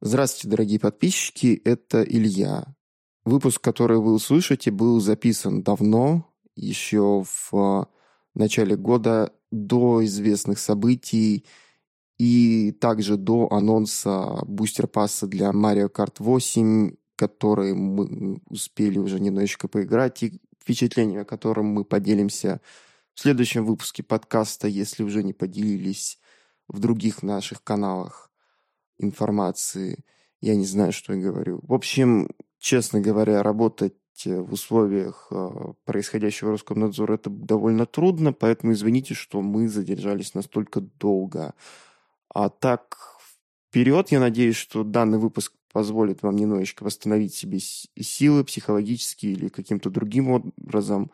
Здравствуйте, дорогие подписчики, это Илья. Выпуск, который вы услышите, был записан давно, еще в начале года, до известных событий и также до анонса бустер-пасса для Mario Kart 8, который мы успели уже немножечко поиграть, и впечатлениями, которым мы поделимся в следующем выпуске подкаста, если уже не поделились в других наших каналах информации. Я не знаю, что я говорю. В общем, честно говоря, работать э, в условиях э, происходящего Роскомнадзора это довольно трудно, поэтому извините, что мы задержались настолько долго. А так, вперед, я надеюсь, что данный выпуск позволит вам немножечко восстановить себе силы психологически или каким-то другим образом,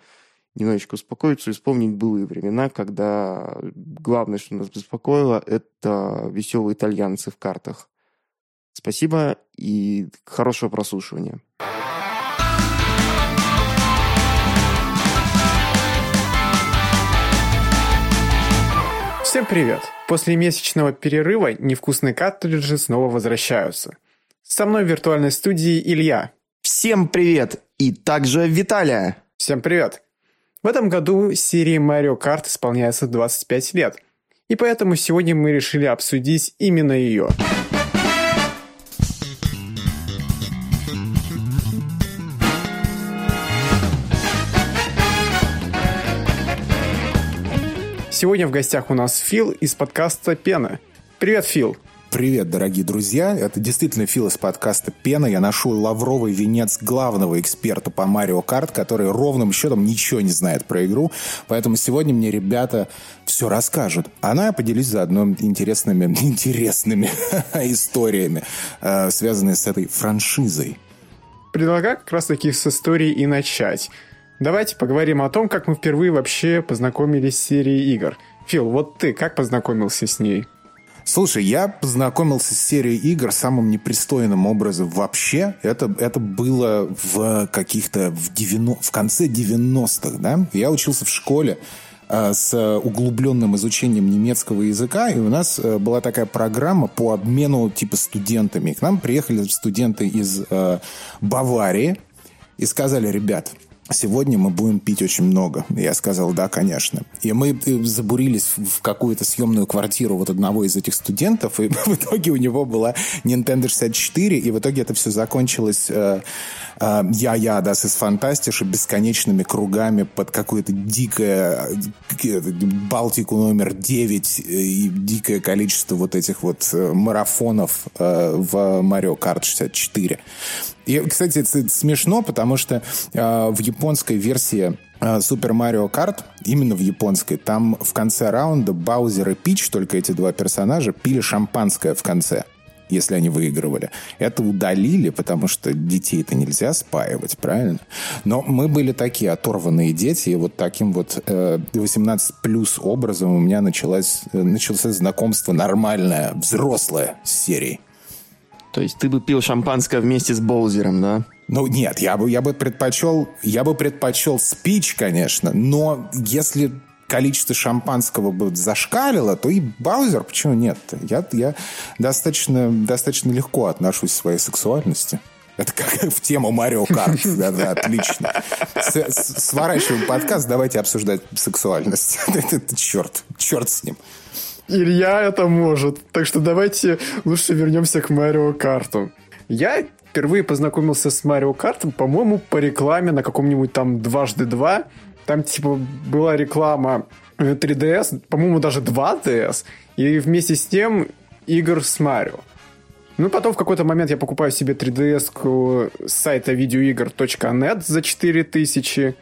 немножечко успокоиться и вспомнить былые времена, когда главное, что нас беспокоило, это веселые итальянцы в картах. Спасибо и хорошего прослушивания. Всем привет! После месячного перерыва невкусные картриджи снова возвращаются. Со мной в виртуальной студии Илья. Всем привет! И также Виталия. Всем привет! В этом году серии Mario Kart исполняется 25 лет, и поэтому сегодня мы решили обсудить именно ее. Сегодня в гостях у нас Фил из подкаста «Пена». Привет, Фил. Привет, дорогие друзья. Это действительно Фил из подкаста «Пена». Я ношу лавровый венец главного эксперта по Марио Карт, который ровным счетом ничего не знает про игру. Поэтому сегодня мне ребята все расскажут. А ну, я поделюсь заодно интересными, интересными историями, э, связанными с этой франшизой. Предлагаю как раз таки с истории и начать. Давайте поговорим о том, как мы впервые вообще познакомились с серией игр. Фил, вот ты как познакомился с ней? Слушай, я познакомился с серией игр самым непристойным образом вообще. Это, это было в каких-то в, 90, в конце 90-х, да? Я учился в школе э, с углубленным изучением немецкого языка, и у нас э, была такая программа по обмену типа студентами. К нам приехали студенты из э, Баварии и сказали, ребят, сегодня мы будем пить очень много. Я сказал, да, конечно. И мы э, забурились в какую-то съемную квартиру вот одного из этих студентов, и в итоге у него была Nintendo 64, и в итоге это все закончилось э, э, я-я, да, с фантастиши, бесконечными кругами под какое-то дикое э, Балтику номер 9 и дикое количество вот этих вот марафонов э, в Mario Kart 64. И, кстати, это смешно, потому что э, в японской версии Супер Марио Карт, именно в японской, там в конце раунда Баузер и Пич, только эти два персонажа, пили шампанское в конце если они выигрывали. Это удалили, потому что детей-то нельзя спаивать, правильно? Но мы были такие оторванные дети, и вот таким вот э, 18 плюс образом у меня началось, э, началось знакомство нормальное, взрослое с серией. То есть ты бы пил шампанское вместе с Боузером, да? Ну, нет, я бы, я бы предпочел, я бы предпочел спич, конечно, но если количество шампанского бы зашкалило, то и Баузер, почему нет? Я, я достаточно, достаточно легко отношусь к своей сексуальности. Это как в тему Марио Карт. Да, да, отлично. Сворачиваем подкаст, давайте обсуждать сексуальность. Это черт, черт с ним. Илья это может. Так что давайте лучше вернемся к Марио Карту. Я впервые познакомился с Марио Картом, по-моему, по рекламе на каком-нибудь там дважды два. Там, типа, была реклама 3DS, э, по-моему, даже 2DS, и вместе с тем игр с Марио. Ну, потом в какой-то момент я покупаю себе 3DS с сайта videoigр.net за 4000.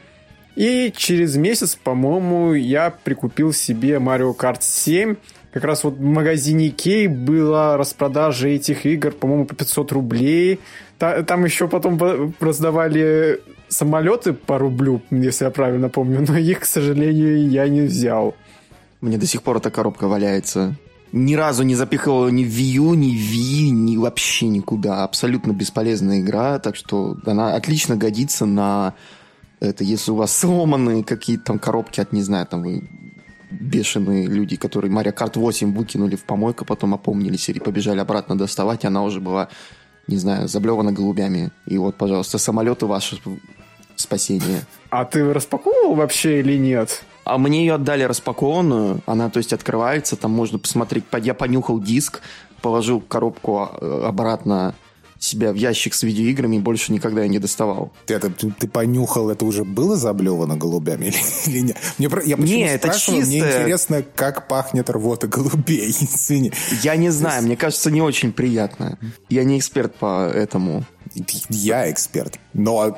И через месяц, по-моему, я прикупил себе Mario Kart 7 как раз вот в магазине Кей была распродажа этих игр, по-моему, по 500 рублей. Там еще потом раздавали самолеты по рублю, если я правильно помню, но их, к сожалению, я не взял. Мне до сих пор эта коробка валяется. Ни разу не запихивал ни в Wii ни в Wii, ни вообще никуда. Абсолютно бесполезная игра, так что она отлично годится на это, если у вас сломанные какие-то там коробки от, не знаю, там вы бешеные люди, которые Mario Kart 8 выкинули в помойку, потом опомнились и побежали обратно доставать, она уже была, не знаю, заблевана голубями. И вот, пожалуйста, самолеты ваши спасение. А ты распаковывал вообще или нет? А мне ее отдали распакованную, она, то есть, открывается, там можно посмотреть, я понюхал диск, положил коробку а, обратно себя в ящик с видеоиграми и больше никогда я не доставал. Ты, это, ты, ты понюхал, это уже было заблевано голубями или, или нет? Мне, я почему не, это чистое... мне интересно, как пахнет рвота голубей, извини. Я не знаю, мне кажется, не очень приятно. Я не эксперт по этому. Я эксперт, но,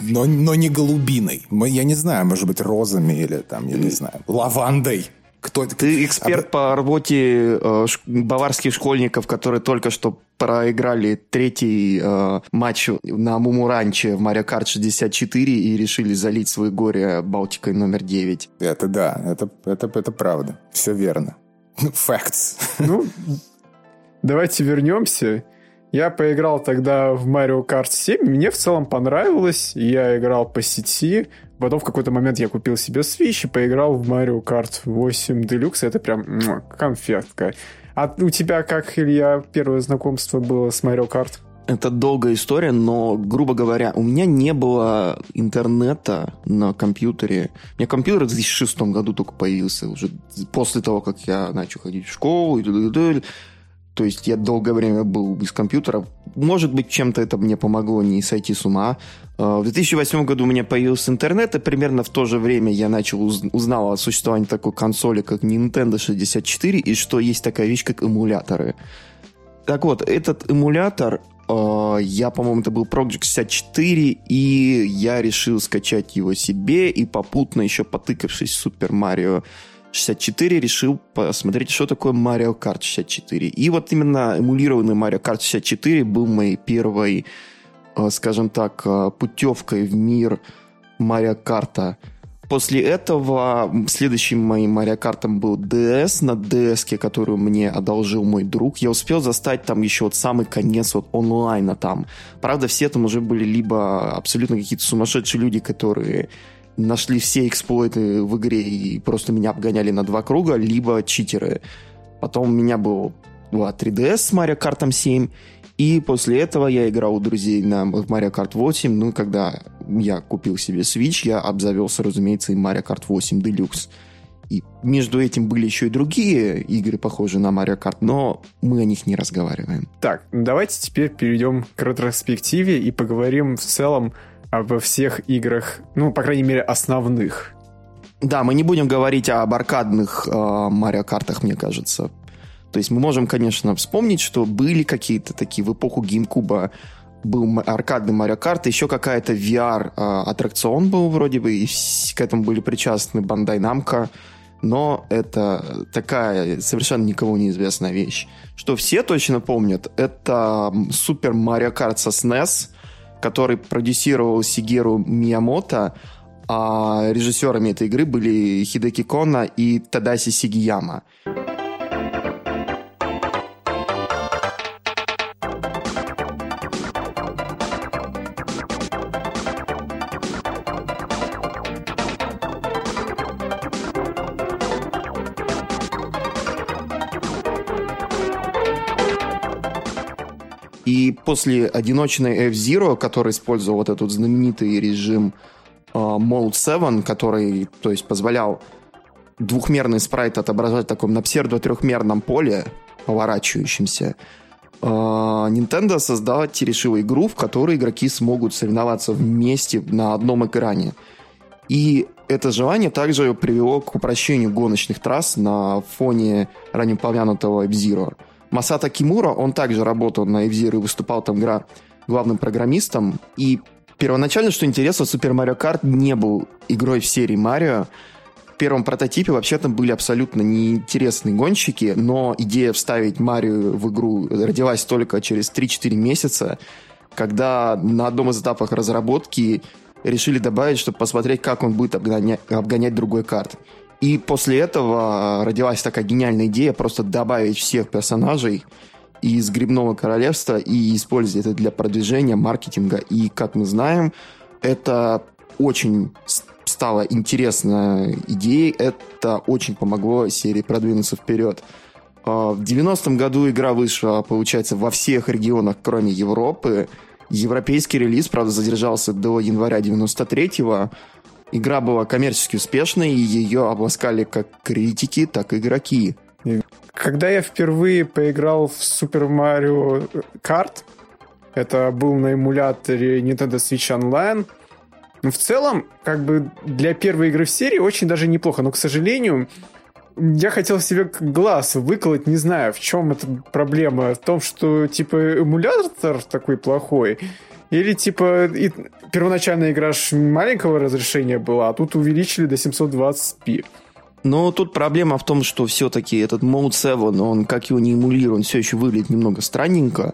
но, но не голубиной. Я не знаю, может быть, розами или там, я не знаю, лавандой. Кто Ты эксперт а... по работе э, баварских школьников, которые только что проиграли третий э, матч на Мумуранче в Марио Карт 64 и решили залить свое горе Балтикой номер 9. Это да, это, это, это правда. Все верно. Facts. Ну, давайте вернемся. Я поиграл тогда в Mario Kart 7, мне в целом понравилось, я играл по сети, Потом в какой-то момент я купил себе Switch и поиграл в Mario Kart 8 Deluxe. Это прям конфетка. А у тебя как, Илья, первое знакомство было с Mario Kart? Это долгая история, но, грубо говоря, у меня не было интернета на компьютере. У меня компьютер в 2006 году только появился, уже после того, как я начал ходить в школу. И то есть я долгое время был без компьютера. Может быть, чем-то это мне помогло не сойти с ума. А, в 2008 году у меня появился интернет, и примерно в то же время я начал узнал о существовании такой консоли, как Nintendo 64, и что есть такая вещь, как эмуляторы. Так вот, этот эмулятор, а, я, по-моему, это был Project 64, и я решил скачать его себе, и попутно еще потыкавшись в Super Mario 64 решил посмотреть, что такое Mario Kart 64. И вот именно эмулированный Mario Kart 64 был моей первой, э, скажем так, э, путевкой в мир Mario Kart. После этого следующим моим Mario Kart был DS на DS, которую мне одолжил мой друг. Я успел застать там еще вот самый конец вот онлайна там. Правда, все там уже были либо абсолютно какие-то сумасшедшие люди, которые нашли все эксплойты в игре и просто меня обгоняли на два круга, либо читеры. Потом у меня был была 3DS с Mario Kart 7, и после этого я играл у друзей на, Mario Kart 8. Ну, когда я купил себе Switch, я обзавелся, разумеется, и Mario Kart 8 Deluxe. И между этим были еще и другие игры, похожие на Mario Kart, но мы о них не разговариваем. Так, давайте теперь перейдем к ретроспективе и поговорим в целом во всех играх, ну, по крайней мере, основных. Да, мы не будем говорить об аркадных э, Марио Картах, мне кажется. То есть мы можем, конечно, вспомнить, что были какие-то такие в эпоху GameCube был аркадный Марио Карт, еще какая-то VR-аттракцион был вроде бы, и к этому были причастны Bandai Namco, но это такая совершенно никого неизвестная вещь. Что все точно помнят, это Супер Марио Карт со SNES, который продюсировал Сигеру Миямото, а режиссерами этой игры были Хидеки Кона и Тадаси Сигияма. После одиночной F-Zero, который использовал вот этот знаменитый режим uh, Mode 7, который, то есть, позволял двухмерный спрайт отображать в таком на псевдо-трехмерном поле, поворачивающемся, uh, Nintendo создала, решила игру, в которой игроки смогут соревноваться вместе на одном экране. И это желание также привело к упрощению гоночных трасс на фоне ранее упомянутого F-Zero. Масата Кимура, он также работал на F-Zero и выступал там гра главным программистом. И первоначально, что интересно, Super Mario Kart не был игрой в серии Марио. В первом прототипе вообще-то были абсолютно неинтересные гонщики, но идея вставить Марио в игру родилась только через 3-4 месяца, когда на одном из этапов разработки решили добавить, чтобы посмотреть, как он будет обгонять, обгонять другой карт. И после этого родилась такая гениальная идея просто добавить всех персонажей из Грибного Королевства и использовать это для продвижения, маркетинга. И, как мы знаем, это очень стала интересной идеей, это очень помогло серии продвинуться вперед. А, в 90-м году игра вышла, получается, во всех регионах, кроме Европы. Европейский релиз, правда, задержался до января 93-го. Игра была коммерчески успешной, и ее обласкали как критики, так и игроки. Когда я впервые поиграл в Super Mario Kart, это был на эмуляторе Nintendo Switch Online, ну, в целом, как бы для первой игры в серии очень даже неплохо, но, к сожалению, я хотел себе глаз выколоть, не знаю, в чем эта проблема. В том, что, типа, эмулятор такой плохой, или, типа, и первоначальная игра маленького разрешения была, а тут увеличили до 720p. Но тут проблема в том, что все-таки этот Mode 7, он, как его не эмулирует, все еще выглядит немного странненько.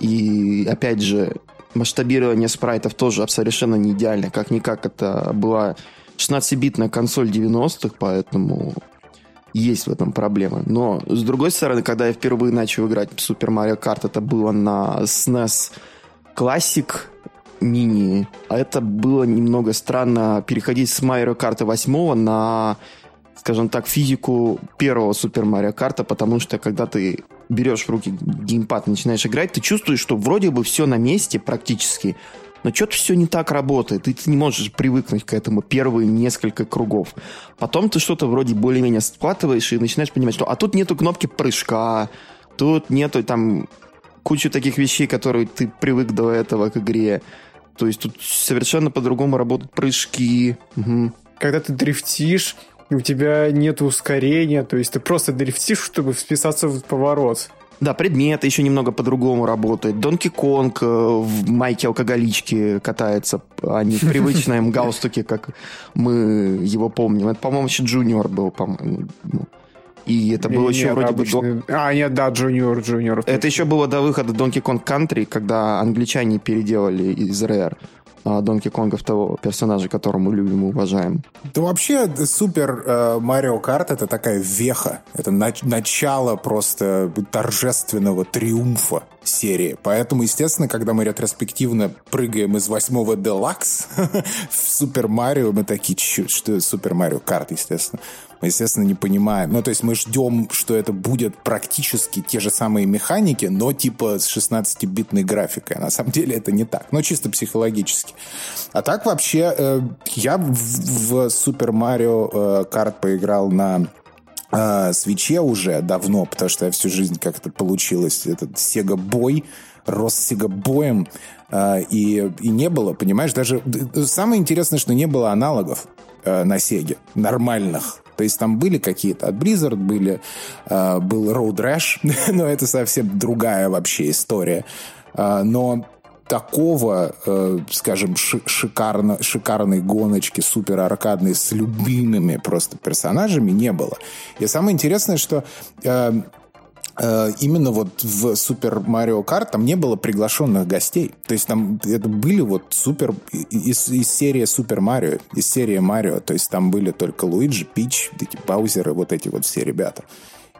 И, опять же, масштабирование спрайтов тоже совершенно не идеально. Как-никак это была 16-битная консоль 90-х, поэтому есть в этом проблема. Но, с другой стороны, когда я впервые начал играть в Super Mario Kart, это было на SNES Classic мини, а это было немного странно переходить с Mario Kart 8 на, скажем так, физику первого Super Mario Kart, потому что когда ты берешь в руки геймпад и начинаешь играть, ты чувствуешь, что вроде бы все на месте практически, но что-то все не так работает, и ты не можешь привыкнуть к этому первые несколько кругов. Потом ты что-то вроде более-менее схватываешь и начинаешь понимать, что а тут нету кнопки прыжка, тут нету там кучу таких вещей, которые ты привык до этого к игре. То есть тут совершенно по-другому работают прыжки. Угу. Когда ты дрифтишь, у тебя нет ускорения, то есть ты просто дрифтишь, чтобы вписаться в поворот. Да, предметы еще немного по-другому работают. Донки Конг э, в майке алкоголички катается, а не в привычном галстуке, как мы его помним. Это, по-моему, еще Джуниор был, по-моему. И это было еще вроде обычный... бы... До... А, нет, да, Джуниор, Джуниор. Это еще было до выхода Donkey Kong Country, когда англичане переделали из Rare. Донки Конга, того персонажа, которого мы любим и уважаем. Да вообще Super Mario Kart это такая веха. Это нач- начало просто торжественного триумфа серии. Поэтому, естественно, когда мы ретроспективно прыгаем из восьмого Deluxe в Super Mario, мы такие, что Super Mario Kart, естественно мы, естественно, не понимаем. Ну, то есть мы ждем, что это будет практически те же самые механики, но типа с 16-битной графикой. На самом деле это не так, но чисто психологически. А так вообще э, я в, Super Mario э, Kart поиграл на э, свече уже давно, потому что я всю жизнь как-то получилось этот Sega Boy, рос Sega Боем, э, и, и не было, понимаешь, даже самое интересное, что не было аналогов на Сеге, нормальных. То есть там были какие-то от Blizzard, были, э, был Road Rash, но это совсем другая вообще история. Э, но такого, э, скажем, шикарно, шикарной гоночки супер аркадной с любимыми просто персонажами не было. И самое интересное, что э, именно вот в Супер Марио Карт там не было приглашенных гостей. То есть там это были вот супер из, из серии Супер Марио, из серии Марио. То есть там были только Луиджи, Пич, эти Баузеры, вот эти вот все ребята.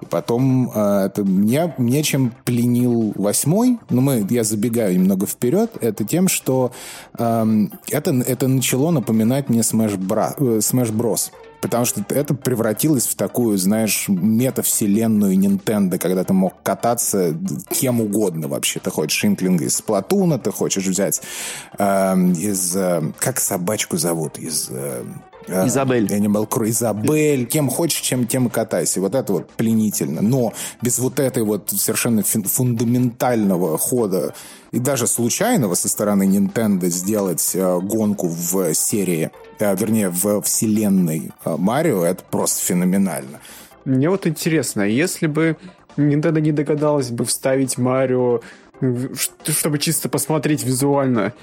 И потом э, это меня, меня чем пленил восьмой, ну мы, я забегаю немного вперед, это тем, что э, это, это начало напоминать мне Smash, Bra, э, Smash Bros. Потому что это превратилось в такую, знаешь, метавселенную Nintendo, когда ты мог кататься кем угодно вообще. Ты хочешь Инклинга из Сплатуна, ты хочешь взять э, из... Э, как собачку зовут? Из... Э, Изабель. Animal Crew, Изабель. Кем хочешь, чем тем и катайся. Вот это вот пленительно. Но без вот этой вот совершенно фундаментального хода и даже случайного со стороны Nintendo сделать э, гонку в серии, э, вернее, в вселенной э, Марио, это просто феноменально. Мне вот интересно, если бы Nintendo не догадалась бы вставить Марио, чтобы чисто посмотреть визуально,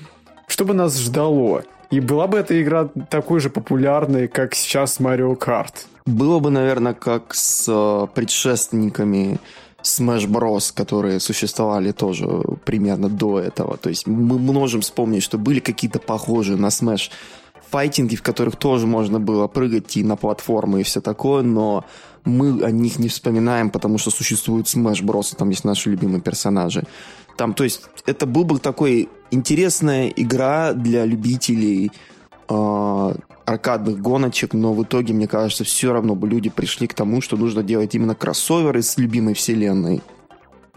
что бы нас ждало? И была бы эта игра такой же популярной, как сейчас Mario Kart? Было бы, наверное, как с э, предшественниками Smash Bros, которые существовали тоже примерно до этого. То есть мы можем вспомнить, что были какие-то похожие на Smash файтинги, в которых тоже можно было прыгать и на платформы и все такое, но мы о них не вспоминаем, потому что существует Smash Bros, там есть наши любимые персонажи. Там, то есть, это был бы такой интересная игра для любителей э, аркадных гоночек, но в итоге, мне кажется, все равно бы люди пришли к тому, что нужно делать именно кроссоверы с любимой вселенной.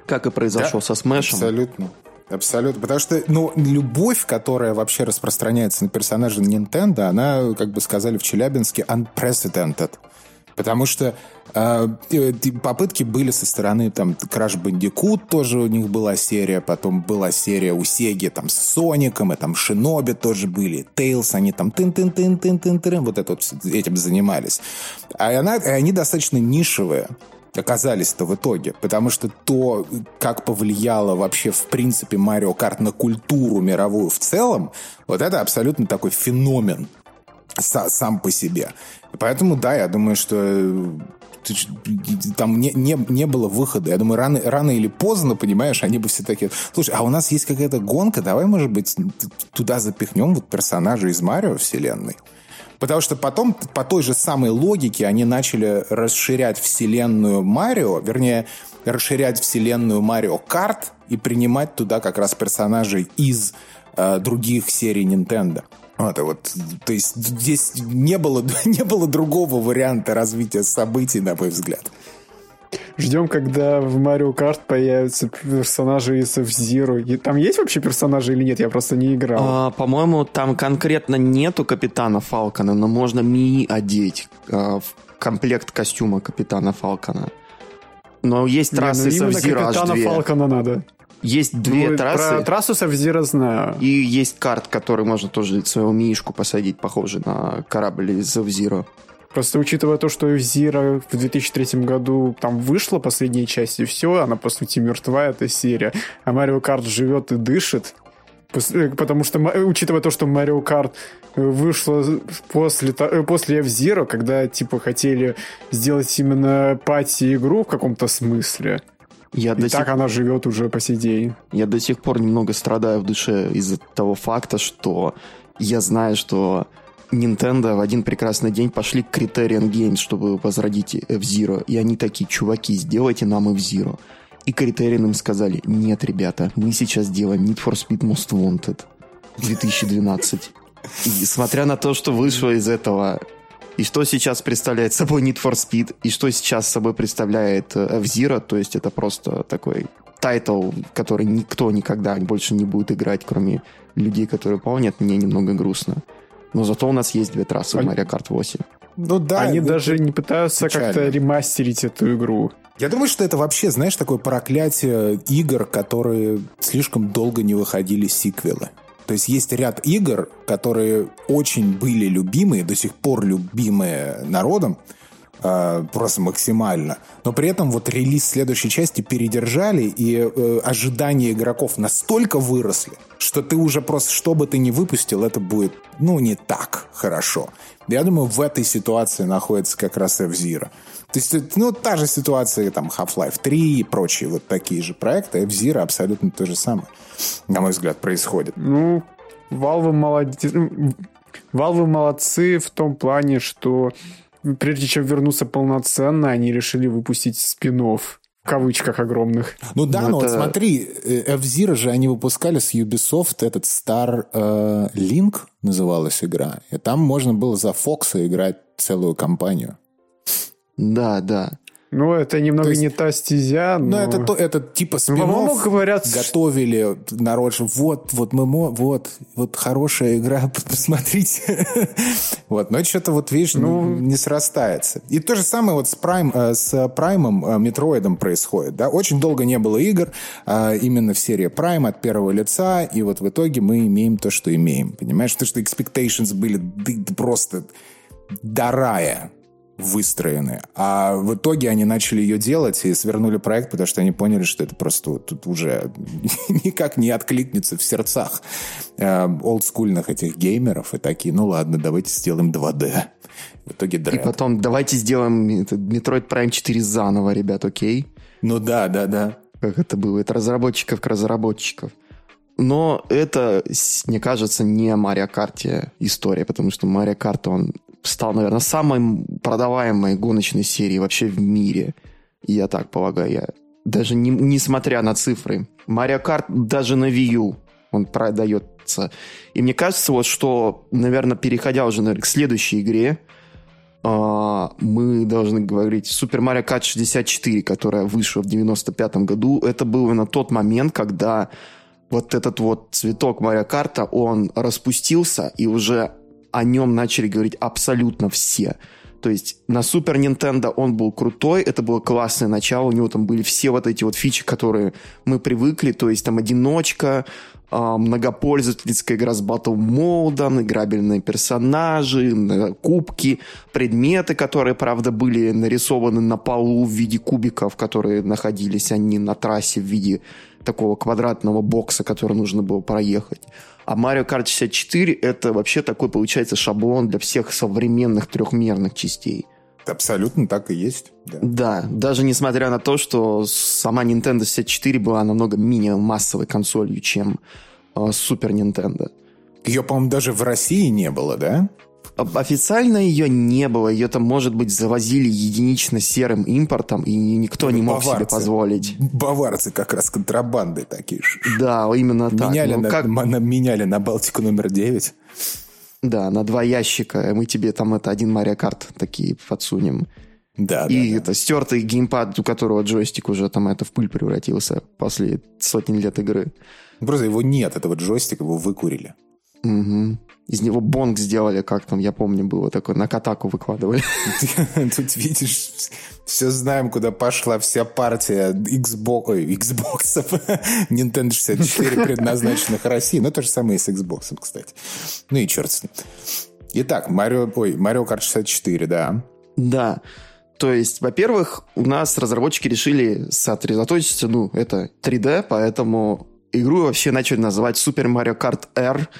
Как и произошло да, со Смешем. Абсолютно. Абсолютно. Потому что, ну, любовь, которая вообще распространяется на персонажа Nintendo, она, как бы сказали в Челябинске, unprecedented. Потому что попытки были со стороны там Crash Bandicoot тоже у них была серия, потом была серия у Сеги там с Соником, и там Шиноби тоже были, Тейлс, они там тын тын тын тын тын тын вот это вот этим занимались. А она, и они достаточно нишевые оказались-то в итоге. Потому что то, как повлияло вообще в принципе Марио Карт на культуру мировую в целом, вот это абсолютно такой феномен сам по себе. Поэтому, да, я думаю, что там не, не, не было выхода. Я думаю, рано, рано или поздно, понимаешь, они бы все такие... Слушай, а у нас есть какая-то гонка, давай, может быть, туда запихнем вот персонажа из Марио вселенной. Потому что потом по той же самой логике они начали расширять вселенную Марио, вернее, расширять вселенную Марио Карт и принимать туда как раз персонажей из э, других серий Nintendo. Вот, вот, то есть здесь не было, не было другого варианта развития событий, на мой взгляд. Ждем, когда в Mario Kart появятся персонажи из F-Zero. Там есть вообще персонажи или нет? Я просто не играл. А, по-моему, там конкретно нету капитана Фалкона, но можно Мии одеть а, в комплект костюма капитана Фалкона. Но есть трассы не, ну, с F-Zero капитана Фалкона надо. Есть две ну, трассы. Про трассу с F-Zero знаю. И есть карт, который можно тоже своего мишку посадить, похожий на корабль из F-Zero. Просто учитывая то, что Зира в 2003 году там вышла последняя часть, и все, она, по сути, мертва, эта серия. А Марио Карт живет и дышит. Э, потому что, учитывая то, что Марио Карт вышла после, э, после F-Zero, когда, типа, хотели сделать именно пати-игру в каком-то смысле. Я и так сих... она живет уже по сей день. Я до сих пор немного страдаю в душе из-за того факта, что я знаю, что Nintendo в один прекрасный день пошли к Criterion Games, чтобы возродить F-Zero. И они такие, чуваки, сделайте нам F-Zero. И Criterion им сказали, нет, ребята, мы сейчас делаем Need for Speed Most Wanted 2012. И смотря на то, что вышло из этого, и что сейчас представляет собой Need for Speed, и что сейчас собой представляет э, F-Zero, то есть это просто такой title, который никто никогда больше не будет играть, кроме людей, которые помнят, мне немного грустно. Но зато у нас есть две трассы Они... в Mario Kart 8. Ну да. Они даже не пытаются как-то ремастерить эту игру. Я думаю, что это вообще, знаешь, такое проклятие игр, которые слишком долго не выходили сиквелы. То есть есть ряд игр, которые очень были любимые, до сих пор любимые народом, э, просто максимально. Но при этом вот релиз следующей части передержали, и э, ожидания игроков настолько выросли, что ты уже просто, что бы ты ни выпустил, это будет, ну, не так хорошо. Я думаю, в этой ситуации находится как раз F-Zero. То есть, ну, та же ситуация, там, Half-Life 3 и прочие вот такие же проекты. F-Zero абсолютно то же самое, на мой взгляд, происходит. Ну, Valve молодец. Valve молодцы в том плане, что прежде чем вернуться полноценно, они решили выпустить спин -офф в кавычках огромных. Ну да, но, но это... вот смотри, э, F-Zero же они выпускали с Ubisoft этот Star э, Link называлась игра. И там можно было за Фокса играть целую кампанию. Да, да. Ну, это немного есть, не та стезя, но... Ну, это, то, это типа спин ну, говорят, готовили народ, вот, вот мы, вот, вот хорошая игра, посмотрите. вот, но что-то вот, видишь, ну, не срастается. И то же самое вот с, Prime, э, с Праймом, э, Метроидом происходит, да, очень долго не было игр э, именно в серии Prime от первого лица, и вот в итоге мы имеем то, что имеем, понимаешь? То, что expectations были просто до рая выстроены. А в итоге они начали ее делать и свернули проект, потому что они поняли, что это просто вот тут уже никак не откликнется в сердцах э, олдскульных этих геймеров. И такие, ну ладно, давайте сделаем 2D. В итоге Dread. И потом давайте сделаем Metroid Prime 4 заново, ребят, окей? Ну да, да, да. Как это было? Это разработчиков к разработчиков. Но это, мне кажется, не Mario Kart история, потому что Mario Kart, он стал, наверное, самой продаваемой гоночной серией вообще в мире. Я так полагаю. Я даже не, несмотря на цифры. Mario Kart даже на Wii U он продается. И мне кажется, вот что, наверное, переходя уже наверное, к следующей игре, а, мы должны говорить Super Mario Kart 64, которая вышла в 95 году. Это был именно тот момент, когда вот этот вот цветок Марио Карта, он распустился, и уже о нем начали говорить абсолютно все. То есть на Супер Nintendo он был крутой, это было классное начало, у него там были все вот эти вот фичи, которые мы привыкли, то есть там одиночка, а, многопользовательская игра с батл модом, играбельные персонажи, кубки, предметы, которые, правда, были нарисованы на полу в виде кубиков, которые находились они на трассе в виде такого квадратного бокса, который нужно было проехать. А Mario Kart 64 это вообще такой, получается, шаблон для всех современных трехмерных частей. Абсолютно так и есть. Да. да, даже несмотря на то, что сама Nintendo 64 была намного менее массовой консолью, чем э, Super Nintendo. Ее, по-моему, даже в России не было, да? Официально ее не было. Ее там, может быть, завозили единично серым импортом, и никто не мог баварцы. себе позволить. Баварцы как раз контрабанды такие же. Да, именно так. Меняли, ну, на, как... на, меняли на Балтику номер 9. Да, на два ящика. Мы тебе там это один Марио Карт такие подсунем. Да, и да, это да. стертый геймпад, у которого джойстик уже там это в пыль превратился после сотни лет игры. Просто его нет, этого джойстика, его выкурили. Угу. Из него бонг сделали, как там, я помню, было такое, на катаку выкладывали. Тут видишь, все знаем, куда пошла вся партия Xbox, ой, Xbox, Nintendo 64, предназначенных России. Ну, то же самое и с Xbox, кстати. Ну и черт с ним. Итак, Марио, ой, Mario Kart 64, да. Да. То есть, во-первых, у нас разработчики решили сосредоточиться, ну, это 3D, поэтому игру вообще начали называть Super Mario Kart R –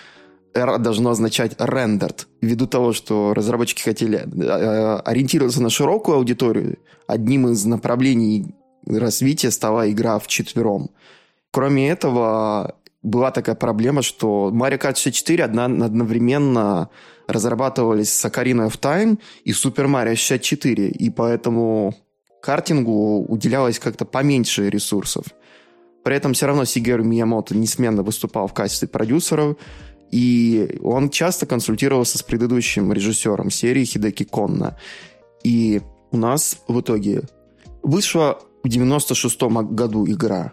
R должно означать rendered. Ввиду того, что разработчики хотели э, ориентироваться на широкую аудиторию, одним из направлений развития стала игра в четвером. Кроме этого, была такая проблема, что Mario Kart 64 одновременно разрабатывались с Ocarina of Time и Super Mario 64, и поэтому картингу уделялось как-то поменьше ресурсов. При этом все равно Сигеру Миямото несменно выступал в качестве продюсеров, и он часто консультировался с предыдущим режиссером серии Хидеки Конна. И у нас в итоге вышла в 96 году игра.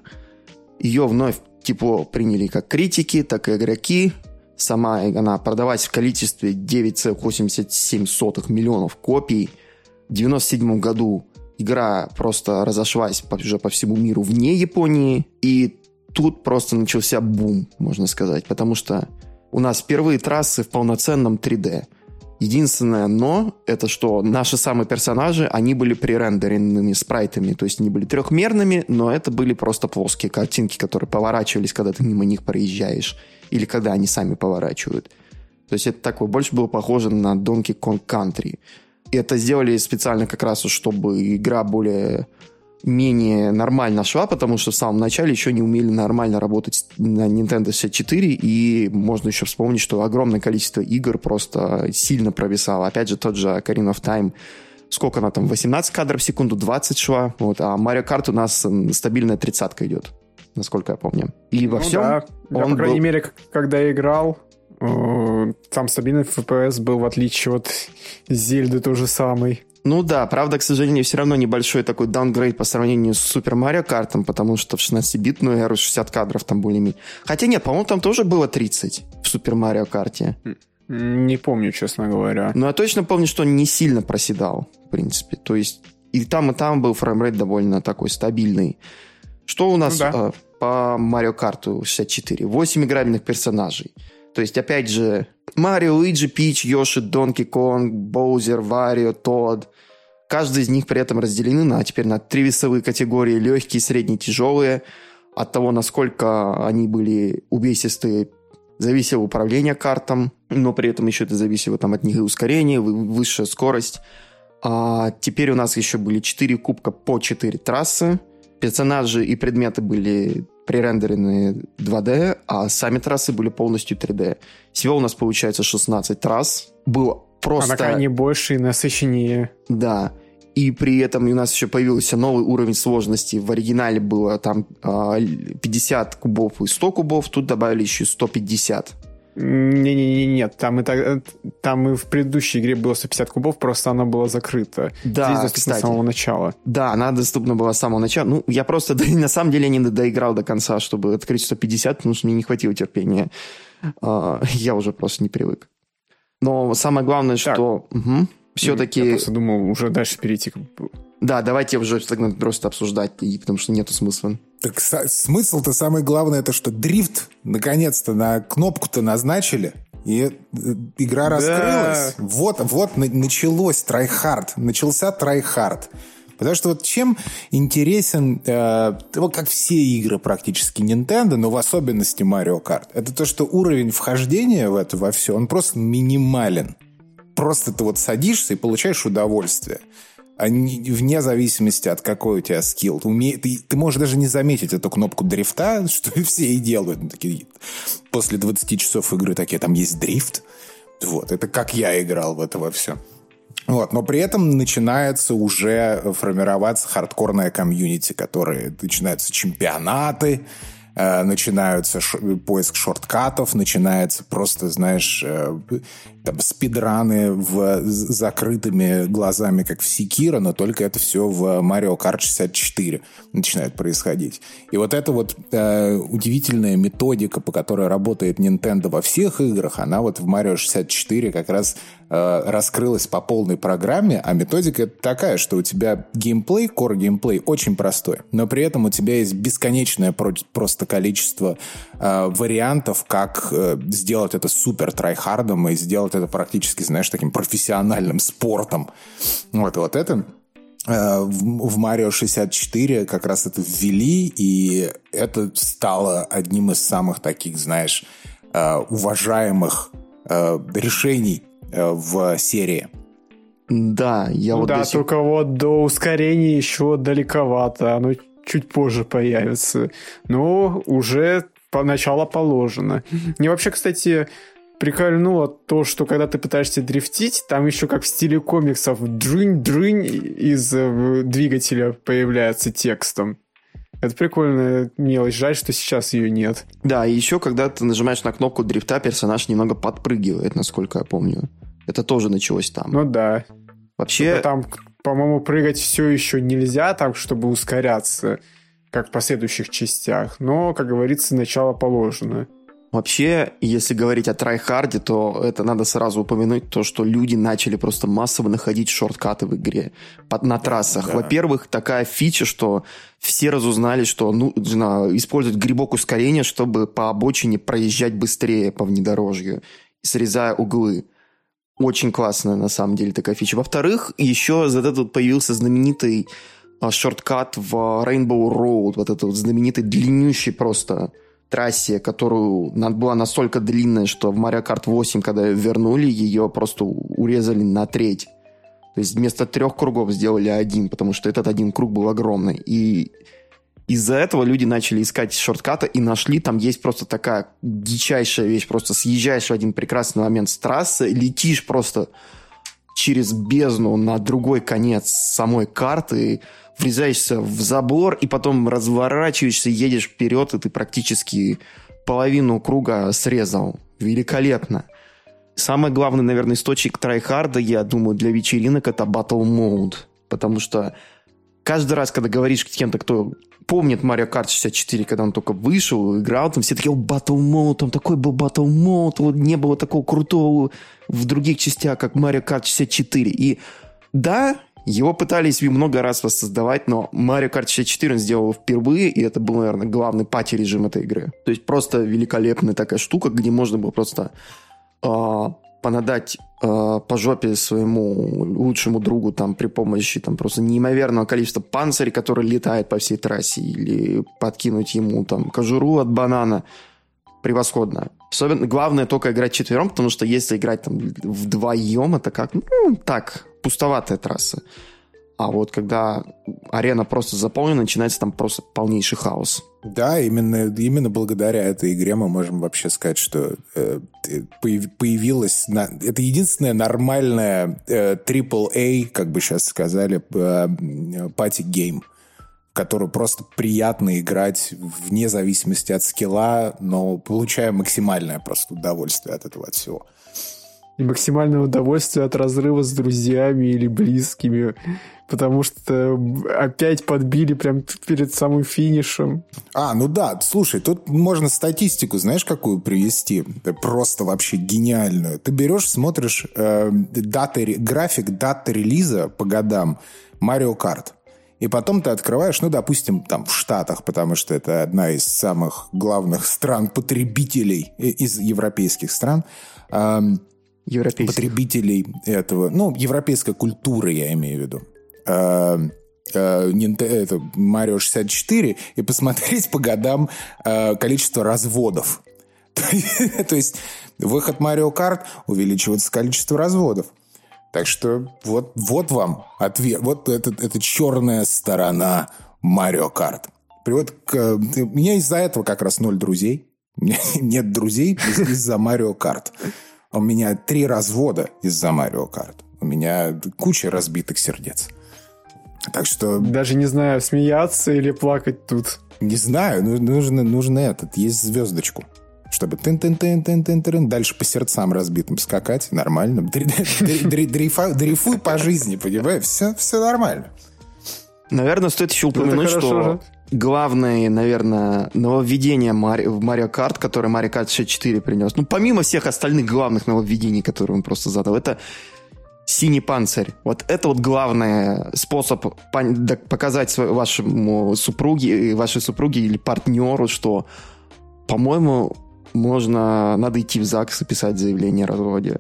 Ее вновь тепло приняли как критики, так и игроки. Сама она продавалась в количестве 9,87 миллионов копий. В 97 году игра просто разошлась уже по всему миру вне Японии. И тут просто начался бум, можно сказать, потому что у нас впервые трассы в полноценном 3D. Единственное но, это что наши самые персонажи, они были пререндеренными спрайтами, то есть они были трехмерными, но это были просто плоские картинки, которые поворачивались, когда ты мимо них проезжаешь, или когда они сами поворачивают. То есть это такое, больше было похоже на Donkey Kong Country. И это сделали специально как раз, чтобы игра более менее нормально шла, потому что в самом начале еще не умели нормально работать на Nintendo 64, и можно еще вспомнить, что огромное количество игр просто сильно провисало. Опять же, тот же Ocarina of Time, сколько она там, 18 кадров в секунду, 20 шла, вот, а Mario Kart у нас стабильная тридцатка идет, насколько я помню. И во ну, всем да. Я, он по крайней был... мере, когда я играл, э, там стабильный FPS был, в отличие от Зельды, то же самый. Ну да, правда, к сожалению, все равно небольшой такой даунгрейд по сравнению с Super Mario Kart, потому что в 16-битную эру 60 кадров там более-менее. Хотя нет, по-моему, там тоже было 30 в Super Mario Kart. Не помню, честно говоря. Но я точно помню, что он не сильно проседал, в принципе. То есть и там, и там был framerate довольно такой стабильный. Что у нас ну, да. э, по Mario Kart 64? 8 играбельных персонажей. То есть, опять же, Марио, Луиджи, Пич, Йоши, Донки Конг, Боузер, Варио, Тодд. Каждый из них при этом разделены на теперь на три весовые категории. Легкие, средние, тяжелые. От того, насколько они были увесистые, зависело управление картом, но при этом еще это зависело там, от них и ускорение, высшая скорость. А теперь у нас еще были 4 кубка по 4 трассы. Персонажи и предметы были пререндерены 2D, а сами трассы были полностью 3D. Всего у нас получается 16 трасс. Было просто... А они больше и насыщеннее. Да. И при этом у нас еще появился новый уровень сложности. В оригинале было там 50 а, кубов и 100 кубов, тут добавили еще 150. Не-не-не, нет, там и, так, там и в предыдущей игре было 150 кубов, просто она была закрыта. Да, Здесь доступна кстати, с самого начала. Да, она доступна была с самого начала. Ну, я просто на самом деле не доиграл до конца, чтобы открыть 150, потому что мне не хватило терпения. А, я уже просто не привык. Но самое главное, так. что... Угу все-таки... Я просто думал уже дальше перейти. Да, давайте уже просто обсуждать, и, потому что нету смысла. Так смысл-то самое главное, это что дрифт наконец-то на кнопку-то назначили, и э, игра раскрылась. Да. Вот, вот началось tryhard, начался tryhard. Потому что вот чем интересен, э, вот как все игры практически Nintendo, но в особенности Mario Kart, это то, что уровень вхождения в это во все, он просто минимален просто ты вот садишься и получаешь удовольствие. А не, вне зависимости от какой у тебя скилл. Ты, уме... ты, ты можешь даже не заметить эту кнопку дрифта, что все и делают. Ну, такие, после 20 часов игры такие, там есть дрифт. Вот, это как я играл в это во все. Вот, но при этом начинается уже формироваться хардкорная комьюнити, которые начинаются чемпионаты, Э, начинаются поиск шорткатов, начинается просто, знаешь, э, там, спидраны в закрытыми глазами, как в Секира, но только это все в Mario Kart 64 начинает происходить. И вот эта вот э, удивительная методика, по которой работает Nintendo во всех играх, она вот в Mario 64 как раз э, раскрылась по полной программе, а методика такая, что у тебя геймплей, core геймплей очень простой, но при этом у тебя есть бесконечное просто количество э, вариантов, как э, сделать это супер трайхардом и сделать это практически, знаешь, таким профессиональным спортом. Вот, вот это э, в Марио 64 как раз это ввели, и это стало одним из самых таких, знаешь, э, уважаемых э, решений в серии. Да, я ну вот... Да, сих... только вот до ускорения еще далековато, оно чуть позже появится. Но уже по начало положено. Мне вообще, кстати, прикольнуло то, что когда ты пытаешься дрифтить, там еще как в стиле комиксов дрынь-дрынь из э, двигателя появляется текстом. Это прикольная мелочь. Жаль, что сейчас ее нет. Да, и еще, когда ты нажимаешь на кнопку дрифта, персонаж немного подпрыгивает, насколько я помню. Это тоже началось там. Ну да. Вообще... Только там, по-моему, прыгать все еще нельзя так, чтобы ускоряться, как в последующих частях. Но, как говорится, начало положено. Вообще, если говорить о tryhard е, то это надо сразу упомянуть то, что люди начали просто массово находить shortcut ы в игре под, на трассах. Да. Во-первых, такая фича, что все разузнали, что нужно использовать грибок ускорения, чтобы по обочине проезжать быстрее по внедорожью, срезая углы. Очень классная, на самом деле, такая фича. Во-вторых, еще за это вот появился знаменитый а, шорткат в Rainbow Road, вот этот вот знаменитый длиннющий просто трассе, которую была настолько длинная, что в Mario Kart 8, когда вернули, ее просто урезали на треть. То есть вместо трех кругов сделали один, потому что этот один круг был огромный. И из-за этого люди начали искать шорткаты и нашли, там есть просто такая дичайшая вещь, просто съезжаешь в один прекрасный момент с трассы, летишь просто через бездну на другой конец самой карты, врезаешься в забор, и потом разворачиваешься, едешь вперед, и ты практически половину круга срезал. Великолепно. Самый главный, наверное, источник трайхарда, я думаю, для вечеринок это Battle Mode. Потому что каждый раз, когда говоришь с кем-то, кто помнит Mario Kart 64, когда он только вышел, играл, там все такие, о, Battle Mode, там такой был Battle Mode, вот не было такого крутого в других частях, как Mario Kart 64. И да, его пытались много раз воссоздавать, но Mario Kart 64 он сделал впервые, и это был, наверное, главный пати-режим этой игры. То есть просто великолепная такая штука, где можно было просто э, понадать э, по жопе своему лучшему другу там при помощи там просто неимоверного количества панцирей, который летает по всей трассе, или подкинуть ему там кожуру от банана. Превосходно. Особенно главное только играть четвером, потому что если играть там вдвоем, это как, ну, так, пустоватая трасса. А вот когда арена просто заполнена, начинается там просто полнейший хаос. Да, именно, именно благодаря этой игре мы можем вообще сказать, что э, появилась... На, это единственная нормальная э, AAA, как бы сейчас сказали, э, party game, в которую просто приятно играть вне зависимости от skill а, но получая максимальное просто удовольствие от этого от всего и максимальное удовольствие от разрыва с друзьями или близкими, потому что опять подбили прям перед самым финишем. А, ну да, слушай, тут можно статистику, знаешь, какую привести? Просто вообще гениальную. Ты берешь, смотришь э, даты, график даты релиза по годам Mario Kart. И потом ты открываешь, ну, допустим, там в Штатах, потому что это одна из самых главных стран-потребителей из европейских стран. Эм, потребителей этого, ну, европейской культуры, я имею в виду. А, а, это Марио 64 и посмотреть по годам а, количество разводов. То есть выход Марио Карт увеличивается количество разводов. Так что вот, вот вам ответ. Вот это, это черная сторона Марио Карт. Приводит к... У меня из-за этого как раз ноль друзей. У меня нет друзей из-за Марио Карт. У меня три развода из-за Марио Карт. У меня куча разбитых сердец. Так что... Даже не знаю, смеяться или плакать тут. Не знаю, ну, нужно, нужно этот, есть звездочку. Чтобы тын тын тын тын тын тын дальше по сердцам разбитым скакать, нормально. Дрейфуй по жизни, понимаешь? Все, все нормально. Наверное, стоит еще упомянуть, что главное, наверное, нововведение Мари... в Марио Карт, которое Марио Карт 64 принес, ну, помимо всех остальных главных нововведений, которые он просто задал, это синий панцирь. Вот это вот главный способ показать вашему супруге, вашей супруге или партнеру, что, по-моему, можно, надо идти в ЗАГС и писать заявление о разводе.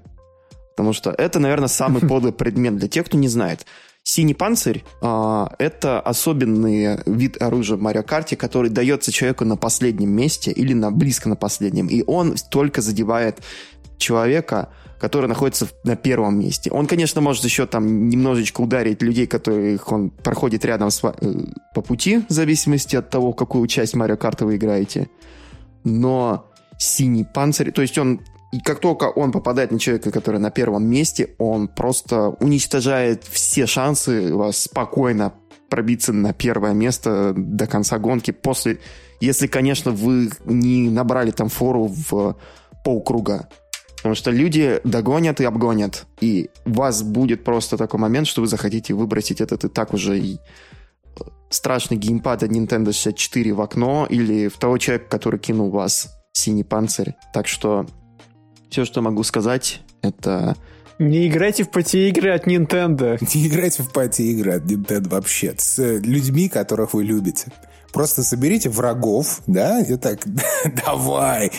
Потому что это, наверное, самый подлый предмет для тех, кто не знает. Синий панцирь а, это особенный вид оружия в Марио Карте, который дается человеку на последнем месте или на близко на последнем. И он только задевает человека, который находится на первом месте. Он, конечно, может еще там немножечко ударить людей, которых он проходит рядом с, э, по пути, в зависимости от того, какую часть Марио Карта вы играете. Но синий панцирь, то есть он и как только он попадает на человека, который на первом месте, он просто уничтожает все шансы вас спокойно пробиться на первое место до конца гонки. После, если, конечно, вы не набрали там фору в полкруга. Потому что люди догонят и обгонят. И у вас будет просто такой момент, что вы захотите выбросить этот и так уже и э, страшный геймпад от Nintendo 64 в окно или в того человека, который кинул вас синий панцирь. Так что все, что могу сказать, это... Не играйте в пати-игры от Nintendo. Не играйте в пати-игры от Nintendo вообще. С людьми, которых вы любите. Просто соберите врагов, да, и так, давай,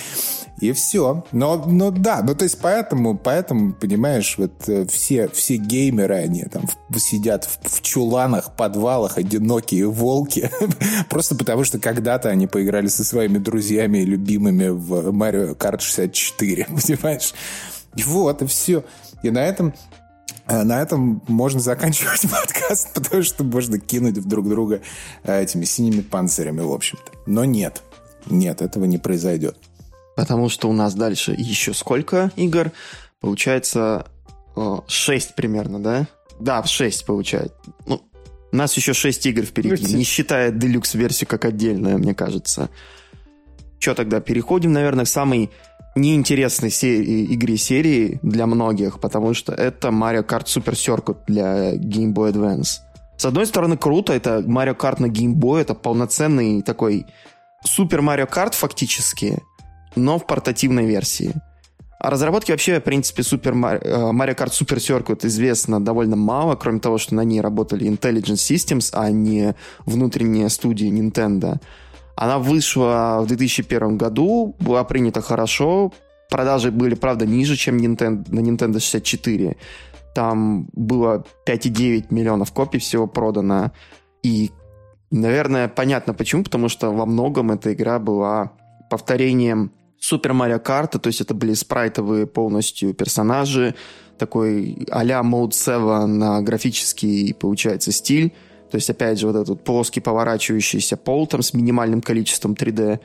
и все. Но, но да, ну то есть поэтому, поэтому, понимаешь, вот э, все, все геймеры, они там сидят в, в чуланах, подвалах, одинокие волки, просто потому что когда-то они поиграли со своими друзьями и любимыми в Mario Kart 64, понимаешь? Вот, и все. И на этом э, на этом можно заканчивать подкаст, потому что можно кинуть в друг друга э, этими синими панцирями, в общем-то. Но нет, нет, этого не произойдет. Потому что у нас дальше еще сколько игр? Получается 6 примерно, да? Да, 6 получается. Ну, у нас еще 6 игр впереди, не считая делюкс-версию как отдельную, мне кажется. Что тогда? Переходим, наверное, к самой неинтересной серии, игре серии для многих, потому что это Mario Kart Super Circuit для Game Boy Advance. С одной стороны, круто, это Mario Kart на Game Boy, это полноценный такой Super Mario Kart фактически, но в портативной версии. О разработке вообще, в принципе, Super Mario Kart Super Circuit известно довольно мало, кроме того, что на ней работали Intelligent Systems, а не внутренние студии Nintendo. Она вышла в 2001 году, была принята хорошо, продажи были, правда, ниже, чем Nintendo, на Nintendo 64. Там было 5,9 миллионов копий всего продано. И, наверное, понятно почему, потому что во многом эта игра была повторением Супер Марио Карта, то есть это были спрайтовые полностью персонажи, такой а-ля Mode 7 на графический, получается, стиль. То есть, опять же, вот этот плоский поворачивающийся пол там с минимальным количеством 3D.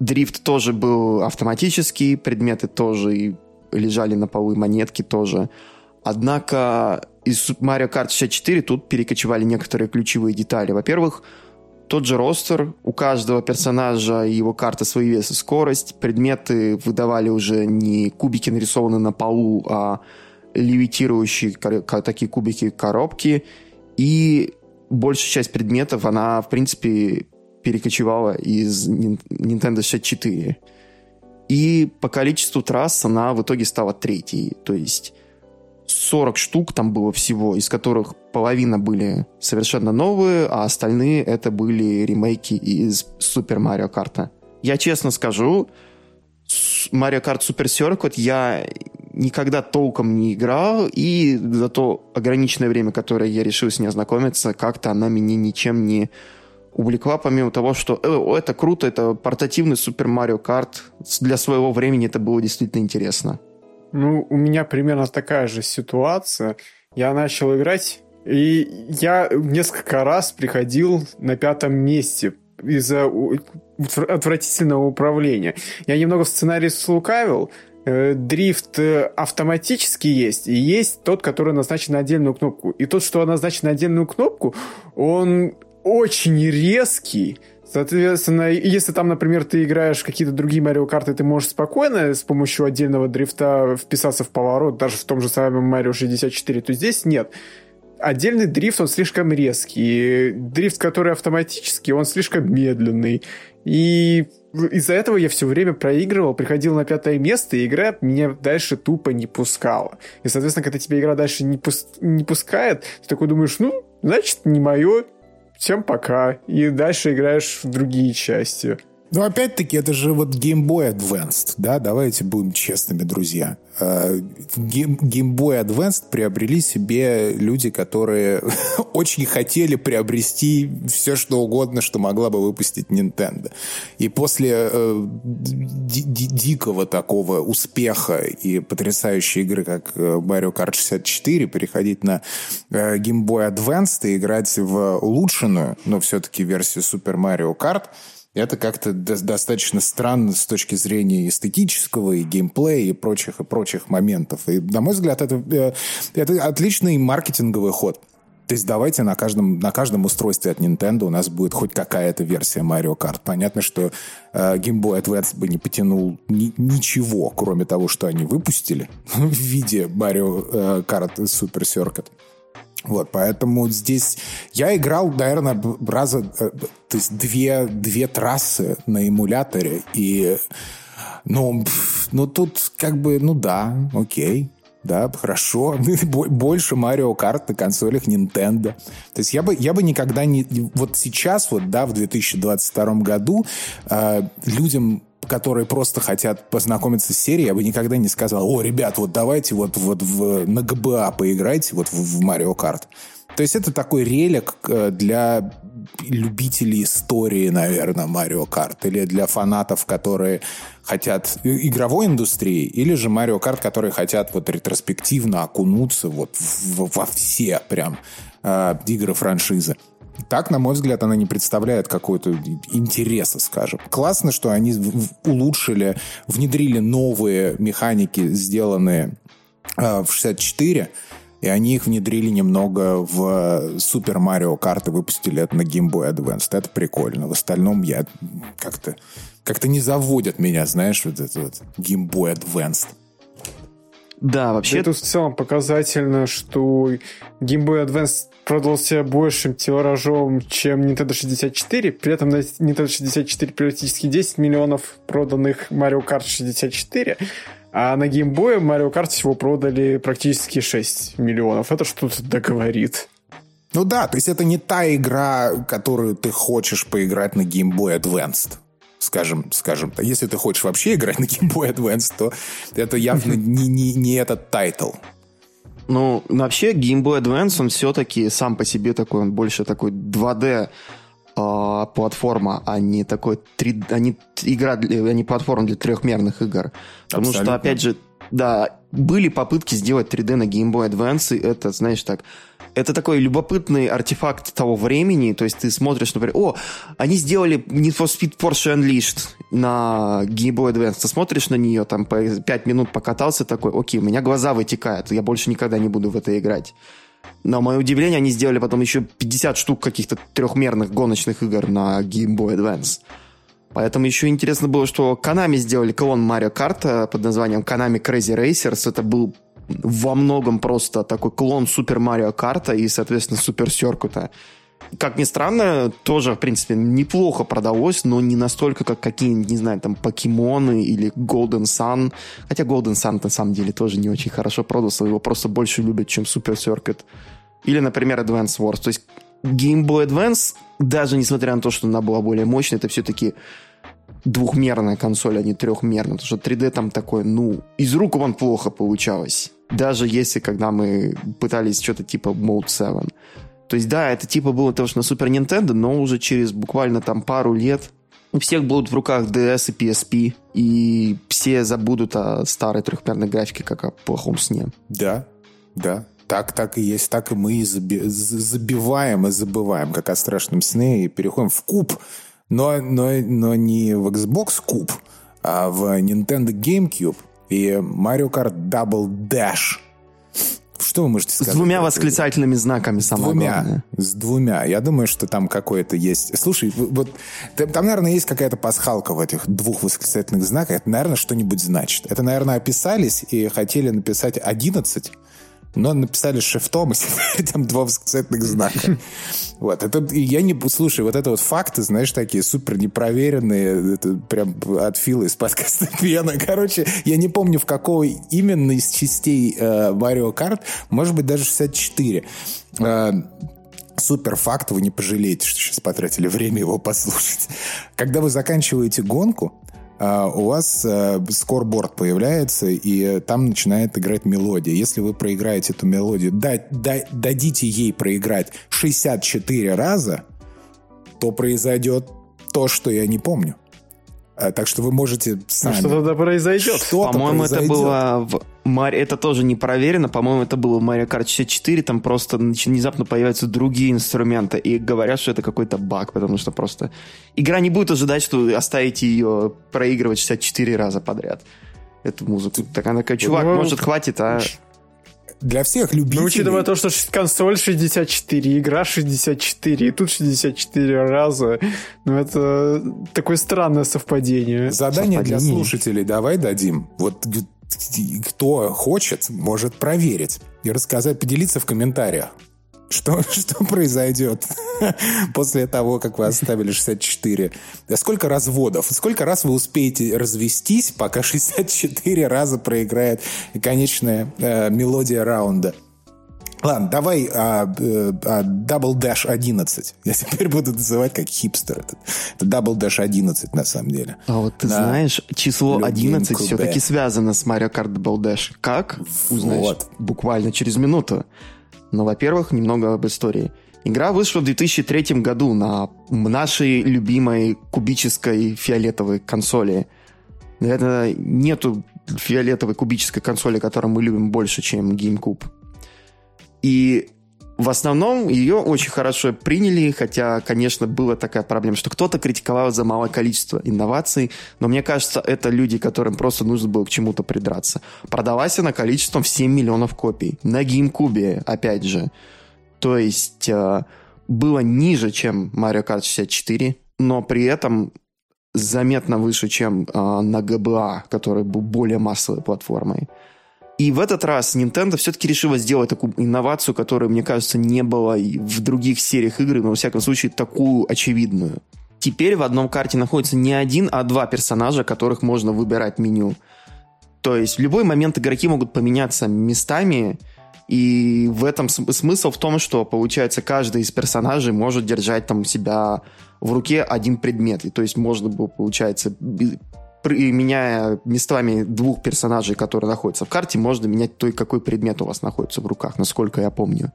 Дрифт тоже был автоматический, предметы тоже лежали на полу, монетки тоже. Однако из Mario Kart 64 тут перекочевали некоторые ключевые детали. Во-первых, тот же ростер, у каждого персонажа его карта свой вес и скорость. Предметы выдавали уже не кубики, нарисованные на полу, а левитирующие такие кубики коробки. И большая часть предметов, она, в принципе, перекочевала из Nintendo 64. И по количеству трасс она в итоге стала третьей. То есть 40 штук там было всего, из которых половина были совершенно новые, а остальные это были ремейки из Супер Марио Карта. Я честно скажу, Марио Карт Супер Circuit я никогда толком не играл, и за то ограниченное время, которое я решил с ней ознакомиться, как-то она меня ничем не увлекла, помимо того, что э, это круто, это портативный Супер Марио Карт. Для своего времени это было действительно интересно. Ну, у меня примерно такая же ситуация. Я начал играть, и я несколько раз приходил на пятом месте из-за отвратительного управления. Я немного в сценарии слукавил, э, дрифт э, автоматически есть, и есть тот, который назначен на отдельную кнопку. И тот, что назначен на отдельную кнопку, он очень резкий, Соответственно, если там, например, ты играешь какие-то другие Марио карты, ты можешь спокойно с помощью отдельного дрифта вписаться в поворот, даже в том же самом Марио 64, то здесь нет. Отдельный дрифт, он слишком резкий. Дрифт, который автоматический, он слишком медленный. И из-за этого я все время проигрывал, приходил на пятое место, и игра меня дальше тупо не пускала. И, соответственно, когда тебя игра дальше не, пус- не пускает, ты такой думаешь, ну, значит, не мое, всем пока. И дальше играешь в другие части. Ну, опять-таки, это же вот Game Boy Advanced, да, давайте будем честными, друзья. Э, Game Boy Advanced приобрели себе люди, которые очень хотели приобрести все, что угодно, что могла бы выпустить Nintendo. И после э, дикого такого успеха и потрясающей игры, как э, Mario Kart 64, переходить на э, Game Boy Advanced и играть в улучшенную, но все-таки версию Super Mario Kart – это как-то достаточно странно с точки зрения эстетического и геймплея и прочих и прочих моментов. И, на мой взгляд, это, э, это отличный маркетинговый ход. То есть давайте на каждом, на каждом устройстве от Nintendo у нас будет хоть какая-то версия Mario Kart. Понятно, что э, Game Boy Advance бы не потянул ни, ничего, кроме того, что они выпустили в виде Mario э, Kart Super Circuit. Вот, поэтому здесь я играл, наверное, раза, э, то есть две, две трассы на эмуляторе, и, ну, ну, тут как бы, ну да, окей, да, хорошо, больше Марио Карт на консолях Nintendo. То есть я бы, я бы никогда не... Вот сейчас, вот, да, в 2022 году э, людям которые просто хотят познакомиться с серией, я бы никогда не сказал, о, ребят, вот давайте вот, вот в, на ГБА поиграйте вот в, Mario Kart. То есть это такой релик э, для любителей истории, наверное, Марио Карт, или для фанатов, которые хотят игровой индустрии, или же Марио Карт, которые хотят вот ретроспективно окунуться вот во все прям э, игры франшизы. Так, на мой взгляд, она не представляет какого-то интереса, скажем. Классно, что они улучшили, внедрили новые механики, сделанные э, в 64, и они их внедрили немного в Super Mario Kart и выпустили это на Game Boy Advance. Это прикольно. В остальном я как-то как-то не заводят меня, знаешь, вот это вот Game Boy Advanced. Да, вообще... Это в целом показательно, что Game Boy Advance продался большим тиражом, чем Nintendo 64. При этом на Nintendo 64 практически 10 миллионов проданных Mario Kart 64. А на Game Boy Mario Kart всего продали практически 6 миллионов. Это что-то договорит. Ну да, то есть это не та игра, которую ты хочешь поиграть на Game Boy Advanced скажем, скажем, если ты хочешь вообще играть на Game Boy Advance, то это явно не, не, не этот title. Ну, вообще, Game Boy Advance, он все-таки сам по себе такой, он больше такой 2D э, платформа, а не такой 3, а не игра, для, а не платформа для трехмерных игр. Потому Абсолютно. что, опять же, да, были попытки сделать 3D на Game Boy Advance, и это, знаешь, так, это такой любопытный артефакт того времени, то есть ты смотришь, например, о, они сделали Need for Speed Porsche Unleashed на Game Boy Advance, ты смотришь на нее, там, 5 минут покатался, такой, окей, у меня глаза вытекают, я больше никогда не буду в это играть. На мое удивление, они сделали потом еще 50 штук каких-то трехмерных гоночных игр на Game Boy Advance. Поэтому еще интересно было, что Konami сделали клон Марио Карта под названием Konami Crazy Racers. Это был во многом просто такой клон Супер Марио Карта и, соответственно, Супер Серкута. Как ни странно, тоже, в принципе, неплохо продалось, но не настолько, как какие-нибудь, не знаю, там, покемоны или Golden Sun. Хотя Golden Sun, на самом деле, тоже не очень хорошо продался, его просто больше любят, чем Супер Серкут. Или, например, Advance Wars. То есть Game Boy Advance, даже несмотря на то, что она была более мощной, это все-таки двухмерная консоль, а не трехмерная. Потому что 3D там такой, ну, из рук вон плохо получалось. Даже если, когда мы пытались что-то типа Mode 7. То есть, да, это типа было того, что на Super Nintendo, но уже через буквально там пару лет у всех будут в руках DS и PSP, и все забудут о старой трехмерной графике, как о плохом сне. Да, да. Так, так и есть, так и мы и заби- забиваем и забываем, как о страшном сне, и переходим в куб но, но, но не в Xbox Cube, а в Nintendo GameCube и Mario Kart Double Dash. Что вы можете сказать? С двумя восклицательными знаками, самое двумя, главное. С двумя. Я думаю, что там какое-то есть... Слушай, вот там, наверное, есть какая-то пасхалка в этих двух восклицательных знаках. Это, наверное, что-нибудь значит. Это, наверное, описались и хотели написать 11, но написали шифтом, и там два восклицательных знака. Вот, это, я не, слушай, вот это вот факты, знаешь, такие супер непроверенные, это прям от Фила из подкаста Пьяна. Короче, я не помню, в какой именно из частей э, Mario Kart, может быть, даже 64. Э, супер факт, вы не пожалеете, что сейчас потратили время его послушать. Когда вы заканчиваете гонку, у вас э, скорборд появляется, и там начинает играть мелодия. Если вы проиграете эту мелодию, дадите ей проиграть 64 раза, то произойдет то, что я не помню. А, так что вы можете сами... Что тогда произойдет? Что По-моему, это было в Мари... Это тоже не проверено. По-моему, это было в Mario Kart 64. Там просто внезапно появляются другие инструменты. И говорят, что это какой-то баг, потому что просто... Игра не будет ожидать, что вы оставите ее проигрывать 64 раза подряд. Эту музыку. Так она такая, чувак, ну, может, хватит, а для всех любителей... Ну, учитывая то, что консоль 64, игра 64, и тут 64 раза, ну, это такое странное совпадение. Задание для слушателей давай дадим. Вот кто хочет, может проверить и рассказать, поделиться в комментариях. Что, что произойдет после того, как вы оставили 64? Сколько разводов? Сколько раз вы успеете развестись, пока 64 раза проиграет конечная э, мелодия раунда? Ладно, давай а, э, а, Double Dash 11. Я теперь буду называть как хипстер. Это, это Double Dash 11 на самом деле. А вот ты на знаешь, число 11 все-таки связано с Mario Kart Double Dash. Как? Узнаешь вот. буквально через минуту. Но, во-первых, немного об истории. Игра вышла в 2003 году на нашей любимой кубической фиолетовой консоли. Это нету фиолетовой кубической консоли, которую мы любим больше, чем GameCube. И в основном ее очень хорошо приняли, хотя, конечно, была такая проблема, что кто-то критиковал за малое количество инноваций, но мне кажется, это люди, которым просто нужно было к чему-то придраться. Продалась она количеством в 7 миллионов копий. На GameCube, опять же. То есть э, было ниже, чем Mario Kart 64, но при этом заметно выше, чем э, на GBA, который был более массовой платформой. И в этот раз Nintendo все-таки решила сделать такую инновацию, которая, мне кажется, не было в других сериях игры, но, во всяком случае, такую очевидную. Теперь в одном карте находится не один, а два персонажа, которых можно выбирать меню. То есть в любой момент игроки могут поменяться местами, и в этом смысл в том, что, получается, каждый из персонажей может держать там у себя в руке один предмет. И то есть можно было, получается, меняя местами двух персонажей, которые находятся в карте, можно менять то, какой предмет у вас находится в руках, насколько я помню.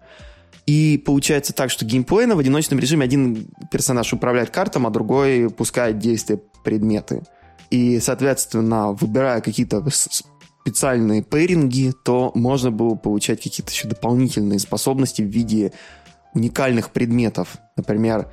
И получается так, что геймплейно в одиночном режиме один персонаж управляет картом, а другой пускает действия предметы. И, соответственно, выбирая какие-то специальные пейринги, то можно было получать какие-то еще дополнительные способности в виде уникальных предметов. Например,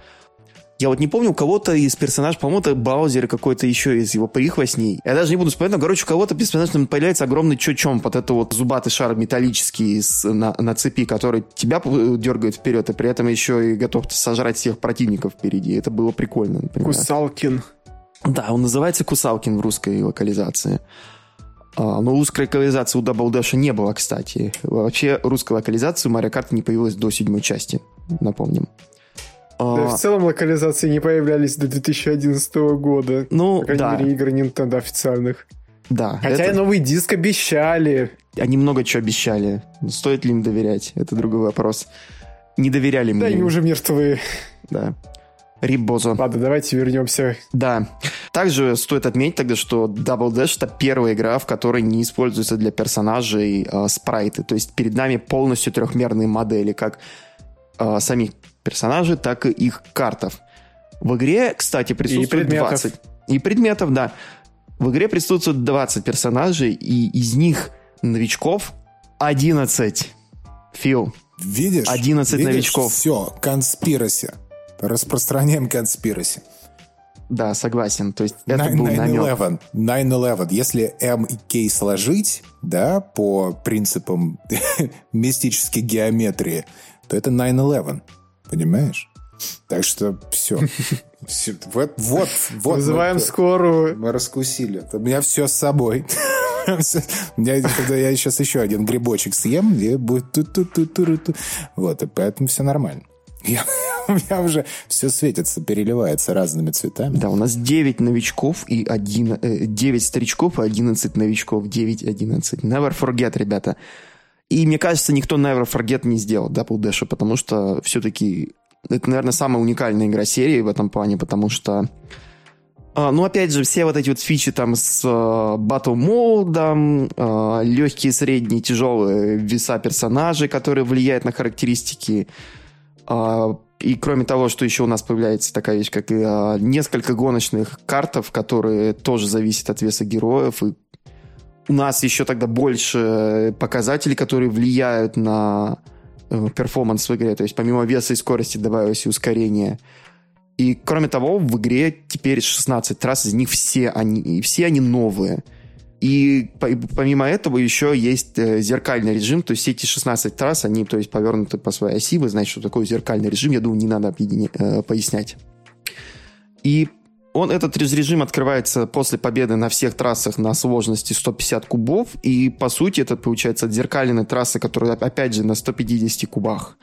я вот не помню, у кого-то из персонажей, по-моему, это Баузер какой-то еще из его прихвостней. Я даже не буду вспоминать, но, короче, у кого-то персонаж там появляется огромный чочом, вот это вот зубатый шар металлический с, на, на цепи, который тебя дергает вперед, и при этом еще и готов сожрать всех противников впереди. Это было прикольно, например. Кусалкин. Да, он называется Кусалкин в русской локализации. А, но русской локализации у Double Dash не было, кстати. Вообще, русской локализации у Марио Карта не появилась до седьмой части, напомним. Да, а... в целом локализации не появлялись до 2011 года. Ну, По крайней да. мере, игр Nintendo официальных. Да. Хотя это... и новый диск обещали. Они много чего обещали. Стоит ли им доверять? Это другой вопрос. Не доверяли мне. Да, они уже мертвые. Да. Рибозо. Ладно, давайте вернемся. Да. Также стоит отметить тогда, что Double Dash это первая игра, в которой не используются для персонажей э, спрайты. То есть перед нами полностью трехмерные модели, как э, самих персонажей, так и их картов. В игре, кстати, присутствует и 20. И предметов, да. В игре присутствует 20 персонажей, и из них новичков 11. Фил. Видишь? 11 видишь? новичков. Все, конспираси. Распространяем конспираси. Да, согласен. То есть это 9, был 9-11. 9-11. Если M и K сложить, да, по принципам мистической геометрии, то это 9-11. Понимаешь? Так что все. Вот, вот, вот. Вызываем скорую. Мы раскусили. У меня все с собой. Я, когда я сейчас еще один грибочек съем, и будет ту ту ту ту ту Вот, и поэтому все нормально. Я, у меня уже все светится, переливается разными цветами. Да, у нас 9 новичков и 1, 9 старичков и 11 новичков. 9-11. Never forget, ребята. И мне кажется, никто Never Forget не сделал Double Dash, потому что все-таки это, наверное, самая уникальная игра серии в этом плане, потому что а, ну, опять же, все вот эти вот фичи там с батл модом, легкие, средние, тяжелые веса персонажей, которые влияют на характеристики. А, и кроме того, что еще у нас появляется такая вещь, как а, несколько гоночных картов, которые тоже зависят от веса героев. И у нас еще тогда больше показателей, которые влияют на э, перформанс в игре. То есть помимо веса и скорости добавилось и ускорение. И кроме того, в игре теперь 16 трасс, из них все они, и все они новые. И помимо этого еще есть э, зеркальный режим, то есть все эти 16 трасс, они то есть, повернуты по своей оси. Вы знаете, что такое зеркальный режим, я думаю, не надо объединя... э, пояснять. И он, этот режим открывается после победы на всех трассах на сложности 150 кубов. И, по сути, это, получается, отзеркаленные трассы, которые, опять же, на 150 кубах.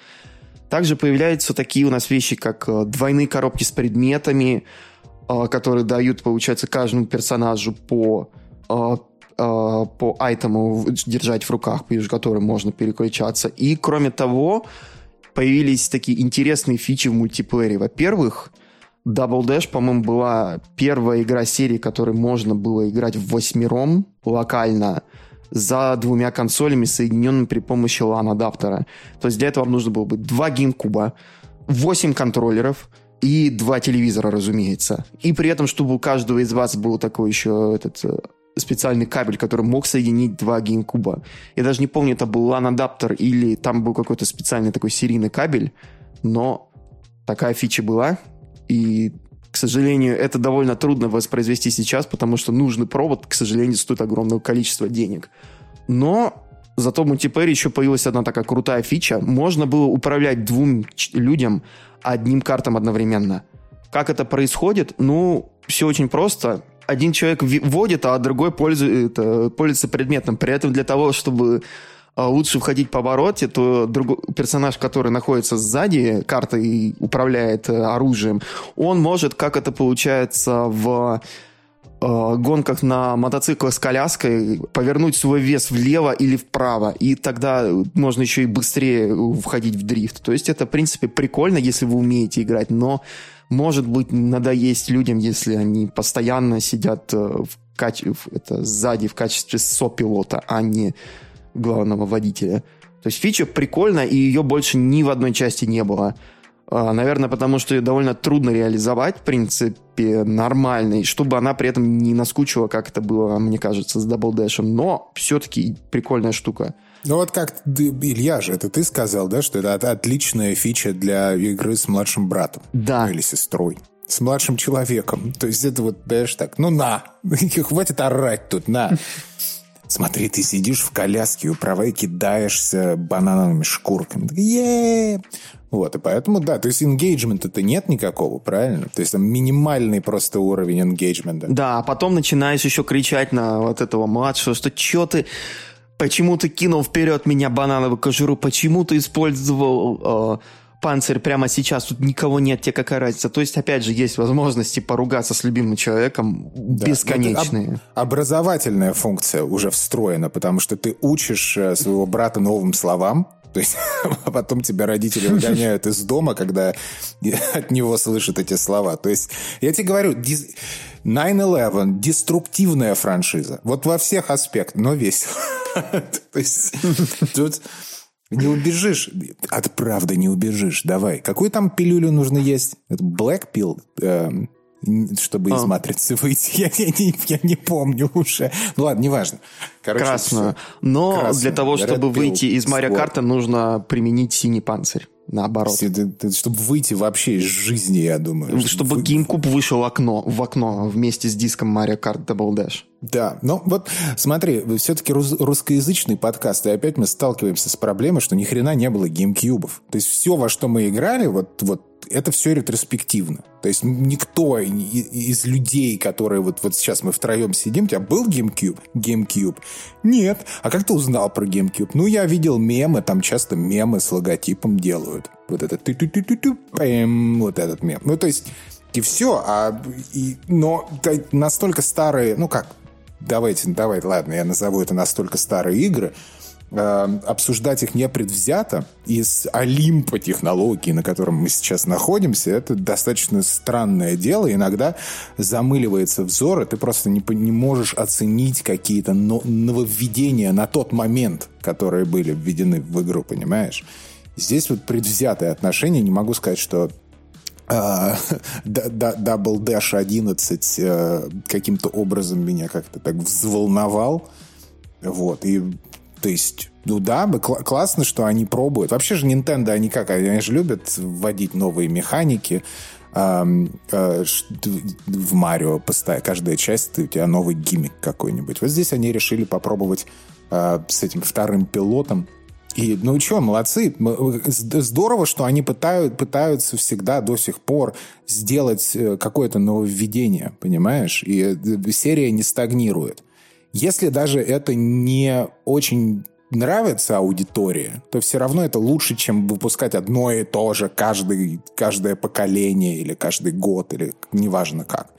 Также появляются такие у нас вещи, как э, двойные коробки с предметами, э, которые дают, получается, каждому персонажу по, э, по айтему держать в руках, между которым можно переключаться. И, кроме того, появились такие интересные фичи в мультиплеере. Во-первых, Double Dash, по-моему, была первая игра серии, которой можно было играть в восьмером локально за двумя консолями, соединенными при помощи LAN-адаптера. То есть для этого вам нужно было бы два геймкуба, 8 контроллеров и два телевизора, разумеется. И при этом, чтобы у каждого из вас был такой еще этот э, специальный кабель, который мог соединить два геймкуба. Я даже не помню, это был LAN-адаптер или там был какой-то специальный такой серийный кабель, но такая фича была, и к сожалению, это довольно трудно воспроизвести сейчас, потому что нужный провод, к сожалению, стоит огромного количества денег. Но зато в мультиплеере еще появилась одна такая крутая фича. Можно было управлять двум людям одним картом одновременно. Как это происходит? Ну, все очень просто. Один человек вводит, а другой пользуется, пользуется предметом. При этом для того, чтобы лучше входить по обороте, то другой персонаж, который находится сзади карты и управляет э, оружием, он может, как это получается в э, гонках на мотоциклах с коляской, повернуть свой вес влево или вправо, и тогда можно еще и быстрее входить в дрифт. То есть это, в принципе, прикольно, если вы умеете играть, но может быть надоесть людям, если они постоянно сидят э, в каче... это, сзади в качестве сопилота, а не главного водителя. То есть фича прикольная, и ее больше ни в одной части не было. А, наверное, потому что ее довольно трудно реализовать, в принципе, нормально, и чтобы она при этом не наскучила, как это было, мне кажется, с Double Dash. Но все-таки прикольная штука. Ну вот как, Илья же, это ты сказал, да, что это отличная фича для игры с младшим братом. Да. Или сестрой. С младшим человеком. То есть это вот, знаешь, так, ну на, хватит орать тут, на. Смотри, ты сидишь в коляске, управляй, кидаешься банановыми шкурками. е Вот, и поэтому, да, то есть engagement-то нет никакого, правильно? То есть там минимальный просто уровень engagement. Да, а потом начинаешь еще кричать на вот этого младшего, что что ты Почему ты кинул вперед меня банановую кожуру? Почему ты использовал э, панцирь прямо сейчас? Тут никого нет, тебе какая разница? То есть, опять же, есть возможности поругаться с любимым человеком да. бесконечные. Об, образовательная функция уже встроена, потому что ты учишь э, своего брата новым словам, то есть, а потом тебя родители выгоняют из дома, когда от него слышат эти слова. То есть, я тебе говорю, 9-11 – деструктивная франшиза. Вот во всех аспектах, но весело. То есть, тут не убежишь. От правды не убежишь. Давай. Какую там пилюлю нужно есть? Это Black Pill? Эм, чтобы из а. матрицы выйти. Я, я, не, я не помню уже. Ну ладно, неважно. Короче, Красную. Но Красную. для того, чтобы Red выйти из Марио Карта, нужно применить синий панцирь. Наоборот. Чтобы выйти вообще из жизни, я думаю. Чтобы Вы... GameCube вышел в окно, в окно вместе с диском Mario Kart Double Dash. Да, ну вот смотри, все-таки рус- русскоязычный подкаст, и опять мы сталкиваемся с проблемой, что ни хрена не было геймкьюбов. То есть все, во что мы играли, вот, вот это все ретроспективно. То есть никто из людей, которые вот, вот сейчас мы втроем сидим, у тебя был GameCube? GameCube? Нет. А как ты узнал про GameCube? Ну, я видел мемы, там часто мемы с логотипом делают. Вот это ты ты ты ты ты вот этот мем. Ну, то есть, и все. А, и, но настолько старые, ну как, давайте, давайте, ладно, я назову это настолько старые игры, обсуждать их непредвзято из Олимпа технологий, на котором мы сейчас находимся, это достаточно странное дело. Иногда замыливается взор, и ты просто не, не можешь оценить какие-то нововведения на тот момент, которые были введены в игру, понимаешь? Здесь вот предвзятое отношение. Не могу сказать, что uh, Double Dash 11 uh, каким-то образом меня как-то так взволновал. Вот. И то есть, ну да, кл- классно, что они пробуют. Вообще же Nintendo, они как, они же любят вводить новые механики. Э, э, в Марио каждая часть у тебя новый гиммик какой-нибудь. Вот здесь они решили попробовать э, с этим вторым пилотом. И, ну что, молодцы. Здорово, что они пытают, пытаются всегда до сих пор сделать э, какое-то нововведение, понимаешь? И э, серия не стагнирует. Если даже это не очень нравится аудитории, то все равно это лучше, чем выпускать одно и то же каждый, каждое поколение или каждый год, или неважно как.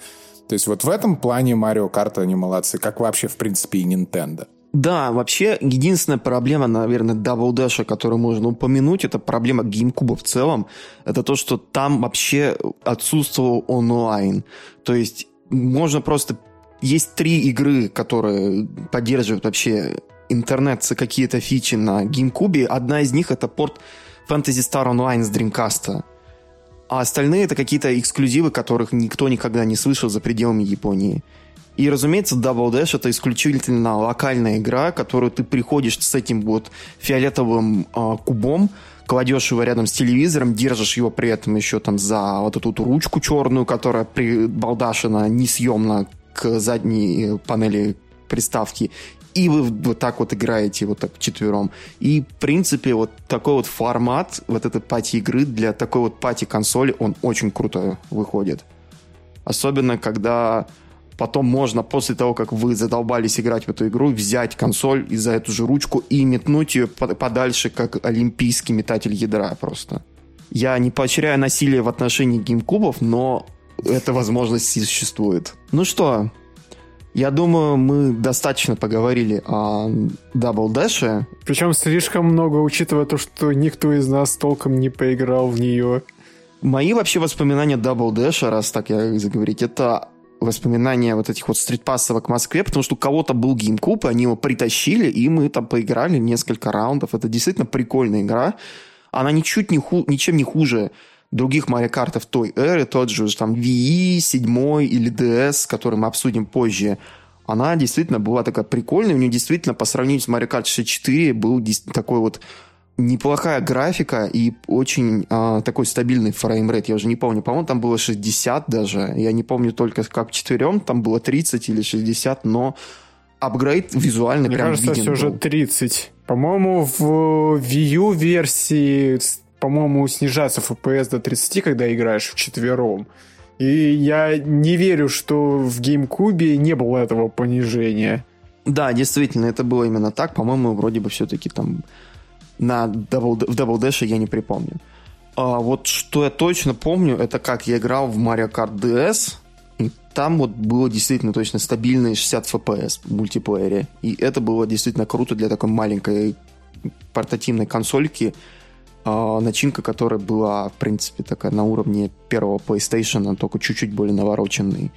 То есть вот в этом плане Марио Карта они молодцы, как вообще, в принципе, и Nintendo. Да, вообще, единственная проблема, наверное, Double Dash, которую можно упомянуть, это проблема GameCube в целом. Это то, что там вообще отсутствовал онлайн. То есть можно просто есть три игры, которые поддерживают вообще интернет какие-то фичи на GameCube. Одна из них это порт Fantasy Star Online с Dreamcast. А остальные это какие-то эксклюзивы, которых никто никогда не слышал за пределами Японии. И, разумеется, Double Dash это исключительно локальная игра, которую ты приходишь с этим вот фиолетовым э, кубом, кладешь его рядом с телевизором, держишь его при этом еще там за вот эту вот ручку черную, которая прибалдашена несъемно к задней панели приставки, и вы вот так вот играете вот так четвером. И, в принципе, вот такой вот формат, вот этой пати-игры для такой вот пати-консоли, он очень круто выходит. Особенно, когда потом можно, после того, как вы задолбались играть в эту игру, взять консоль и за эту же ручку и метнуть ее подальше, как олимпийский метатель ядра просто. Я не поощряю насилие в отношении геймкубов, но эта возможность существует. Ну что, я думаю, мы достаточно поговорили о Double Dash. Причем слишком много, учитывая то, что никто из нас толком не поиграл в нее. Мои вообще воспоминания Double Dash, раз так я заговорить, это воспоминания вот этих вот стритпассовок в Москве, потому что у кого-то был GameCube, они его притащили, и мы там поиграли несколько раундов. Это действительно прикольная игра. Она ничуть не ху... ничем не хуже других Mario Kart той эры, тот же там Wii, 7 или DS, который мы обсудим позже, она действительно была такая прикольная. У нее действительно по сравнению с Mario Kart 64 был такой вот неплохая графика и очень а, такой стабильный framerate. Я уже не помню, по-моему, там было 60 даже. Я не помню только как четверем, там было 30 или 60, но апгрейд визуально Мне прям кажется, виден все уже 30. По-моему, в Wii U версии, по-моему, снижается FPS до 30, когда играешь в четвером. И я не верю, что в GameCube не было этого понижения. Да, действительно, это было именно так. По-моему, вроде бы все-таки там на Double, в Double Dash я не припомню. А вот что я точно помню, это как я играл в Mario Kart DS, и там вот было действительно точно стабильные 60 FPS в мультиплеере. И это было действительно круто для такой маленькой портативной консольки, а, начинка которая была, в принципе, такая на уровне первого PlayStation, только чуть-чуть более навороченный.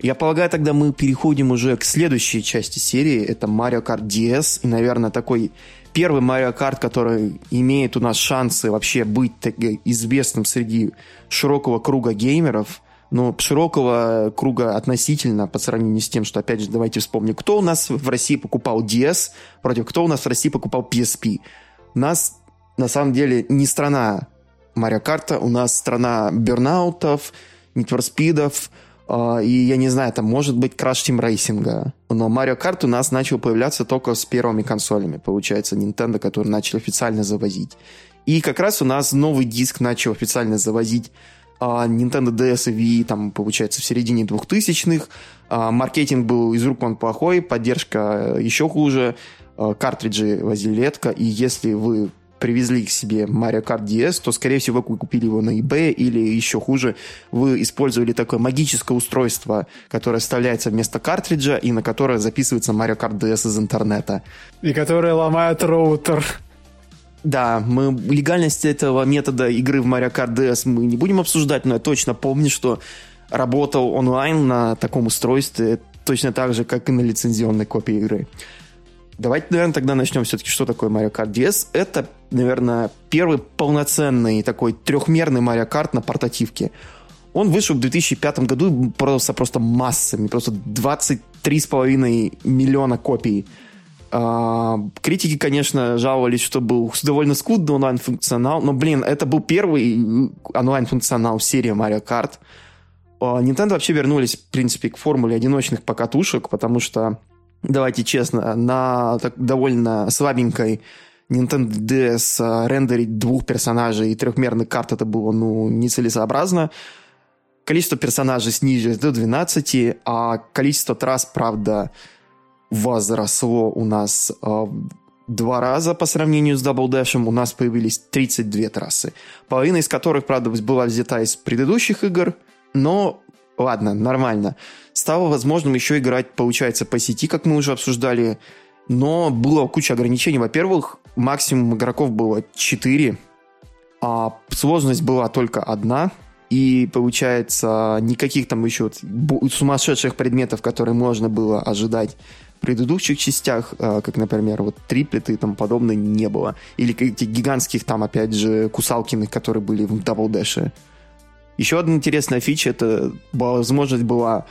Я полагаю, тогда мы переходим уже к следующей части серии. Это Mario Kart DS. И, наверное, такой первый Mario Kart, который имеет у нас шансы вообще быть известным среди широкого круга геймеров. Но широкого круга относительно по сравнению с тем, что, опять же, давайте вспомним, кто у нас в России покупал DS, против кто у нас в России покупал PSP. Нас на самом деле не страна Марио Карта, у нас страна бернаутов, нитворспидов, э, и, я не знаю, там может быть Team Racing. Но Марио Карт у нас начал появляться только с первыми консолями, получается, Nintendo, который начал официально завозить. И как раз у нас новый диск начал официально завозить а Nintendo DS и Wii, там, получается, в середине 2000-х. А, маркетинг был из рук вон плохой, поддержка еще хуже, а, картриджи возили редко, и если вы привезли к себе Mario Kart DS, то, скорее всего, вы купили его на eBay или еще хуже, вы использовали такое магическое устройство, которое вставляется вместо картриджа и на которое записывается Mario Kart DS из интернета. И которое ломает роутер. Да, мы легальность этого метода игры в Mario Kart DS мы не будем обсуждать, но я точно помню, что работал онлайн на таком устройстве точно так же, как и на лицензионной копии игры. Давайте, наверное, тогда начнем все-таки, что такое Mario Kart DS. Это, наверное, первый полноценный такой трехмерный Mario Kart на портативке. Он вышел в 2005 году и продался просто массами, просто 23,5 миллиона копий. А, критики, конечно, жаловались, что был довольно скудный онлайн-функционал, но, блин, это был первый онлайн-функционал в серии Mario Kart. А, Nintendo вообще вернулись, в принципе, к формуле одиночных покатушек, потому что давайте честно, на так, довольно слабенькой Nintendo DS а, рендерить двух персонажей и трехмерных карт это было ну, нецелесообразно. Количество персонажей снизилось до 12, а количество трасс, правда, возросло у нас э, два раза по сравнению с Double Dash. У нас появились 32 трассы, половина из которых, правда, была взята из предыдущих игр, но ладно, нормально стало возможным еще играть, получается, по сети, как мы уже обсуждали, но было куча ограничений. Во-первых, максимум игроков было 4, а сложность была только одна, и получается никаких там еще сумасшедших предметов, которые можно было ожидать в предыдущих частях, а, как, например, вот триплеты и тому подобное, не было. Или каких-то гигантских там, опять же, кусалкиных, которые были в Double Dash. Еще одна интересная фича, это возможность была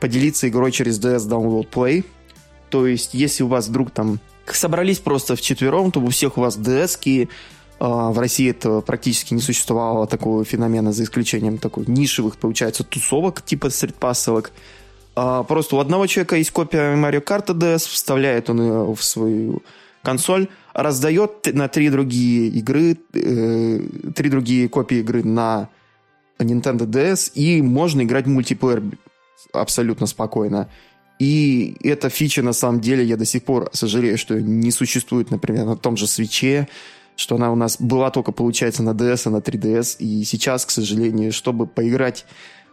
поделиться игрой через DS Download Play. То есть, если у вас вдруг там собрались просто в четвером, то у всех у вас DS-ки, а, в России это практически не существовало такого феномена, за исключением такой нишевых, получается, тусовок типа стритпассовок. А, просто у одного человека есть копия Mario Kart DS, вставляет он ее в свою консоль, раздает на три другие игры, э, три другие копии игры на Nintendo DS, и можно играть в мультиплеер абсолютно спокойно. И эта фича, на самом деле, я до сих пор сожалею, что не существует, например, на том же свече, что она у нас была только, получается, на DS, а на 3DS. И сейчас, к сожалению, чтобы поиграть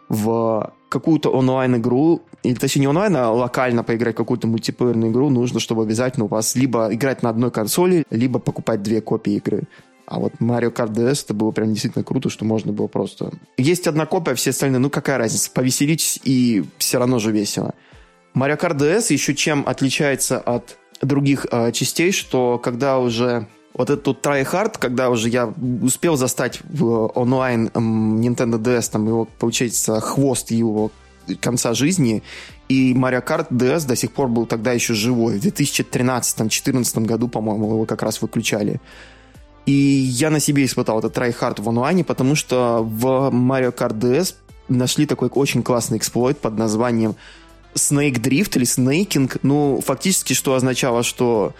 в какую-то онлайн-игру, или точнее не онлайн, а локально поиграть какую-то мультиплеерную игру, нужно, чтобы обязательно у вас либо играть на одной консоли, либо покупать две копии игры. А вот Mario Kart DS это было прям действительно круто, что можно было просто... Есть одна копия, все остальные, ну какая разница, повеселитесь и все равно же весело. Mario Kart DS еще чем отличается от других э, частей, что когда уже вот этот try hard, когда уже я успел застать в онлайн Nintendo DS, там его, получается, хвост его конца жизни, и Mario Kart DS до сих пор был тогда еще живой. В 2013-2014 году, по-моему, его как раз выключали. И я на себе испытал этот tryhard в онлайне, потому что в Mario Kart DS нашли такой очень классный эксплойт под названием Snake Drift или Snaking. Ну, фактически, что означало, что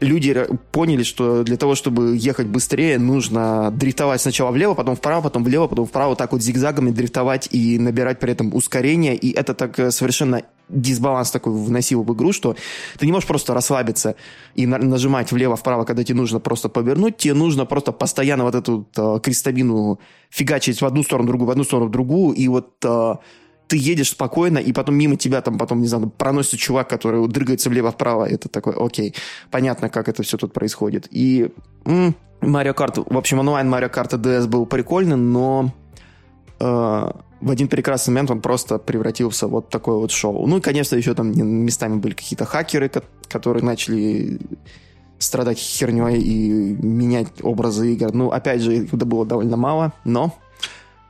люди поняли, что для того, чтобы ехать быстрее, нужно дрифтовать сначала влево, потом вправо, потом влево, потом вправо, так вот зигзагами дрифтовать и набирать при этом ускорение. И это так э, совершенно дисбаланс такой вносил в игру, что ты не можешь просто расслабиться и на- нажимать влево-вправо, когда тебе нужно просто повернуть, тебе нужно просто постоянно вот эту э, крестовину фигачить в одну сторону, в другую, в одну сторону, в другую, и вот э, ты едешь спокойно, и потом мимо тебя там потом, не знаю, проносится чувак, который дрыгается влево-вправо. Это такой, окей, понятно, как это все тут происходит. И м- Mario Kart, в общем, онлайн Mario Kart DS был прикольный, но э, в один прекрасный момент он просто превратился в вот такое вот шоу. Ну и, конечно, еще там местами были какие-то хакеры, которые начали страдать херней и менять образы игр. Ну, опять же, их было довольно мало, но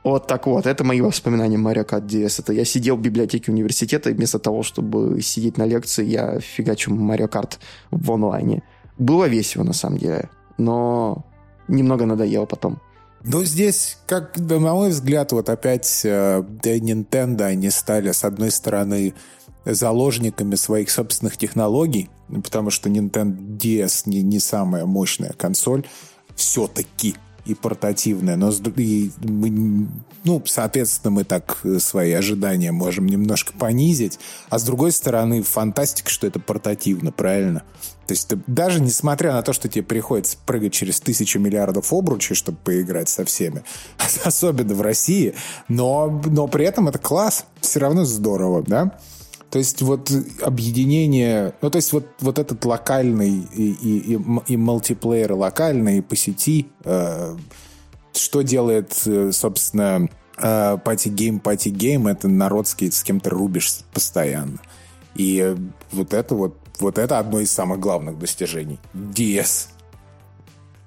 вот так вот, это мои воспоминания Mario Kart DS. Это я сидел в библиотеке университета, и вместо того, чтобы сидеть на лекции, я фигачу Mario Kart в онлайне. Было весело, на самом деле, но немного надоело потом. Ну, здесь, как, на мой взгляд, вот опять э, Nintendo, они стали, с одной стороны, заложниками своих собственных технологий, потому что Nintendo DS не, не самая мощная консоль, все-таки и портативная, но и, ну, соответственно, мы так э, свои ожидания можем немножко понизить. А с другой стороны, фантастика, что это портативно, правильно? То есть ты, даже несмотря на то, что тебе приходится прыгать через тысячу миллиардов обручей, чтобы поиграть со всеми, особенно в России, но, но при этом это класс, все равно здорово, да? То есть вот объединение, ну то есть вот, вот этот локальный и, и, и, и мультиплеер локальный и по сети, э, что делает, э, собственно, пати-гейм, пати-гейм, это народский, с кем ты рубишь постоянно. И вот это вот, вот это одно из самых главных достижений. DS.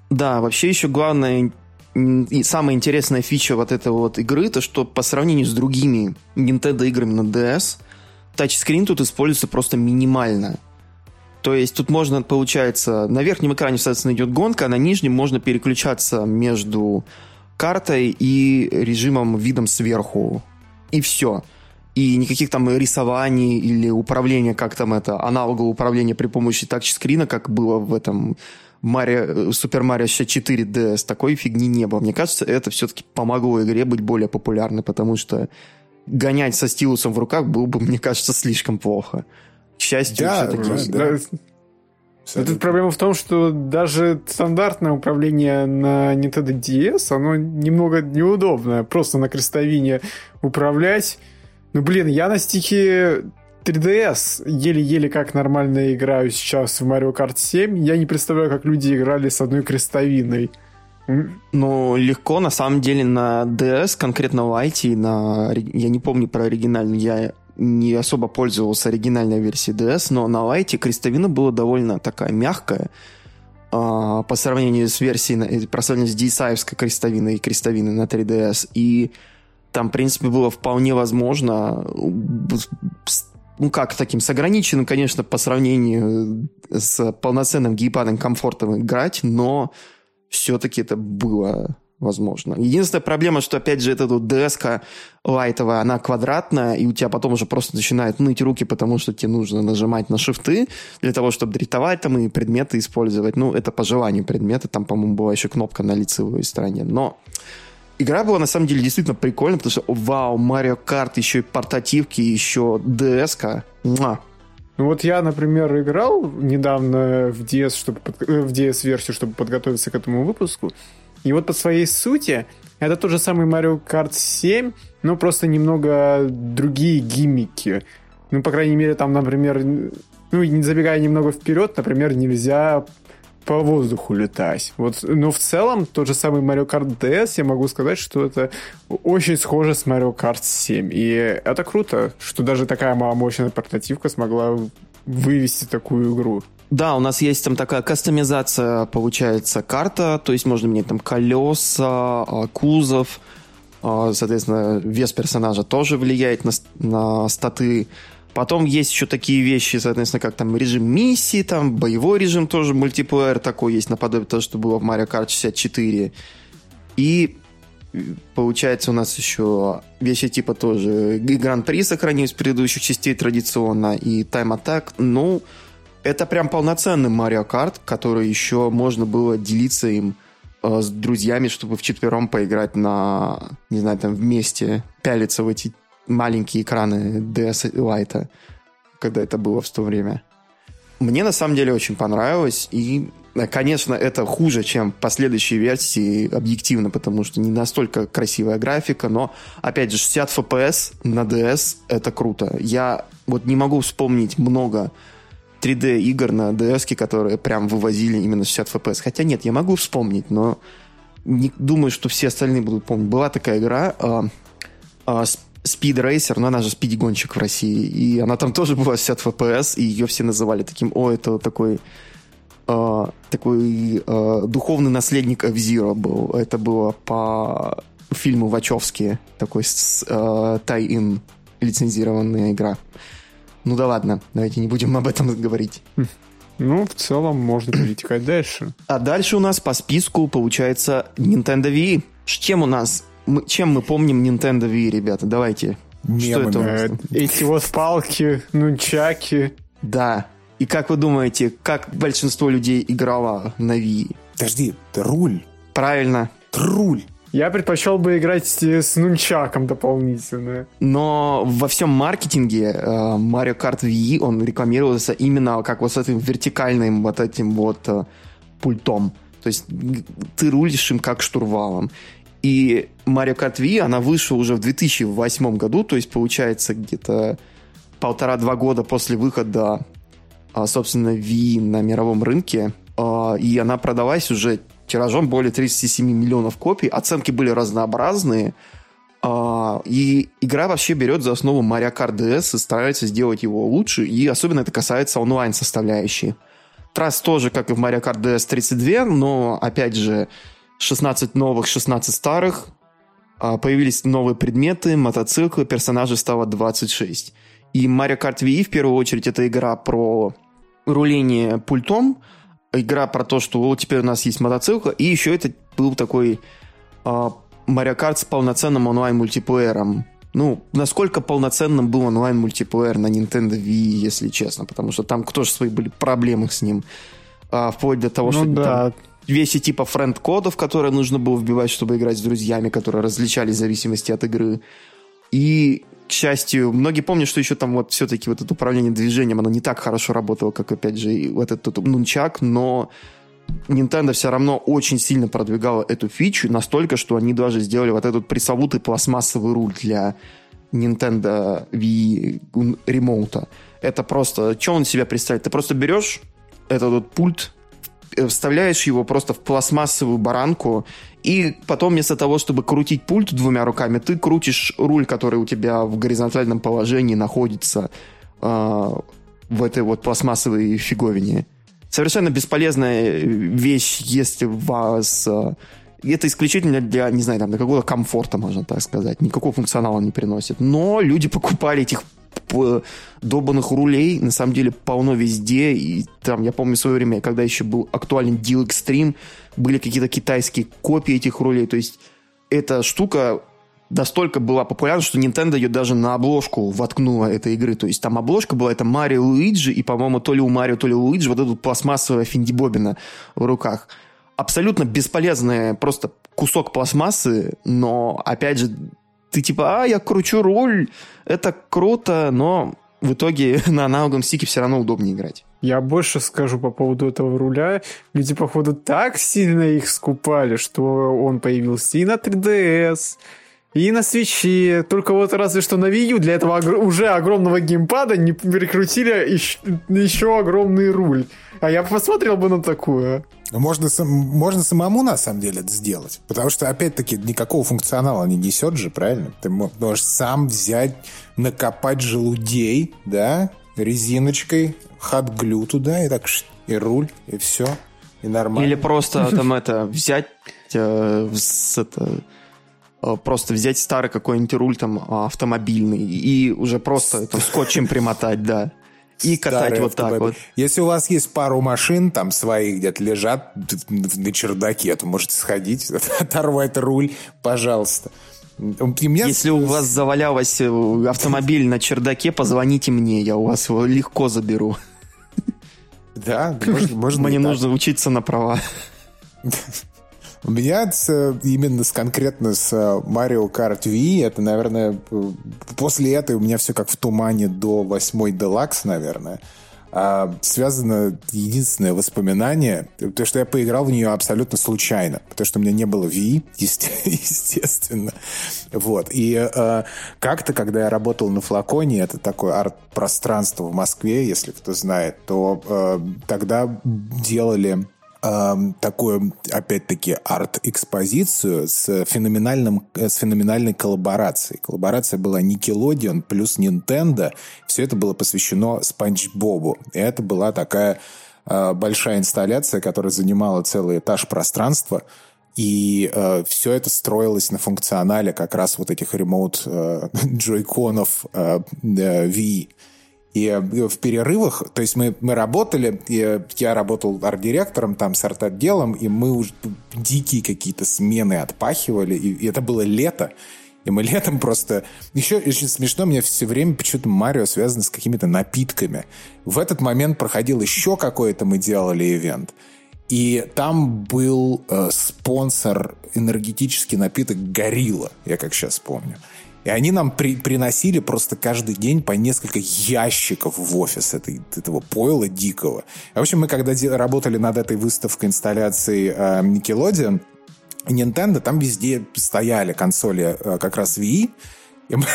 Да, вообще еще главное и самая интересная фича вот этой вот игры, то что по сравнению с другими Nintendo играми на DS, тачскрин тут используется просто минимально. То есть тут можно, получается, на верхнем экране, соответственно, идет гонка, а на нижнем можно переключаться между картой и режимом видом сверху. И все. И никаких там рисований или управления, как там это, аналогового управления при помощи тачскрина, как было в этом Марио, Супер Марио 64 DS, такой фигни не было. Мне кажется, это все-таки помогло игре быть более популярной, потому что гонять со стилусом в руках было бы, мне кажется, слишком плохо. К счастью, да, все-таки... Да, да. Эта проблема в том, что даже стандартное управление на Nintendo DS, оно немного неудобное. Просто на крестовине управлять. Ну, блин, я на стике 3DS еле-еле как нормально играю сейчас в Mario Kart 7. Я не представляю, как люди играли с одной крестовиной. Ну, легко, на самом деле, на DS, конкретно Lite, на... я не помню про оригинальный, я не особо пользовался оригинальной версией DS, но на Lite крестовина была довольно такая мягкая, а, по сравнению с версией, по сравнению с DSi крестовиной и крестовиной на 3DS, и там, в принципе, было вполне возможно ну как таким, с ограниченным, конечно, по сравнению с полноценным геймпадом комфортом играть, но все-таки это было возможно. Единственная проблема, что, опять же, эта вот ds лайтовая, она квадратная, и у тебя потом уже просто начинают ныть руки, потому что тебе нужно нажимать на шифты для того, чтобы дрифтовать там и предметы использовать. Ну, это по желанию предметы. Там, по-моему, была еще кнопка на лицевой стороне. Но игра была, на самом деле, действительно прикольная, потому что, вау, Марио Карт, еще и портативки, еще ds Муа. Ну вот я, например, играл недавно в DS, чтобы под... Э, в DS-версию, чтобы подготовиться к этому выпуску. И вот по своей сути это тот же самый Mario Kart 7, но просто немного другие гиммики. Ну, по крайней мере, там, например, ну, не забегая немного вперед, например, нельзя по воздуху летать. Вот, но в целом тот же самый Mario Kart DS, я могу сказать, что это очень схоже с Mario Kart 7. И это круто, что даже такая маломощная портативка смогла вывести такую игру. Да, у нас есть там такая кастомизация, получается, карта, то есть можно менять там колеса, а, кузов, а, соответственно, вес персонажа тоже влияет на, на статы. Потом есть еще такие вещи, соответственно, как там режим миссии, там боевой режим тоже, мультиплеер такой есть, наподобие того, что было в Mario Kart 64. И получается у нас еще вещи типа тоже Гран-при сохранились в предыдущих частей традиционно, и Attack. Ну, это прям полноценный Mario Kart, который еще можно было делиться им э, с друзьями, чтобы вчетвером поиграть на, не знаю, там вместе, пялиться в эти маленькие экраны DS Lite, когда это было в то время. Мне на самом деле очень понравилось, и, конечно, это хуже, чем последующие версии, объективно, потому что не настолько красивая графика, но, опять же, 60 FPS на DS — это круто. Я вот не могу вспомнить много 3D игр на DS, которые прям вывозили именно 60 FPS. Хотя нет, я могу вспомнить, но не думаю, что все остальные будут помнить. Была такая игра uh, uh, Speed Racer, но она же спиди-гонщик в России, и она там тоже была 60 FPS, и ее все называли таким, о, это такой э, такой э, духовный наследник F-Zero был. Это было по фильму Вачовски, такой э, тай-ин лицензированная игра. Ну да ладно, давайте не будем об этом говорить. Ну, в целом можно перетекать дальше. А дальше у нас по списку получается Nintendo Wii. Чем у нас мы, чем мы помним Nintendo Wii, ребята? Давайте. Мемами. Что это у нас? Э, эти вот палки, нунчаки. Да. И как вы думаете, как большинство людей играло на Wii? Подожди, руль. Правильно. Руль. Я предпочел бы играть с нунчаком дополнительно. Но во всем маркетинге э, Mario Kart Wii, он рекламировался именно как вот с этим вертикальным вот этим вот э, пультом. То есть ты рулишь им как штурвалом. И Mario Kart Wii, она вышла уже в 2008 году, то есть получается где-то полтора-два года после выхода, а, собственно, Wii на мировом рынке. А, и она продалась уже тиражом более 37 миллионов копий. Оценки были разнообразные. А, и игра вообще берет за основу Mario Kart DS и старается сделать его лучше. И особенно это касается онлайн-составляющей. Трасс тоже, как и в Mario Kart DS 32, но, опять же, 16 новых, 16 старых. А, появились новые предметы, мотоциклы, персонажей стало 26. И Mario Kart Wii, в первую очередь, это игра про руление пультом, игра про то, что вот теперь у нас есть мотоцикл, и еще это был такой uh, Mario Kart с полноценным онлайн-мультиплеером. Ну, насколько полноценным был онлайн-мультиплеер на Nintendo Wii, если честно, потому что там тоже свои были проблемы с ним. А, вплоть до того, ну, что да. там вещи типа френд-кодов, которые нужно было вбивать, чтобы играть с друзьями, которые различались в зависимости от игры. И, к счастью, многие помнят, что еще там вот все-таки вот это управление движением, оно не так хорошо работало, как, опять же, вот этот нунчак, но Nintendo все равно очень сильно продвигала эту фичу, настолько, что они даже сделали вот этот пресловутый пластмассовый руль для Nintendo Wii ремоута. Это просто... Что он себя представляет? Ты просто берешь этот вот пульт вставляешь его просто в пластмассовую баранку, и потом вместо того, чтобы крутить пульт двумя руками, ты крутишь руль, который у тебя в горизонтальном положении находится э, в этой вот пластмассовой фиговине. Совершенно бесполезная вещь, если вас... Э, это исключительно для, не знаю, там, для какого-то комфорта, можно так сказать. Никакого функционала не приносит. Но люди покупали этих долбанных рулей на самом деле полно везде. И там, я помню в свое время, когда еще был актуален Deal Extreme, были какие-то китайские копии этих рулей. То есть эта штука настолько была популярна, что Nintendo ее даже на обложку воткнула этой игры. То есть там обложка была, это Марио Луиджи, и, по-моему, то ли у Марио, то ли у Луиджи вот эта пластмассовая финдибобина в руках. Абсолютно бесполезная просто кусок пластмассы, но, опять же, ты типа, а, я кручу руль, это круто, но в итоге на аналоговом стике все равно удобнее играть. Я больше скажу по поводу этого руля. Люди, походу, так сильно их скупали, что он появился и на 3DS, и на свече. Только вот разве что на Wii U для этого уже огромного геймпада не перекрутили еще, еще огромный руль. А я посмотрел бы на такое. Можно, можно самому, на самом деле, это сделать. Потому что, опять-таки, никакого функционала не несет же, правильно? Ты можешь сам взять, накопать желудей, да, резиночкой, хат-глю туда и так и руль, и все, и нормально. Или просто там это взять э, с, это, просто взять старый какой-нибудь руль там автомобильный и уже просто это скотчем примотать, да. И катать Старый вот так автомобиль. вот. Если у вас есть пару машин, там своих где-то лежат на чердаке, то можете сходить, оторвать руль, пожалуйста. И мне Если у вас завалялась э, автомобиль на чердаке, позвоните мне, я у вас его легко заберу. Да, можно, можно Мне так. нужно учиться на права. У меня с, именно с, конкретно с э, Mario Kart Wii, это, наверное, э, после этой у меня все как в тумане до 8 Deluxe, наверное. А, связано единственное воспоминание, то, что я поиграл в нее абсолютно случайно, потому что у меня не было Wii, есте- естественно. Вот. И э, как-то, когда я работал на Флаконе, это такое арт-пространство в Москве, если кто знает, то э, тогда делали эм, такую, опять-таки, арт-экспозицию с, феноменальным, э, с феноменальной коллаборацией. Коллаборация была Nickelodeon плюс Nintendo. Все это было посвящено Спанч Бобу. И это была такая э, большая инсталляция, которая занимала целый этаж пространства. И э, все это строилось на функционале как раз вот этих ремоут э, джойконов э, э, Wii. И э, в перерывах, то есть мы, мы работали, и э, я работал арт-директором там с арт-отделом, и мы уже дикие какие-то смены отпахивали, и, и это было лето. И мы летом просто... Еще очень смешно, мне все время почему-то Марио связано с какими-то напитками. В этот момент проходил еще какой-то, мы делали ивент. И там был э, спонсор энергетический напиток «Горилла», я как сейчас помню. И они нам при, приносили просто каждый день по несколько ящиков в офис этой, этого пойла дикого. В общем, мы когда работали над этой выставкой инсталляции э, Nickelodeon, Nintendo, там везде стояли консоли э, как раз Wii, и мы,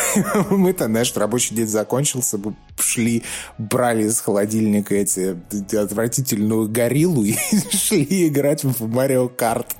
мы-то, знаешь, рабочий день закончился, мы шли, брали из холодильника эти отвратительную гориллу и шли играть в Марио Карт.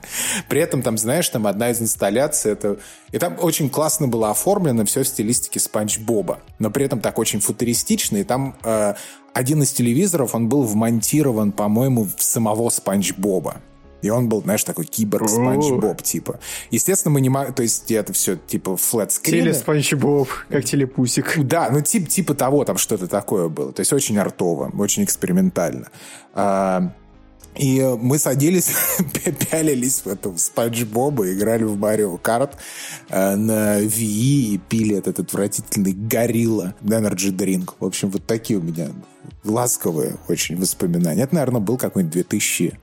При этом там, знаешь, там одна из инсталляций, это... И там очень классно было оформлено все в стилистике Спанч Боба, но при этом так очень футуристично, и там э, один из телевизоров, он был вмонтирован, по-моему, в самого Спанч Боба. И он был, знаешь, такой киборг Спанч Боб, типа. Естественно, мы не могли... То есть это все, типа, flat screen. Теле Спанч Боб, как Телепузик. Да, ну тип, типа того, там что-то такое было. То есть очень артово, очень экспериментально. А, и мы садились, пялились в этом Спанч Боба, играли в Марио Карт а, на Wii и пили этот отвратительный горилла Energy Drink. В общем, вот такие у меня ласковые очень воспоминания. Это, наверное, был какой-нибудь 2000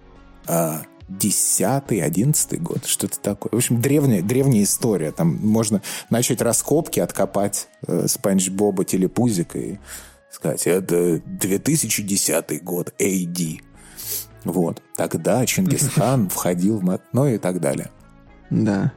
а, 10-11 год, что-то такое. В общем, древняя, древняя история. Там можно начать раскопки, откопать э, Спанч Боба телепузика и сказать, это 2010 год, AD. Вот. Тогда Чингисхан входил в... мат- Ну и так далее. Да.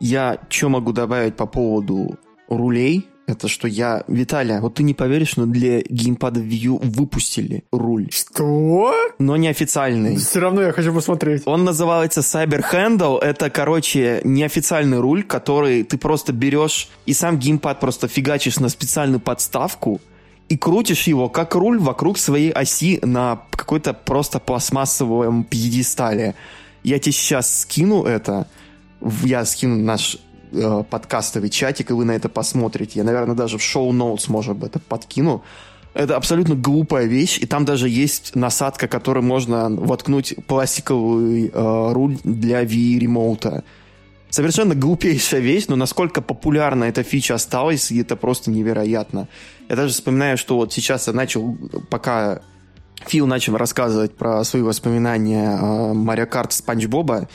Я что могу добавить по поводу рулей? Это что я... Виталия, вот ты не поверишь, но для геймпада View выпустили руль. Что? Но не официальный. Все равно я хочу посмотреть. Он называется Cyber Handle. Это, короче, неофициальный руль, который ты просто берешь и сам геймпад просто фигачишь на специальную подставку и крутишь его как руль вокруг своей оси на какой-то просто пластмассовом пьедестале. Я тебе сейчас скину это. Я скину наш э, подкастовый чатик, и вы на это посмотрите. Я, наверное, даже в шоу-ноутс, может быть, это подкину. Это абсолютно глупая вещь, и там даже есть насадка, которой можно воткнуть пластиковый э, руль для Wii-ремоута. Совершенно глупейшая вещь, но насколько популярна эта фича осталась, это просто невероятно. Я даже вспоминаю, что вот сейчас я начал, пока Фил начал рассказывать про свои воспоминания о Марио Карт Спанч Боба,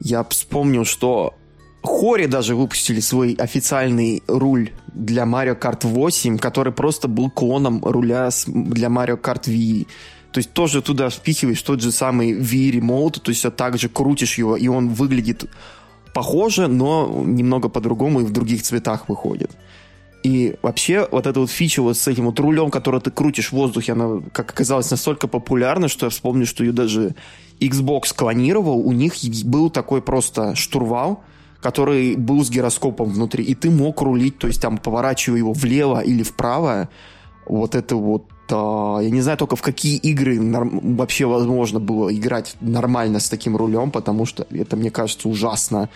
я вспомнил, что Хори даже выпустили свой официальный руль для Mario Kart 8, который просто был клоном руля для Mario Kart Wii. То есть тоже туда впихиваешь тот же самый Wii Remote, то есть также крутишь его, и он выглядит похоже, но немного по-другому и в других цветах выходит. И вообще вот эта вот фича вот с этим вот рулем, который ты крутишь в воздухе, она, как оказалось, настолько популярна, что я вспомнил, что ее даже Xbox клонировал. У них был такой просто штурвал, который был с гироскопом внутри, и ты мог рулить, то есть там поворачивая его влево или вправо, вот это вот я не знаю только в какие игры вообще возможно было играть нормально с таким рулем, потому что это, мне кажется, ужасно.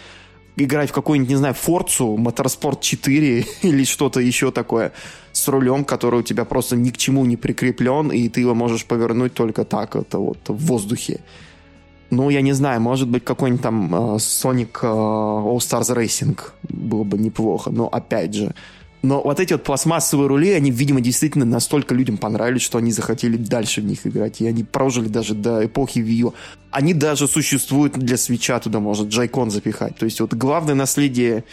Играть в какую-нибудь, не знаю, Форцу, Моторспорт 4 или что-то еще такое с рулем, который у тебя просто ни к чему не прикреплен, и ты его можешь повернуть только так, это вот в воздухе. Ну, я не знаю, может быть, какой-нибудь там uh, Sonic uh, All Stars Racing было бы неплохо, но опять же. Но вот эти вот пластмассовые рули, они, видимо, действительно настолько людям понравились, что они захотели дальше в них играть. И они прожили даже до эпохи Wii U. Они даже существуют для свеча, туда может джайкон запихать. То есть вот главное наследие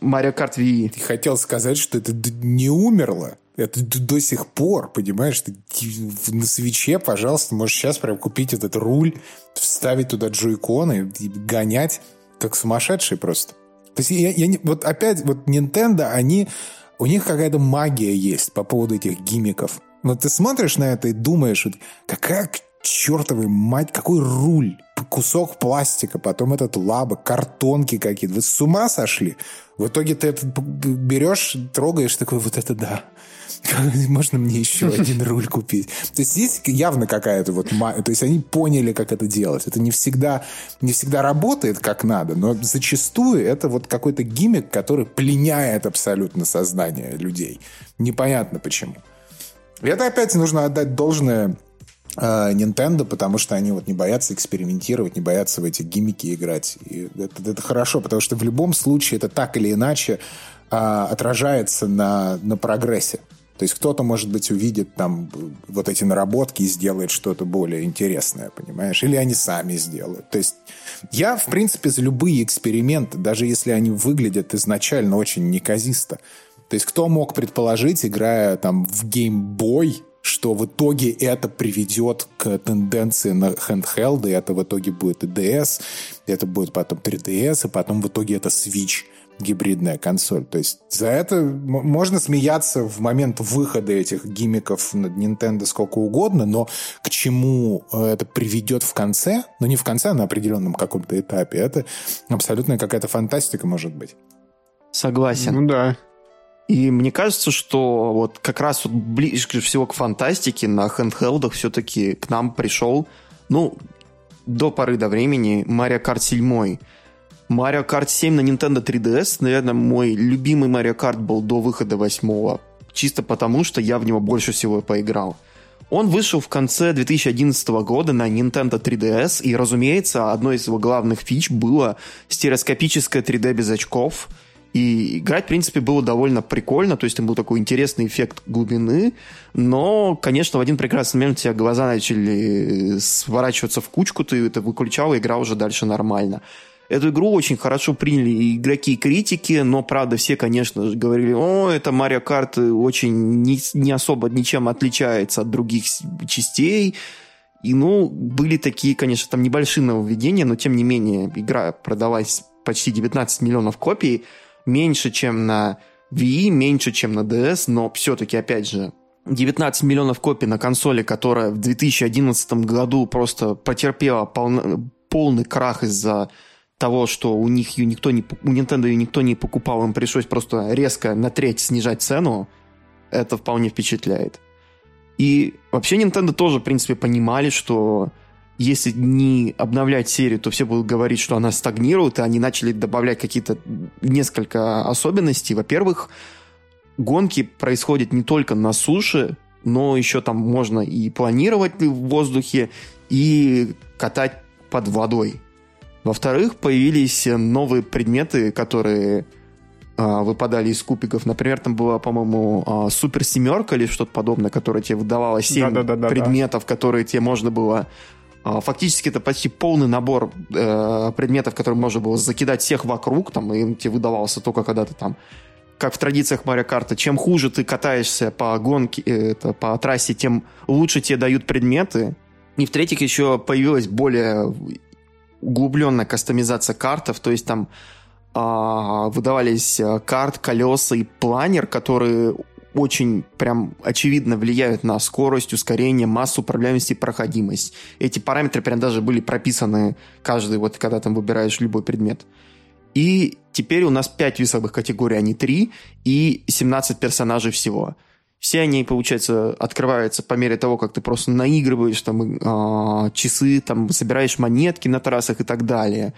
Mario Kart Wii. Ты хотел сказать, что это не умерло? Это до сих пор, понимаешь, ты на свече, пожалуйста, можешь сейчас прям купить этот руль, вставить туда джойконы и гонять, как сумасшедший просто. То есть я, я вот опять, вот Nintendo, они, у них какая-то магия есть по поводу этих гимиков. Но ты смотришь на это и думаешь, вот, какая чертовая мать, какой руль, кусок пластика, потом этот лаба, картонки какие-то. Вы с ума сошли? В итоге ты это берешь, трогаешь, такой, вот это да. Можно мне еще один руль купить? То есть здесь явно какая-то вот... То есть они поняли, как это делать. Это не всегда, не всегда работает как надо, но зачастую это вот какой-то гиммик, который пленяет абсолютно сознание людей. Непонятно почему. И это опять нужно отдать должное э, Nintendo, потому что они вот не боятся экспериментировать, не боятся в эти гиммики играть. И это, это хорошо, потому что в любом случае это так или иначе а, отражается на, на прогрессе. То есть кто-то, может быть, увидит там вот эти наработки и сделает что-то более интересное, понимаешь? Или они сами сделают. То есть я, в принципе, за любые эксперименты, даже если они выглядят изначально очень неказисто. То есть кто мог предположить, играя там в Boy, что в итоге это приведет к тенденции на и это в итоге будет и DS, это будет потом 3DS, и потом в итоге это Switch – гибридная консоль. То есть за это можно смеяться в момент выхода этих гиммиков над Nintendo сколько угодно, но к чему э, это приведет в конце, ну не в конце, а на определенном каком-то этапе, это абсолютно какая-то фантастика может быть. Согласен. Ну да. И мне кажется, что вот как раз вот ближе всего к фантастике на хендхелдах все-таки к нам пришел, ну, до поры до времени Mario Kart 7 Mario Kart 7 на Nintendo 3DS, наверное, мой любимый Mario Kart был до выхода восьмого. Чисто потому, что я в него больше всего поиграл. Он вышел в конце 2011 года на Nintendo 3DS, и, разумеется, одной из его главных фич было стереоскопическое 3D без очков. И играть, в принципе, было довольно прикольно, то есть там был такой интересный эффект глубины, но, конечно, в один прекрасный момент у тебя глаза начали сворачиваться в кучку, ты это выключал, и игра уже дальше нормально. Эту игру очень хорошо приняли игроки, и критики, но, правда, все, конечно, говорили, о, это Марио Карт очень не, не особо ничем отличается от других частей. И, ну, были такие, конечно, там небольшие нововведения, но, тем не менее, игра продалась почти 19 миллионов копий, меньше, чем на Wii, меньше, чем на DS, но все-таки, опять же, 19 миллионов копий на консоли, которая в 2011 году просто потерпела полный, полный крах из-за того, что у них ее никто не, у Nintendo ее никто не покупал, им пришлось просто резко на треть снижать цену, это вполне впечатляет. И вообще Nintendo тоже, в принципе, понимали, что если не обновлять серию, то все будут говорить, что она стагнирует, и они начали добавлять какие-то несколько особенностей. Во-первых, гонки происходят не только на суше, но еще там можно и планировать в воздухе, и катать под водой. Во-вторых, появились новые предметы, которые а, выпадали из кубиков. Например, там была, по-моему, а, супер семерка или что-то подобное, которая тебе выдавала 7 да, да, да, предметов, которые тебе можно было а, Фактически это почти полный набор э, предметов, которые можно было закидать всех вокруг, там, и тебе выдавался только когда ты там как в традициях Марио Карта, чем хуже ты катаешься по гонке, э, это, по трассе, тем лучше тебе дают предметы. И в-третьих, еще появилась более углубленная кастомизация картов, то есть там а, выдавались а, карт, колеса и планер, которые очень прям очевидно влияют на скорость, ускорение, массу, управляемость и проходимость. Эти параметры прям даже были прописаны каждый, вот когда там выбираешь любой предмет. И теперь у нас 5 весовых категорий, а не 3, и 17 персонажей всего. Все они, получается, открываются по мере того, как ты просто наигрываешь там э, часы, там собираешь монетки на трассах и так далее.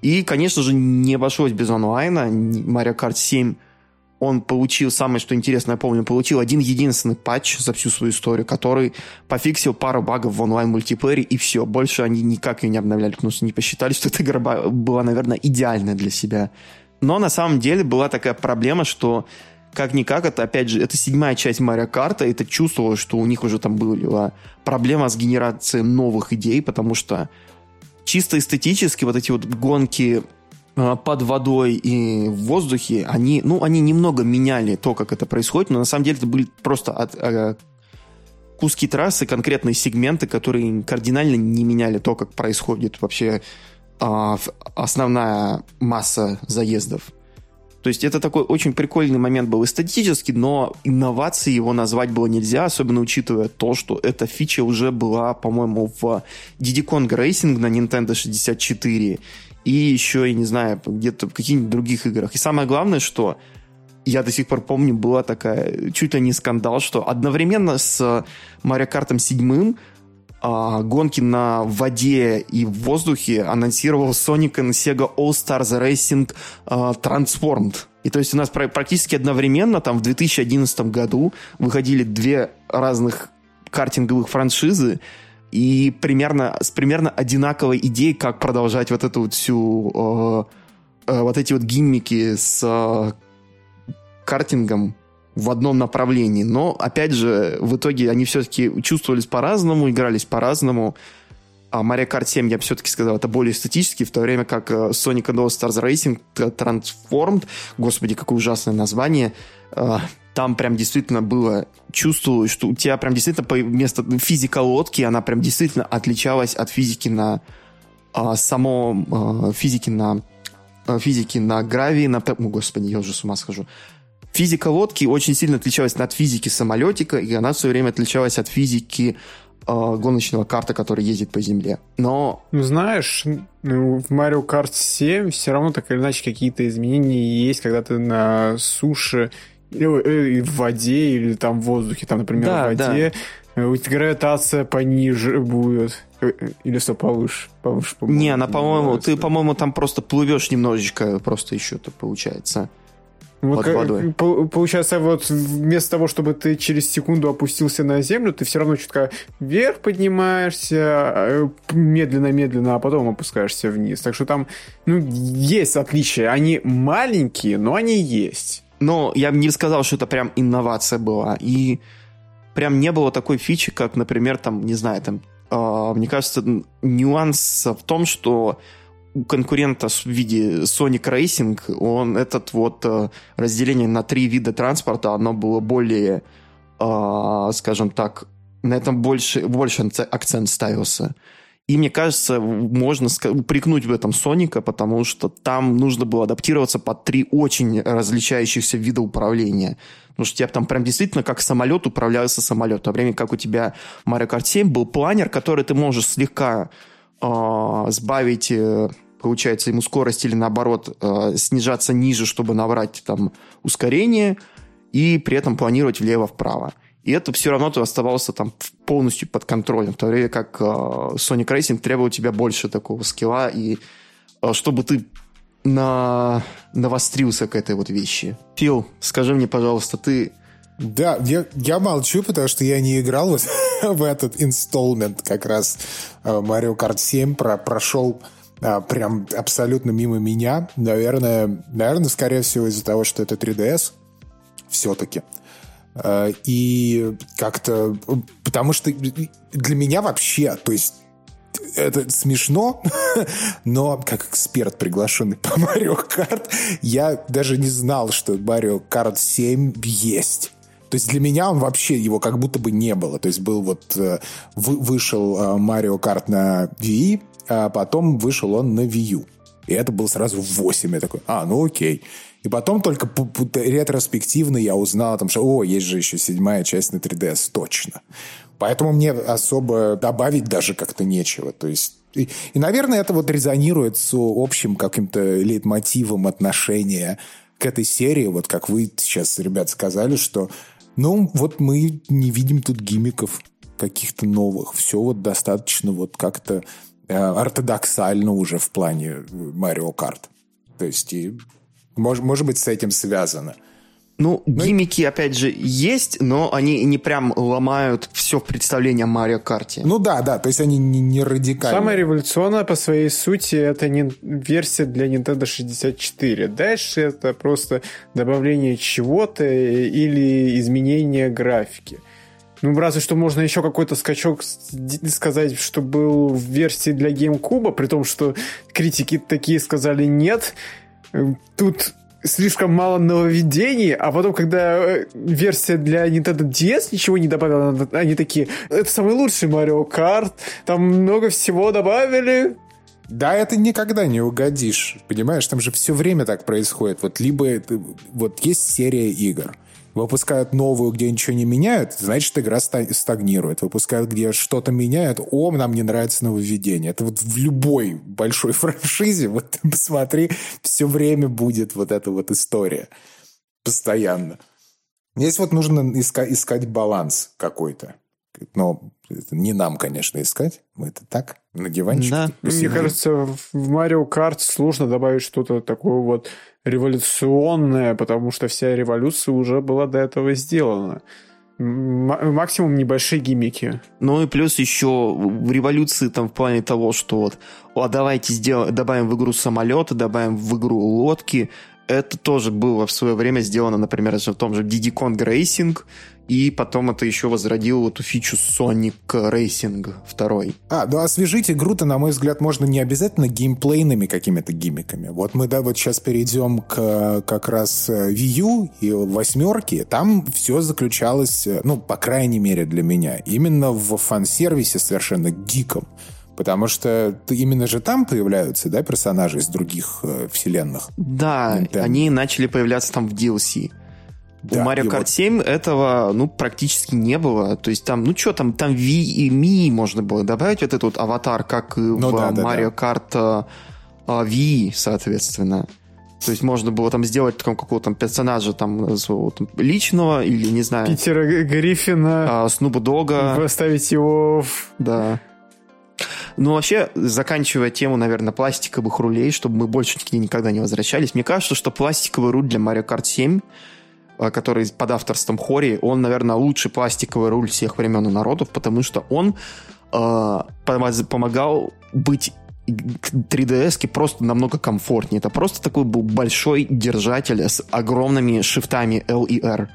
И, конечно же, не обошлось без онлайна. Mario Kart 7 он получил, самое что интересно, я помню, получил один единственный патч за всю свою историю, который пофиксил пару багов в онлайн-мультиплеере, и все. Больше они никак ее не обновляли, потому что не посчитали, что эта игра была, наверное, идеальная для себя. Но на самом деле была такая проблема, что как-никак, это, опять же, это седьмая часть Марио Карта, это чувствовалось, что у них уже там была проблема с генерацией новых идей, потому что чисто эстетически вот эти вот гонки а, под водой и в воздухе, они, ну, они немного меняли то, как это происходит, но на самом деле это были просто от, а, куски трассы, конкретные сегменты, которые кардинально не меняли то, как происходит вообще а, основная масса заездов. То есть это такой очень прикольный момент был эстетически, но инновацией его назвать было нельзя, особенно учитывая то, что эта фича уже была, по-моему, в Diddy Kong Racing на Nintendo 64 и еще, я не знаю, где-то в каких-нибудь других играх. И самое главное, что я до сих пор помню, была такая чуть ли не скандал, что одновременно с Mario Kart 7 а, гонки на воде и в воздухе анонсировал Sonic and Sega All Stars Racing а, Transformed. И то есть у нас практически одновременно там в 2011 году выходили две разных картинговых франшизы, и примерно с примерно одинаковой идеей, как продолжать вот эту вот всю э, э, вот эти вот гиммики с э, картингом в одном направлении. Но, опять же, в итоге они все-таки чувствовались по-разному, игрались по-разному. А Mario Kart 7, я бы все-таки сказал, это более эстетически, в то время как э, Sonic and All Stars Racing Transformed, господи, какое ужасное название, э, там прям действительно было, чувствовалось, что у тебя прям действительно вместо физика лодки, она прям действительно отличалась от физики на а, само физики на физики на гравии, на... О, господи, я уже с ума схожу. Физика лодки очень сильно отличалась от физики самолетика, и она все время отличалась от физики э, гоночного карта, который ездит по земле. Но... Ну, знаешь, ну, в Mario Kart 7 все равно так или иначе какие-то изменения есть, когда ты на суше или в воде, или там в воздухе, там, например, да, в воде, да. Э, гравитация пониже будет. Э, или что, повыше? повыше по Не, она, по-моему, ты, по-моему, там просто плывешь немножечко, просто еще-то получается. Вот под водой. Получается, вот вместо того, чтобы ты через секунду опустился на землю, ты все равно чутка вверх поднимаешься, э, медленно-медленно, а потом опускаешься вниз. Так что там, ну, есть отличия. Они маленькие, но они есть. Но я бы не сказал, что это прям инновация была. И прям не было такой фичи, как, например, там, не знаю, там, э, мне кажется, нюанс в том, что конкурента в виде Sonic Racing, он этот вот э, разделение на три вида транспорта, оно было более, э, скажем так, на этом больше, больше акцент ставился. И мне кажется, можно упрекнуть в этом Соника, потому что там нужно было адаптироваться под три очень различающихся вида управления. Потому что тебя там прям действительно как самолет управлялся самолет. В то время как у тебя Mario Kart 7 был планер, который ты можешь слегка э, сбавить, э, получается, ему скорость или наоборот э, снижаться ниже, чтобы набрать там ускорение и при этом планировать влево-вправо. И это все равно ты оставался там полностью под контролем, в то время как э, Sonic Racing требовал у тебя больше такого скилла, и э, чтобы ты на... навострился к этой вот вещи. Фил, скажи мне, пожалуйста, ты да, я, я молчу, потому что я не играл вот в этот инсталмент как раз э, Mario Kart 7 про, прошел а, прям абсолютно мимо меня. Наверное, наверное, скорее всего из-за того, что это 3DS все-таки. Э, и как-то... Потому что для меня вообще, то есть это смешно, но как эксперт, приглашенный по Mario Kart, я даже не знал, что Mario Kart 7 есть. То есть для меня он вообще, его как будто бы не было. То есть был вот... Э, вышел э, Mario Kart на Wii, а потом вышел он на Wii U. И это был сразу 8. Я такой, а, ну окей. И потом только ретроспективно я узнал, о том, что, о, есть же еще седьмая часть на 3DS, точно. Поэтому мне особо добавить даже как-то нечего. То есть и, и, наверное, это вот резонирует с общим каким-то лейтмотивом отношения к этой серии. Вот как вы сейчас, ребят, сказали, что Ну, вот мы не видим тут гимиков каких-то новых. Все вот достаточно вот как-то э, ортодоксально уже в плане Марио Карт. То есть, и, мож, может быть, с этим связано. Ну, ну, гиммики, опять же, есть, но они не прям ломают все представление о Марио Карте. Ну да, да, то есть они не, не радикальные. Самое революционное по своей сути это не версия для Nintendo 64. Дальше это просто добавление чего-то или изменение графики. Ну, разве что можно еще какой-то скачок сказать, что был в версии для GameCube, при том, что критики такие сказали нет. Тут слишком мало нововведений, а потом, когда э, версия для Nintendo DS ничего не добавила, они такие, это самый лучший Mario Kart, там много всего добавили, да, это никогда не угодишь, понимаешь? Там же все время так происходит. Вот либо это, вот есть серия игр, Выпускают новую, где ничего не меняют, значит, игра стагнирует. Выпускают, где что-то меняют, о, нам не нравится нововведение. Это вот в любой большой франшизе, вот ты посмотри, все время будет вот эта вот история. Постоянно. Здесь вот нужно искать, искать баланс какой-то. Но не нам, конечно, искать. Мы это так, на диванчике. Да. Мне кажется, в Mario Kart сложно добавить что-то такое вот революционное, потому что вся революция уже была до этого сделана. Максимум небольшие гиммики. Ну и плюс еще в революции там в плане того, что вот, а давайте сделаем, добавим в игру самолеты, добавим в игру лодки. Это тоже было в свое время сделано, например, в том же Diddy Kong Racing, и потом это еще возродило эту фичу Sonic Racing 2. А, ну освежить игру-то, на мой взгляд, можно не обязательно геймплейными какими-то гиммиками. Вот мы, да, вот сейчас перейдем к как раз э, Wii U и восьмерке. Там все заключалось, э, ну, по крайней мере для меня, именно в фан-сервисе совершенно диком. Потому что именно же там появляются, да, персонажи из других э, вселенных. Да, Nintendo. они начали появляться там в DLC. Да, У Mario Kart вот... 7 этого, ну, практически не было. То есть там, ну, что там, там V и Mi можно было добавить вот этот вот аватар, как и ну, в да, Mario да. Kart uh, V, соответственно. То есть можно было там сделать там, какого-то там персонажа там, своего, там личного или, не знаю... Питера Гриффина. А, Снупа Дога. Поставить его в... Да. Ну, вообще, заканчивая тему, наверное, пластиковых рулей, чтобы мы больше к ней никогда не возвращались, мне кажется, что пластиковый руль для Mario Kart 7 Э, который под авторством Хори, он, наверное, лучший пластиковый руль всех времен и народов, потому что он э, помогал быть 3DS просто намного комфортнее. Это просто такой был большой держатель с огромными шифтами L и R.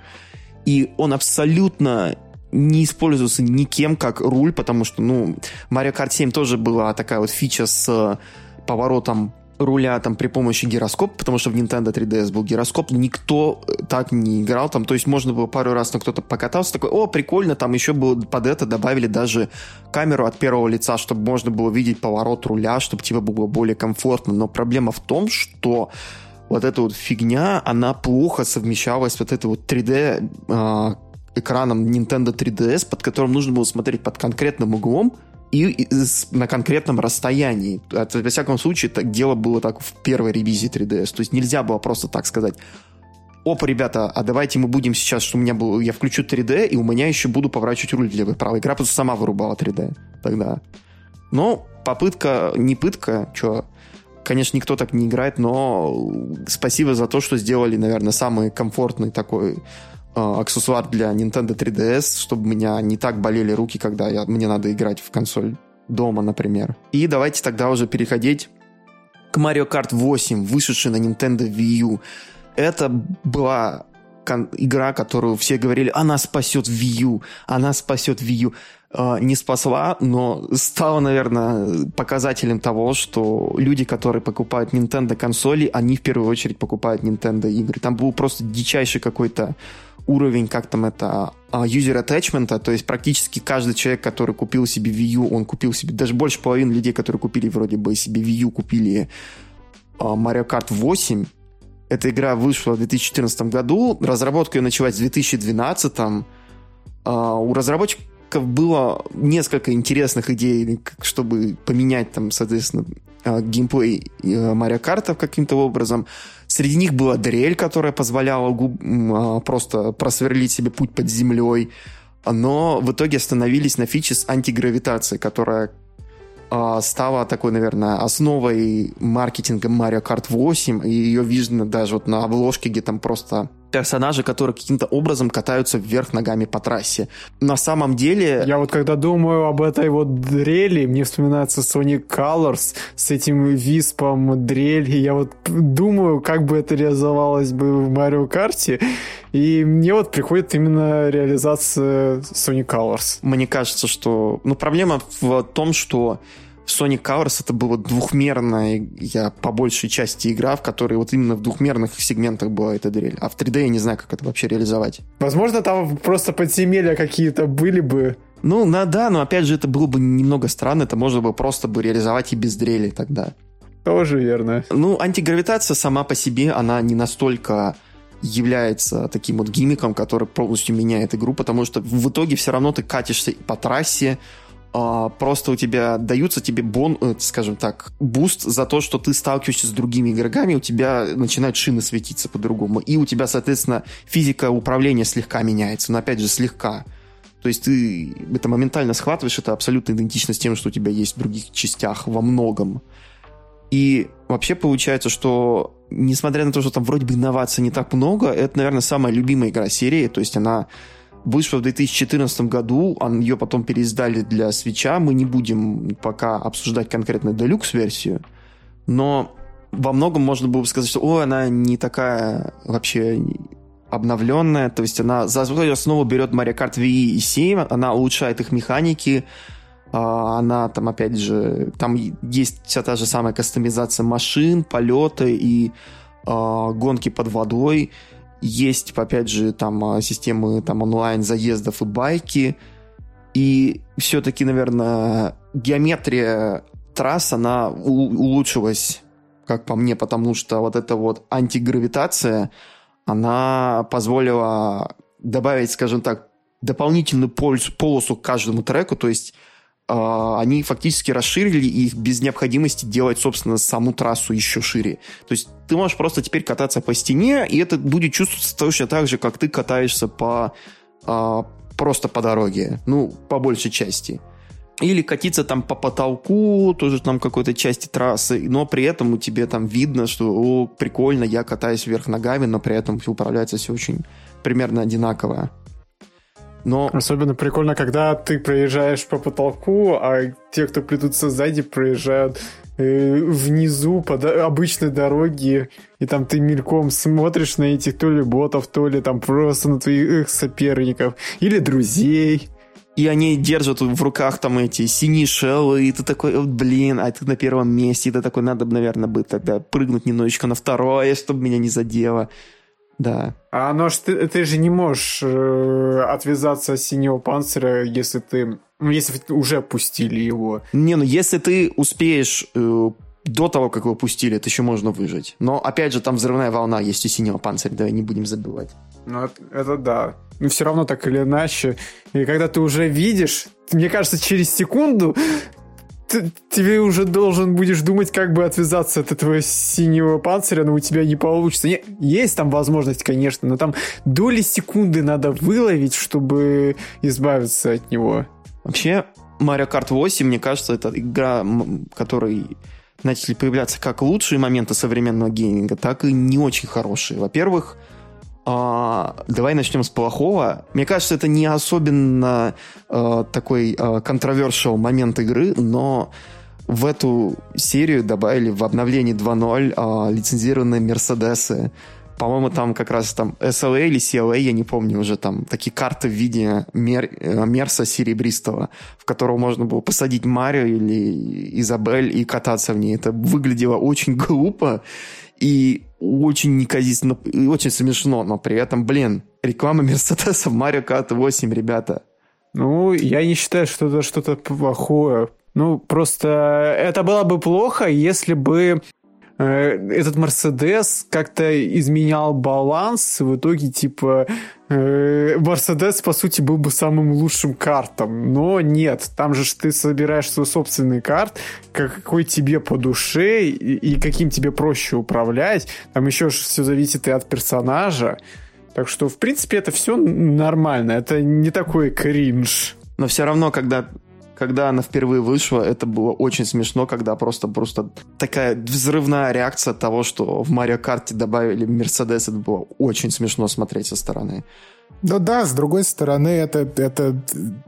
И он абсолютно не использовался никем как руль, потому что, ну, Mario Kart 7 тоже была такая вот фича с поворотом руля там при помощи гироскопа, потому что в Nintendo 3DS был гироскоп, никто э, так не играл там, то есть можно было пару раз, но кто-то покатался, такой, о, прикольно, там еще было под это добавили даже камеру от первого лица, чтобы можно было видеть поворот руля, чтобы тебе было более комфортно, но проблема в том, что вот эта вот фигня, она плохо совмещалась с вот этой вот 3D э, экраном Nintendo 3DS, под которым нужно было смотреть под конкретным углом, и на конкретном расстоянии. Это, во всяком случае, так, дело было так в первой ревизии 3DS. То есть нельзя было просто так сказать, опа, ребята, а давайте мы будем сейчас, что у меня был, я включу 3D, и у меня еще буду поворачивать руль левой правой. Игра просто сама вырубала 3D тогда. Но попытка, не пытка, что, конечно, никто так не играет, но спасибо за то, что сделали, наверное, самый комфортный такой аксессуар для Nintendo 3DS, чтобы у меня не так болели руки, когда я, мне надо играть в консоль дома, например. И давайте тогда уже переходить к Mario Kart 8, вышедшей на Nintendo Wii U. Это была игра, которую все говорили, она спасет Wii U, она спасет Wii U. Э, не спасла, но стала, наверное, показателем того, что люди, которые покупают Nintendo консоли, они в первую очередь покупают Nintendo игры. Там был просто дичайший какой-то уровень, как там это, а, user attachment, то есть практически каждый человек, который купил себе Wii U, он купил себе, даже больше половины людей, которые купили вроде бы себе Wii U, купили а, Mario Kart 8. Эта игра вышла в 2014 году, разработка ее началась в 2012. А, у разработчиков было несколько интересных идей, чтобы поменять там, соответственно, геймплей Mario Kart каким-то образом. Среди них была дрель, которая позволяла а, просто просверлить себе путь под землей. Но в итоге остановились на фиче с антигравитацией, которая а, стала такой, наверное, основой маркетинга Mario Kart 8, и ее видно даже вот на обложке, где там просто персонажи, которые каким-то образом катаются вверх ногами по трассе. На самом деле... Я вот когда думаю об этой вот дрели, мне вспоминается Sonic Colors с этим виспом дрель, и я вот думаю, как бы это реализовалось бы в Марио Карте, и мне вот приходит именно реализация Sonic Colors. Мне кажется, что... Ну, проблема в том, что в Sonic Colors это была двухмерная, я по большей части игра, в которой вот именно в двухмерных сегментах была эта дрель. А в 3D я не знаю, как это вообще реализовать. Возможно, там просто подземелья какие-то были бы. Ну, на, да, но опять же, это было бы немного странно, это можно было просто бы реализовать и без дрели тогда. Тоже верно. Ну, антигравитация сама по себе, она не настолько является таким вот гиммиком, который полностью меняет игру, потому что в итоге все равно ты катишься по трассе, а, просто у тебя даются тебе бон, э, скажем так, буст за то, что ты сталкиваешься с другими игроками, у тебя начинают шины светиться по-другому, и у тебя, соответственно, физика управления слегка меняется, но опять же слегка. То есть ты это моментально схватываешь, это абсолютно идентично с тем, что у тебя есть в других частях во многом. И вообще получается, что несмотря на то, что там вроде бы инноваций не так много, это, наверное, самая любимая игра серии, то есть она вышла в 2014 году, ее потом переиздали для свеча. Мы не будем пока обсуждать конкретно делюкс-версию, но во многом можно было бы сказать, что о, она не такая вообще обновленная, то есть она за основу берет Mario Kart Wii и 7, она улучшает их механики, а, она там, опять же, там есть вся та же самая кастомизация машин, полеты и э, гонки под водой. Есть, опять же, там а, системы там, онлайн заездов и байки. И все-таки, наверное, геометрия трасс, она улучшилась, как по мне, потому что вот эта вот антигравитация, она позволила добавить, скажем так, дополнительную полосу к каждому треку, то есть они фактически расширили их без необходимости делать, собственно, саму трассу еще шире. То есть ты можешь просто теперь кататься по стене, и это будет чувствоваться точно так же, как ты катаешься по а, просто по дороге, ну, по большей части. Или катиться там по потолку, тоже там какой-то части трассы, но при этом у тебя там видно, что о, прикольно, я катаюсь вверх ногами, но при этом управляется все очень примерно одинаково. Но... Особенно прикольно, когда ты проезжаешь по потолку, а те, кто плетутся сзади, проезжают э, внизу по до- обычной дороге, и там ты мельком смотришь на этих то ли ботов, то ли там просто на твоих соперников или друзей. И они держат в руках там эти синие шеллы, и ты такой, блин, а ты на первом месте, и ты такой, надо, наверное, бы тогда прыгнуть немножечко на второе, чтобы меня не задело. Да. А оно ж ты, ты же не можешь э, отвязаться от синего панциря, если ты. Ну, если уже пустили его. Не, ну если ты успеешь э, до того, как его пустили, это еще можно выжить. Но опять же, там взрывная волна есть у синего панциря, давай не будем забывать. Ну, это, это да. Но все равно так или иначе. И когда ты уже видишь, мне кажется, через секунду тебе уже должен будешь думать, как бы отвязаться от этого синего панциря, но у тебя не получится. Не, есть там возможность, конечно, но там доли секунды надо выловить, чтобы избавиться от него. Вообще, Mario Kart 8, мне кажется, это игра, которой начали появляться как лучшие моменты современного гейминга, так и не очень хорошие. Во-первых, а, давай начнем с плохого. Мне кажется, это не особенно а, такой а, момент игры, но в эту серию добавили в обновлении 2.0 а, лицензированные Мерседесы. По-моему, там как раз там SLA или CLA, я не помню уже, там такие карты в виде мер, э, Мерса серебристого, в которого можно было посадить Марио или Изабель и кататься в ней. Это выглядело очень глупо и очень неказистно, очень смешно, но при этом, блин, реклама Мерседеса в Mario Kart 8, ребята. Ну, я не считаю, что это что-то плохое. Ну, просто это было бы плохо, если бы этот Мерседес как-то изменял баланс, в итоге, типа, Мерседес, по сути, был бы самым лучшим картом, но нет, там же ты собираешь свой собственный карт, какой тебе по душе и каким тебе проще управлять, там еще все зависит и от персонажа, так что, в принципе, это все нормально, это не такой кринж. Но все равно, когда когда она впервые вышла, это было очень смешно, когда просто, просто такая взрывная реакция того, что в Марио Карте добавили Мерседес, это было очень смешно смотреть со стороны. Ну да, с другой стороны, это, это,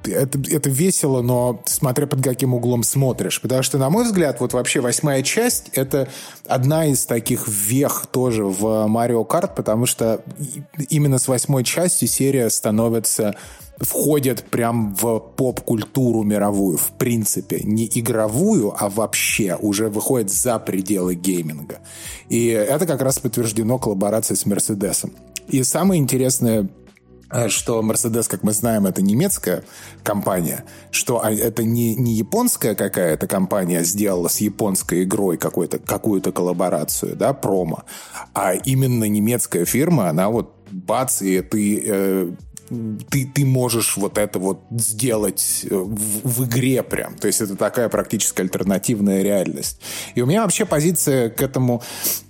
это, это весело, но смотря под каким углом смотришь. Потому что, на мой взгляд, вот вообще восьмая часть — это одна из таких вех тоже в Марио Карт, потому что именно с восьмой частью серия становится входит прям в поп-культуру мировую, в принципе. Не игровую, а вообще уже выходит за пределы гейминга. И это как раз подтверждено коллаборацией с Мерседесом. И самое интересное э, что Mercedes, как мы знаем, это немецкая компания, что а, это не, не японская какая-то компания сделала с японской игрой какую-то какую-то коллаборацию, да, промо, а именно немецкая фирма, она вот бац, и ты э, ты, ты можешь вот это вот сделать э, в, в игре прям. То есть это такая практически альтернативная реальность. И у меня вообще позиция к этому,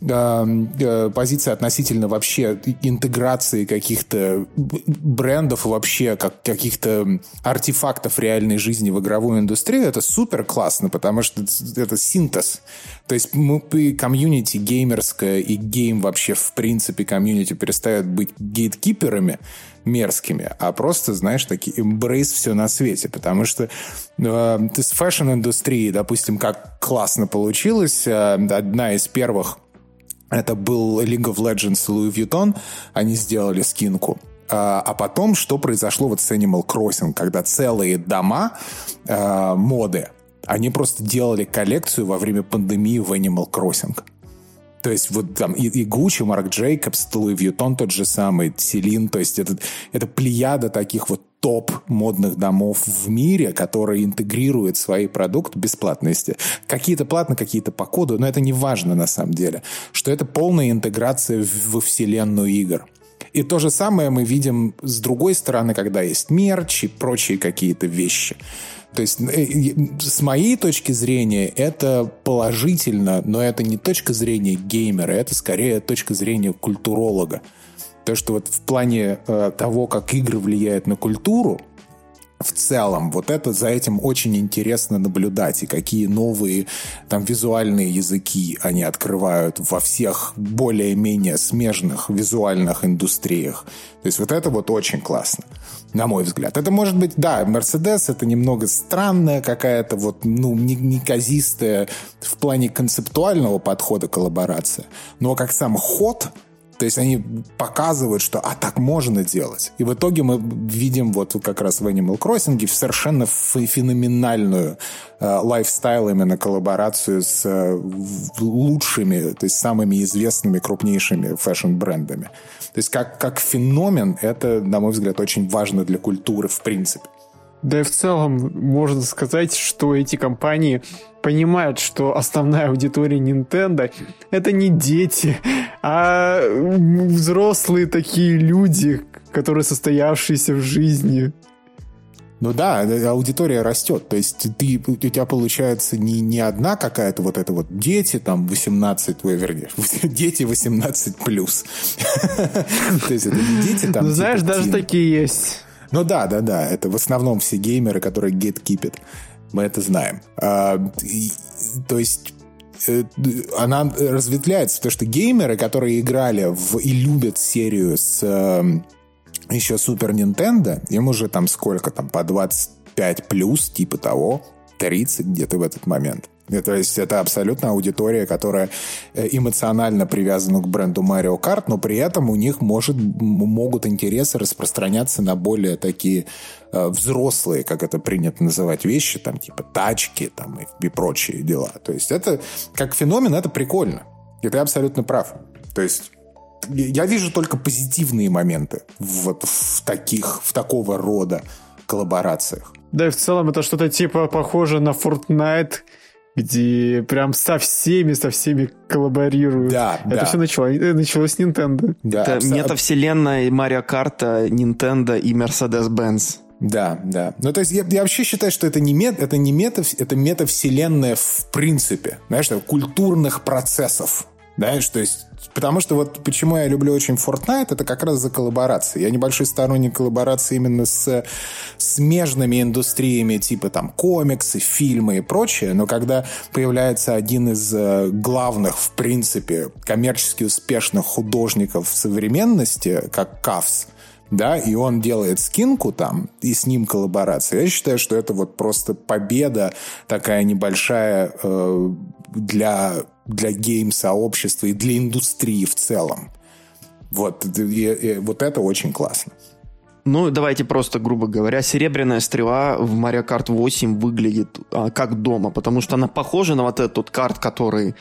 э, э, позиция относительно вообще интеграции каких-то брендов вообще как каких-то артефактов реальной жизни в игровую индустрию, это супер классно, потому что это синтез. То есть мы, комьюнити геймерская и гейм вообще в принципе комьюнити перестают быть гейткиперами, мерзкими, а просто, знаешь, такие embrace все на свете. Потому что э, с фэшн-индустрией, допустим, как классно получилось, э, одна из первых это был League of Legends Louis Vuitton. Они сделали скинку. А, а потом, что произошло вот с Animal Crossing, когда целые дома э, моды, они просто делали коллекцию во время пандемии в Animal Crossing. То есть вот там и, и Гуччи, Марк Джейкобс, Луи Вьютон тот же самый, Селин, то есть это, это плеяда таких вот топ модных домов в мире, которые интегрируют свои продукты бесплатности. Какие-то платно, какие-то по коду, но это не важно на самом деле. Что это полная интеграция во вселенную игр. И то же самое мы видим с другой стороны, когда есть мерч и прочие какие-то вещи. То есть, э, с моей точки зрения, это положительно, но это не точка зрения геймера, это скорее точка зрения культуролога. То, что вот в плане э, того, как игры влияют на культуру, в целом, вот это за этим очень интересно наблюдать, и какие новые там визуальные языки они открывают во всех более-менее смежных визуальных индустриях. То есть вот это вот очень классно, на мой взгляд. Это может быть, да, Mercedes это немного странная какая-то вот, ну, неказистая в плане концептуального подхода коллаборация, но как сам ход – то есть они показывают, что а так можно делать. И в итоге мы видим вот как раз в Animal Crossing совершенно феноменальную э, лайфстайл именно коллаборацию с э, лучшими, то есть самыми известными, крупнейшими фэшн-брендами. То есть как, как феномен это, на мой взгляд, очень важно для культуры в принципе. Да и в целом можно сказать, что эти компании понимают, что основная аудитория Nintendo это не дети, а взрослые такие люди, которые состоявшиеся в жизни. Ну да, аудитория растет. То есть ты, у тебя получается не, не одна какая-то вот это вот дети там 18, вернее, дети 18 плюс. То есть это не дети там. Ну знаешь, типа даже такие есть. Ну да, да, да. Это в основном все геймеры, которые гейткипят. Мы это знаем. А, то есть э, она разветвляется, потому что геймеры, которые играли в, и любят серию с э, еще Супер Нинтендо, им уже там сколько там, по 25 плюс, типа того, 30 где-то в этот момент. То есть это абсолютно аудитория, которая э, эмоционально привязана к бренду Mario Kart, но при этом у них может, могут интересы распространяться на более такие э, взрослые, как это принято называть, вещи, там типа тачки там, и, и прочие дела. То есть это как феномен, это прикольно. И ты абсолютно прав. То есть я вижу только позитивные моменты вот в таких, в такого рода коллаборациях. Да и в целом это что-то типа похоже на Fortnite, где прям со всеми, со всеми коллаборируют. Да, Это да. все началось, э, началось с Nintendo. Да, Это абсо- метавселенная Марио Карта, Nintendo и Mercedes-Benz. Да, да. Ну, то есть я, я вообще считаю, что это не, мет, это не мета, это метавселенная в принципе. Знаешь, культурных процессов. Знаешь, то есть... Потому что вот почему я люблю очень Fortnite, это как раз за коллаборации. Я небольшой сторонник коллаборации именно с смежными индустриями, типа там комиксы, фильмы и прочее. Но когда появляется один из э, главных, в принципе, коммерчески успешных художников современности, как Кавс, да, и он делает скинку там, и с ним коллаборация. Я считаю, что это вот просто победа такая небольшая э, для, для гейм-сообщества и для индустрии в целом. Вот, и- и вот это очень классно. Ну, давайте просто, грубо говоря, серебряная стрела в Mario Kart 8 выглядит а, как дома, потому что она похожа на вот этот карт, который,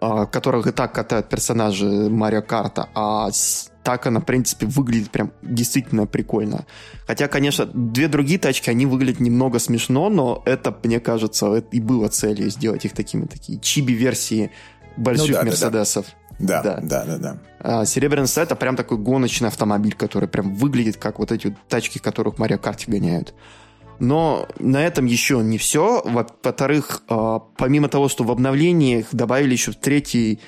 а, которых и так катают персонажи Марио Карта, а так она, в принципе, выглядит прям действительно прикольно. Хотя, конечно, две другие тачки, они выглядят немного смешно, но это, мне кажется, и было целью сделать их такими, такие чиби-версии больших Ну да, да, да. Мерседесов. Да, Да. да, да, да. А, Серебряный Сет это прям такой гоночный автомобиль, который прям выглядит как вот эти вот тачки, которых Марио Карте гоняют. Но на этом еще не все. Во-вторых, а, помимо того, что в обновлениях добавили еще в третий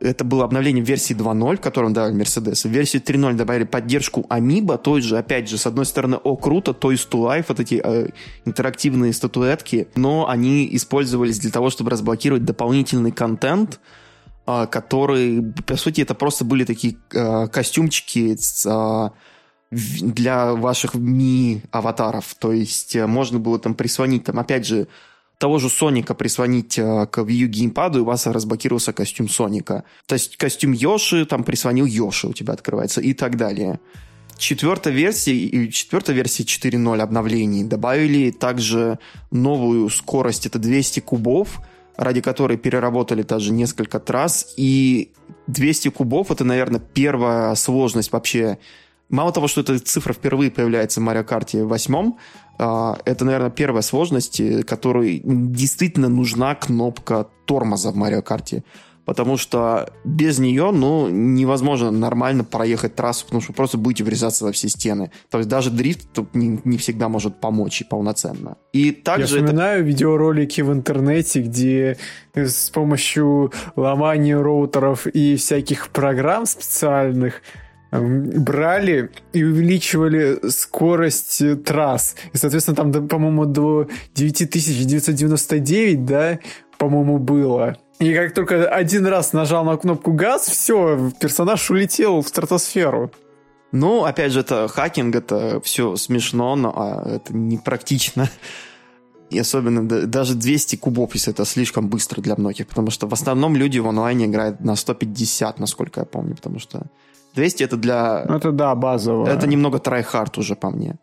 это было обновление версии 2.0, которым дали Mercedes. В версии 3.0 добавили поддержку Amiibo, той же, опять же, с одной стороны, о, круто, Toys to Life, вот эти э, интерактивные статуэтки, но они использовались для того, чтобы разблокировать дополнительный контент, а, который, по сути, это просто были такие а, костюмчики в- для ваших ми-аватаров. То есть э, можно было там прислонить, там, опять же, того же Соника прислонить э, к Wii U геймпаду, и у вас разблокировался костюм Соника. То есть костюм Йоши, там прислонил Йоши, у тебя открывается, и так далее. Четвертой версии и четвертой версии 4.0 обновлений добавили также новую скорость, это 200 кубов, ради которой переработали даже несколько трасс, и 200 кубов это, наверное, первая сложность вообще. Мало того, что эта цифра впервые появляется в Mario Kart 8, а, это, наверное, первая сложность, э, которой действительно нужна кнопка тормоза в Mario Kart. Потому что без нее, ну, невозможно нормально проехать трассу, потому что просто будете врезаться во все стены. То есть даже дрифт тут не, не всегда может помочь и полноценно. И Я также это... вспоминаю видеоролики в интернете, где с помощью ломания роутеров и всяких программ специальных брали и увеличивали скорость э, трасс. И, соответственно, там, по-моему, до 9999, да, по-моему, было. И как только один раз нажал на кнопку газ, все, персонаж улетел в стратосферу. Ну, опять же, это хакинг, это все смешно, но а, это непрактично. И особенно да- даже 200 кубов, если это слишком быстро для многих, потому что в основном люди в онлайне играют на 150, насколько я помню, потому что 200 это для... Это да, базово. Это немного tryhard уже по мне.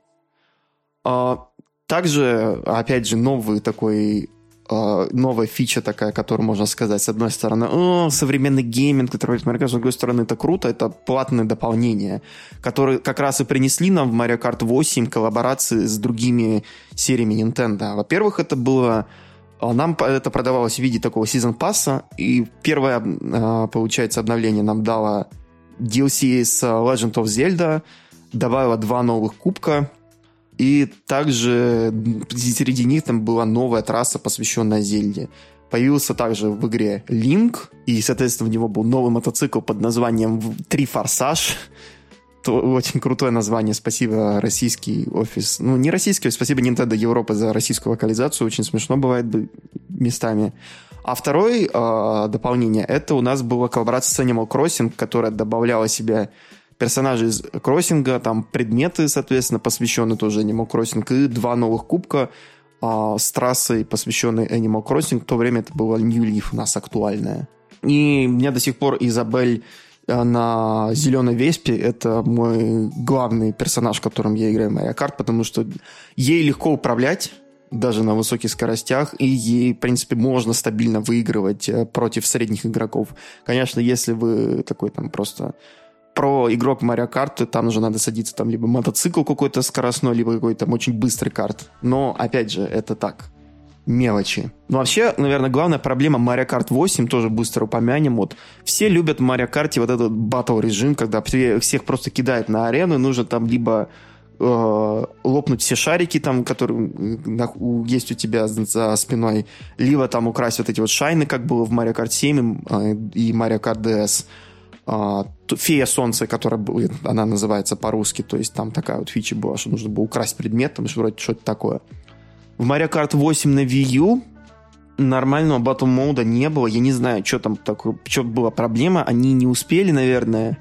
А, также, опять же, новый такой а, новая фича такая, которую можно сказать, с одной стороны, о, современный гейминг, который Mario Kart, с другой стороны, это круто, это платные дополнения, которые как раз и принесли нам в Mario Kart 8 коллаборации с другими сериями Nintendo. Во-первых, это было а, нам это продавалось в виде такого сезон пасса, и первое, получается, обновление нам дало DLC с Legend of Zelda, добавила два новых кубка, и также среди них там была новая трасса, посвященная Зельде. Появился также в игре Link, и, соответственно, в него был новый мотоцикл под названием «Три форсаж». Очень крутое название. Спасибо российский офис. Ну, не российский, спасибо Nintendo Европы за российскую локализацию. Очень смешно бывает бы- местами. А второе э, дополнение, это у нас была коллаборация с Animal Crossing, которая добавляла себе персонажей из кроссинга, там предметы, соответственно, посвященные тоже Animal Crossing, и два новых кубка а, с трассой, посвященной Animal Crossing. В то время это была New Leaf у нас актуальная. И меня до сих пор Изабель э, на зеленой веспе это мой главный персонаж, которым я играю в Mario Kart, потому что ей легко управлять, даже на высоких скоростях, и ей, в принципе, можно стабильно выигрывать э, против средних игроков. Конечно, если вы такой там просто про игрок Марио Карт, там уже надо садиться там либо мотоцикл какой-то скоростной, либо какой-то там очень быстрый карт. Но, опять же, это так. мелочи. Но вообще, наверное, главная проблема Mario Kart 8, тоже быстро упомянем, вот все любят в Mario Kart вот этот батл режим, когда всех просто кидают на арену, нужно там либо лопнуть все шарики, там, которые есть у тебя за спиной, либо там украсть вот эти вот шайны, как было в Mario Kart 7 э, и Mario Kart DS. А, Фея Солнца, которая она называется по-русски, то есть там такая вот фича была, что нужно было украсть предмет, там что вроде что-то такое. В Mario Kart 8 на Wii U нормального батл мода не было. Я не знаю, что там такое, что была проблема. Они не успели, наверное.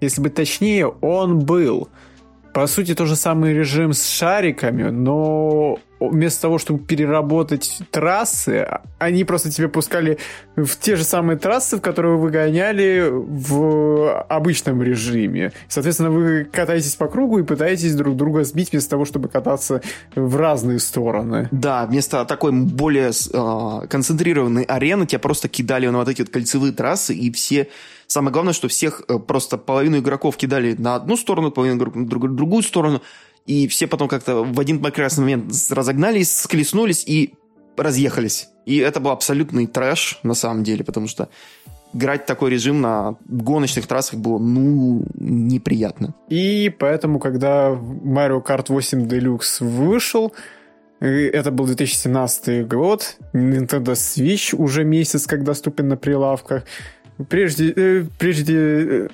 Если быть точнее, он был. По сути, тот же самый режим с шариками, но вместо того, чтобы переработать трассы, они просто тебе пускали в те же самые трассы, в которые вы гоняли в обычном режиме. Соответственно, вы катаетесь по кругу и пытаетесь друг друга сбить вместо того, чтобы кататься в разные стороны. Да, вместо такой более э, концентрированной арены тебя просто кидали на вот эти вот кольцевые трассы, и все Самое главное, что всех э, просто половину игроков кидали на одну сторону, половину игроков на другую сторону, и все потом как-то в один прекрасный момент разогнались, склеснулись и разъехались. И это был абсолютный трэш, на самом деле, потому что играть такой режим на гоночных трассах было, ну, неприятно. И поэтому, когда Mario Kart 8 Deluxe вышел, это был 2017 год, Nintendo Switch уже месяц как доступен на прилавках, Прежде, э, прежде э,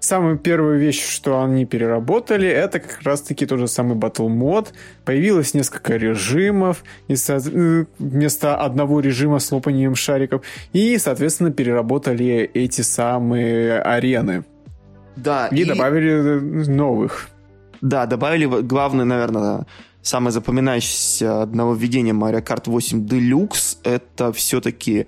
самая первая вещь, что они переработали, это как раз-таки тот же самый Battle мод. Появилось несколько режимов и, э, вместо одного режима с лопанием шариков. И, соответственно, переработали эти самые арены. Да. И, и... добавили новых. Да, добавили главное, наверное, самое запоминающееся нововведение Mario Kart 8 Deluxe. Это все-таки э,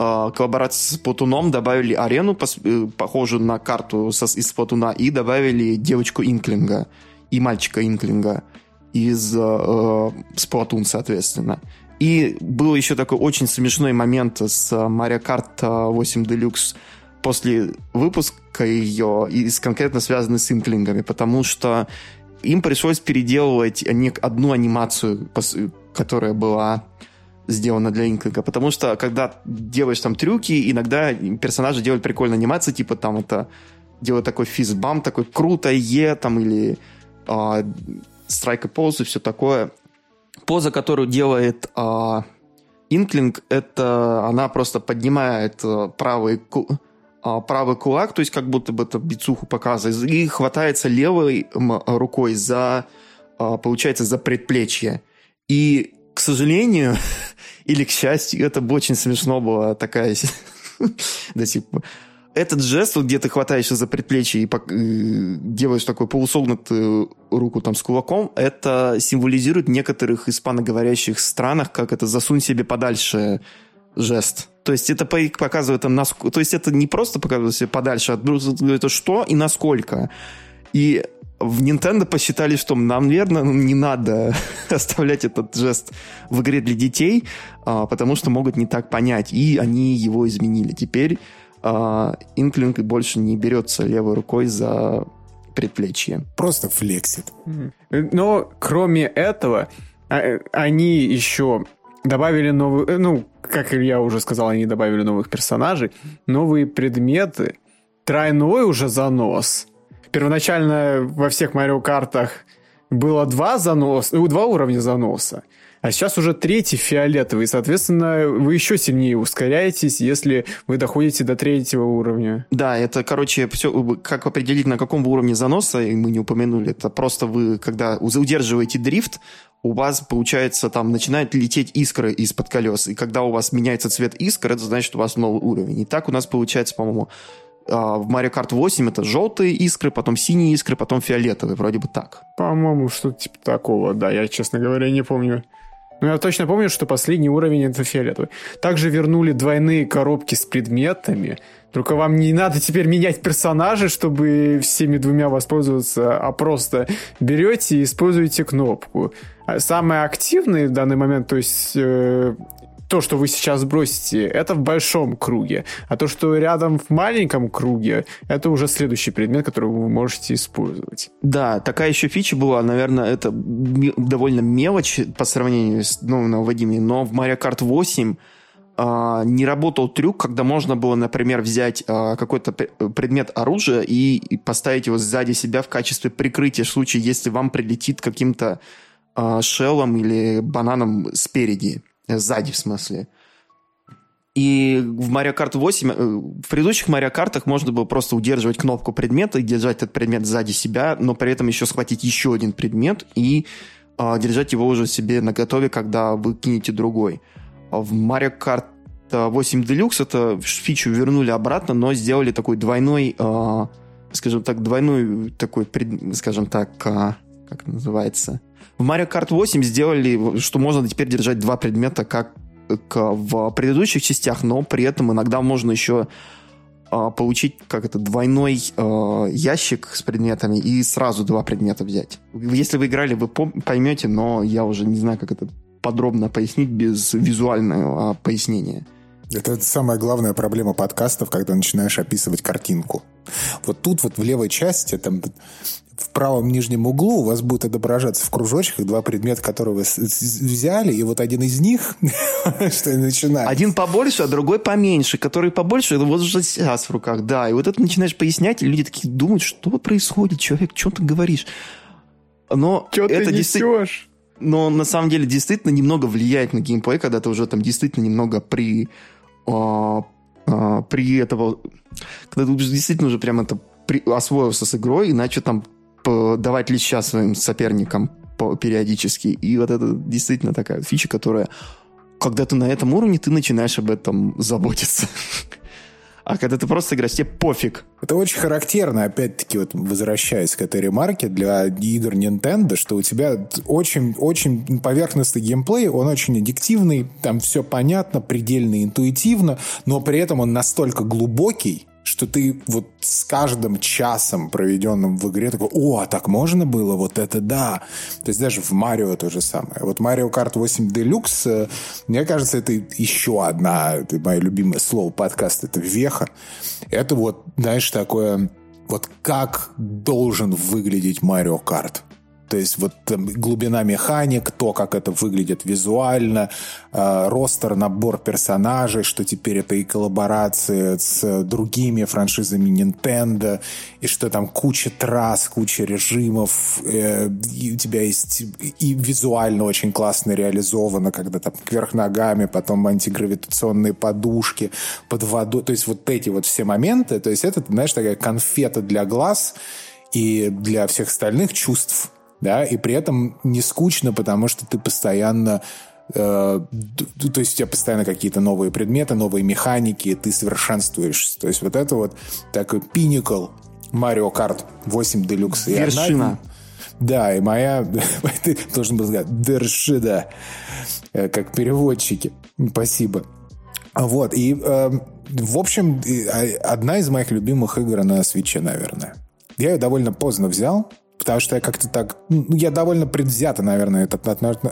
коллаборации с Платуном добавили арену, э, похожую на карту из Платуна, и добавили девочку Инклинга и мальчика Инклинга из э, Сплатун, соответственно. И был еще такой очень смешной момент с Mario Kart 8 Deluxe после выпуска ее, и конкретно связанный с инклингами, потому что им пришлось переделывать одну анимацию, которая была сделано для инклинга, потому что когда делаешь там трюки, иногда персонажи делают прикольные анимации, типа там это делают такой физбам, такой круто е, там или э, страйк и поз и все такое. Поза, которую делает э, инклинг, это она просто поднимает э, правый правый кулак, то есть как будто бы это бицуху показывает, и хватается левой рукой за, получается, за предплечье. И, к сожалению, или к счастью, это бы очень смешно было такая... да, типа, этот жест, вот, где ты хватаешься за предплечье и делаешь такую полусогнутую руку там с кулаком, это символизирует в некоторых испаноговорящих странах, как это «засунь себе подальше» жест. То есть это показывает. То есть это не просто показывает себе подальше, а это что и насколько. И в Nintendo посчитали, что нам, наверное, не надо оставлять этот жест в игре для детей, а, потому что могут не так понять. И они его изменили. Теперь а, Инклинг больше не берется левой рукой за предплечье. Просто флексит. Но кроме этого, а, они еще добавили новые, э, ну, как я уже сказал, они добавили новых персонажей, новые предметы, тройной уже занос – первоначально во всех Марио Картах было два заноса, ну, два уровня заноса. А сейчас уже третий фиолетовый, соответственно, вы еще сильнее ускоряетесь, если вы доходите до третьего уровня. Да, это, короче, все, как определить, на каком уровне заноса, мы не упомянули, это просто вы, когда удерживаете дрифт, у вас, получается, там начинают лететь искры из-под колес, и когда у вас меняется цвет искр, это значит, у вас новый уровень. И так у нас получается, по-моему, в Mario Kart 8 это желтые искры, потом синие искры, потом фиолетовые, вроде бы так. По-моему, что-то типа такого, да, я, честно говоря, не помню. Но я точно помню, что последний уровень это фиолетовый. Также вернули двойные коробки с предметами. Только вам не надо теперь менять персонажей, чтобы всеми двумя воспользоваться, а просто берете и используете кнопку. А самые активные в данный момент, то есть э, то, что вы сейчас бросите, это в большом круге. А то, что рядом в маленьком круге, это уже следующий предмет, который вы можете использовать. Да, такая еще фича была, наверное, это довольно мелочь по сравнению с новым нововводимыми, но в Mario Kart 8 Uh, не работал трюк, когда можно было, например, взять uh, какой-то предмет оружия и, поставить его сзади себя в качестве прикрытия в случае, если вам прилетит каким-то uh, шеллом или бананом спереди. Сзади, в смысле. И в Mario Kart 8, э, в предыдущих Mario Kart можно было просто удерживать кнопку предмета и держать этот предмет сзади себя, но при этом еще схватить еще один предмет и э, держать его уже себе на готове, когда вы кинете другой. В Mario Kart 8 Deluxe это фичу вернули обратно, но сделали такой двойной, э, скажем так, двойной такой, скажем так, э, как это называется, в Mario Kart 8 сделали, что можно теперь держать два предмета, как в предыдущих частях, но при этом иногда можно еще а, получить как это двойной э, ящик с предметами и сразу два предмета взять. Если вы играли, вы поймете, но я уже не знаю, как это подробно пояснить без визуального пояснения. Это самая главная проблема подкастов, когда начинаешь описывать картинку. Вот тут вот в левой части там в правом нижнем углу у вас будет отображаться в кружочках два предмета, которые вы взяли, и вот один из них, что начинает. Один побольше, а другой поменьше. Который побольше, это вот уже сейчас в руках, да. И вот это начинаешь пояснять, и люди такие думают, что происходит, человек, что ты говоришь? Но что это ты несешь? Но на самом деле действительно немного влияет на геймплей, когда ты уже там действительно немного при... А, а, при этого... Когда ты действительно уже прям это при, освоился с игрой, иначе там давать леща своим соперникам периодически. И вот это действительно такая фича, которая, когда ты на этом уровне, ты начинаешь об этом заботиться. А когда ты просто играешь, тебе пофиг. Это очень характерно, опять-таки, вот возвращаясь к этой ремарке, для игр Nintendo, что у тебя очень-очень поверхностный геймплей, он очень аддиктивный, там все понятно, предельно интуитивно, но при этом он настолько глубокий, что ты вот с каждым часом, проведенным в игре, такой, о, а так можно было, вот это да. То есть даже в Марио то же самое. Вот Mario Kart 8 Deluxe, мне кажется, это еще одна, это мое любимое слово подкаст, это веха. Это вот, знаешь, такое, вот как должен выглядеть Mario Kart. То есть вот там, глубина механик, то, как это выглядит визуально, э, ростер, набор персонажей, что теперь это и коллаборации с другими франшизами Nintendo, и что там куча трасс, куча режимов, э, и у тебя есть и визуально очень классно реализовано, когда там кверх ногами, потом антигравитационные подушки под водой, то есть вот эти вот все моменты, то есть это, знаешь, такая конфета для глаз, и для всех остальных чувств да, и при этом не скучно, потому что ты постоянно э, то есть у тебя постоянно какие-то новые предметы, новые механики, ты совершенствуешься. То есть вот это вот такой пиникл Mario Kart 8 Deluxe. Вершина. да, и моя... ты должен был сказать вершина, э, как переводчики. Спасибо. Вот, и, э, в общем, а, одна из моих любимых игр на свече, наверное. Я ее довольно поздно взял, потому что я как-то так... Ну, я довольно предвзято, наверное, это,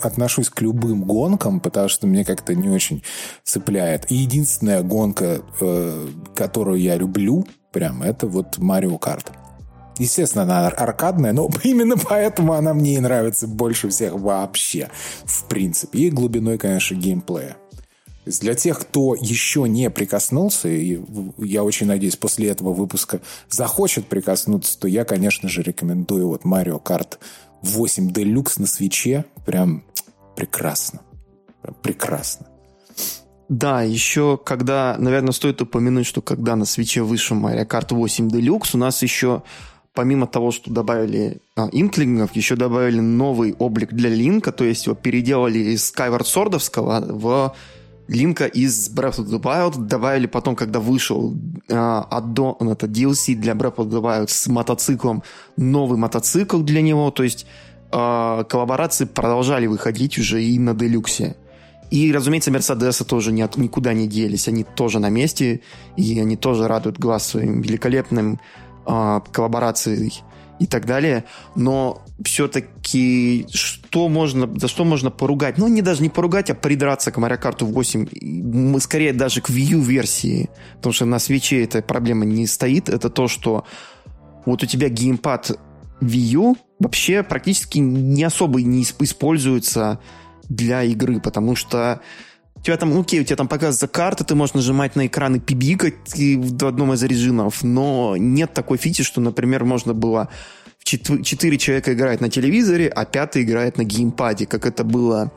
отношусь к любым гонкам, потому что мне как-то не очень цепляет. И единственная гонка, э, которую я люблю, прям, это вот Марио Карт. Естественно, она аркадная, но именно поэтому она мне и нравится больше всех вообще, в принципе. И глубиной, конечно, геймплея для тех, кто еще не прикоснулся, и я очень надеюсь, после этого выпуска захочет прикоснуться, то я, конечно же, рекомендую вот Mario Kart 8 Deluxe на свече. Прям прекрасно. Прям прекрасно. Да, еще когда, наверное, стоит упомянуть, что когда на свече вышел Mario Kart 8 Deluxe, у нас еще помимо того, что добавили а, инклингов, еще добавили новый облик для Линка, то есть его переделали из Skyward Swordовского в Линка из Breath of the Wild добавили потом, когда вышел э, аддон, это DLC для Breath of the Wild с мотоциклом, новый мотоцикл для него, то есть э, коллаборации продолжали выходить уже и на Делюксе. И, разумеется, Мерседесы тоже ни, никуда не делись, они тоже на месте, и они тоже радуют глаз своим великолепным э, коллаборацией. И так далее. Но все-таки что можно, за что можно поругать? Ну, не даже не поругать, а придраться к Mario Kart 8. Мы скорее даже к U версии, потому что на свече эта проблема не стоит. Это то, что вот у тебя геймпад Wii U вообще практически не особо не используется для игры, потому что у тебя там, окей, у тебя там показывается карта, ты можешь нажимать на экран и пибикать в одном из режимов, но нет такой фичи, что, например, можно было четыре человека играть на телевизоре, а пятый играет на геймпаде, как это было,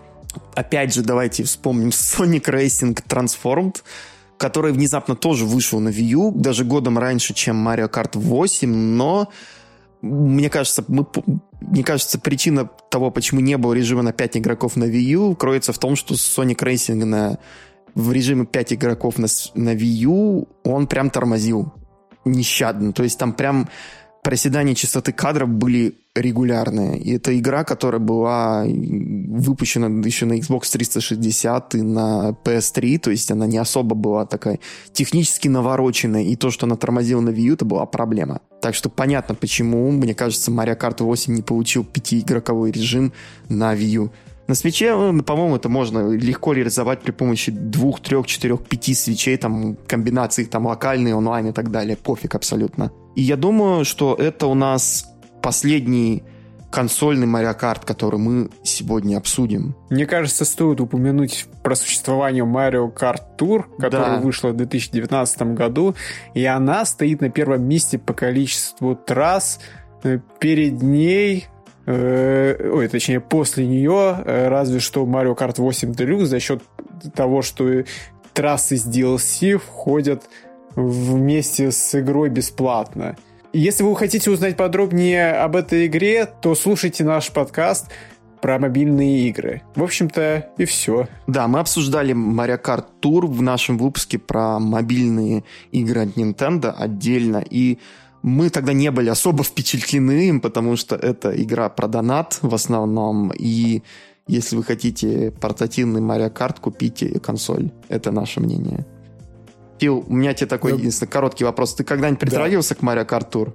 опять же, давайте вспомним Sonic Racing Transformed, который внезапно тоже вышел на Wii U, даже годом раньше, чем Mario Kart 8, но мне кажется, мы, мне кажется, причина того, почему не было режима на 5 игроков на Wii U, кроется в том, что Sonic Racing на, в режиме 5 игроков на, на Wii U, он прям тормозил нещадно. То есть там прям проседания частоты кадров были регулярные. И это игра, которая была выпущена еще на Xbox 360 и на PS3, то есть она не особо была такая технически навороченная, и то, что она тормозила на Wii U, это была проблема. Так что понятно, почему, мне кажется, Mario Kart 8 не получил пятиигроковой режим на Wii U. На свече, ну, по-моему, это можно легко реализовать при помощи двух, трех, четырех, пяти свечей, там, комбинаций, там, локальные, онлайн и так далее. Пофиг абсолютно. И я думаю, что это у нас последний консольный Mario Kart, который мы сегодня обсудим. Мне кажется, стоит упомянуть про существование Mario Kart Tour, которая да. вышла в 2019 году, и она стоит на первом месте по количеству трасс. Э, перед ней э, ой, точнее, после нее, э, разве что Mario Kart 8 Deluxe за счет того, что трассы с DLC входят вместе с игрой бесплатно. Если вы хотите узнать подробнее об этой игре, то слушайте наш подкаст про мобильные игры. В общем-то, и все. Да, мы обсуждали Mario Kart Tour в нашем выпуске про мобильные игры от Nintendo отдельно, и мы тогда не были особо впечатлены им, потому что это игра про донат в основном, и если вы хотите портативный Mario Kart, купите консоль. Это наше мнение. Фил, у меня тебе такой единственный короткий вопрос. Ты когда-нибудь притрагивался да. к Kart Tour?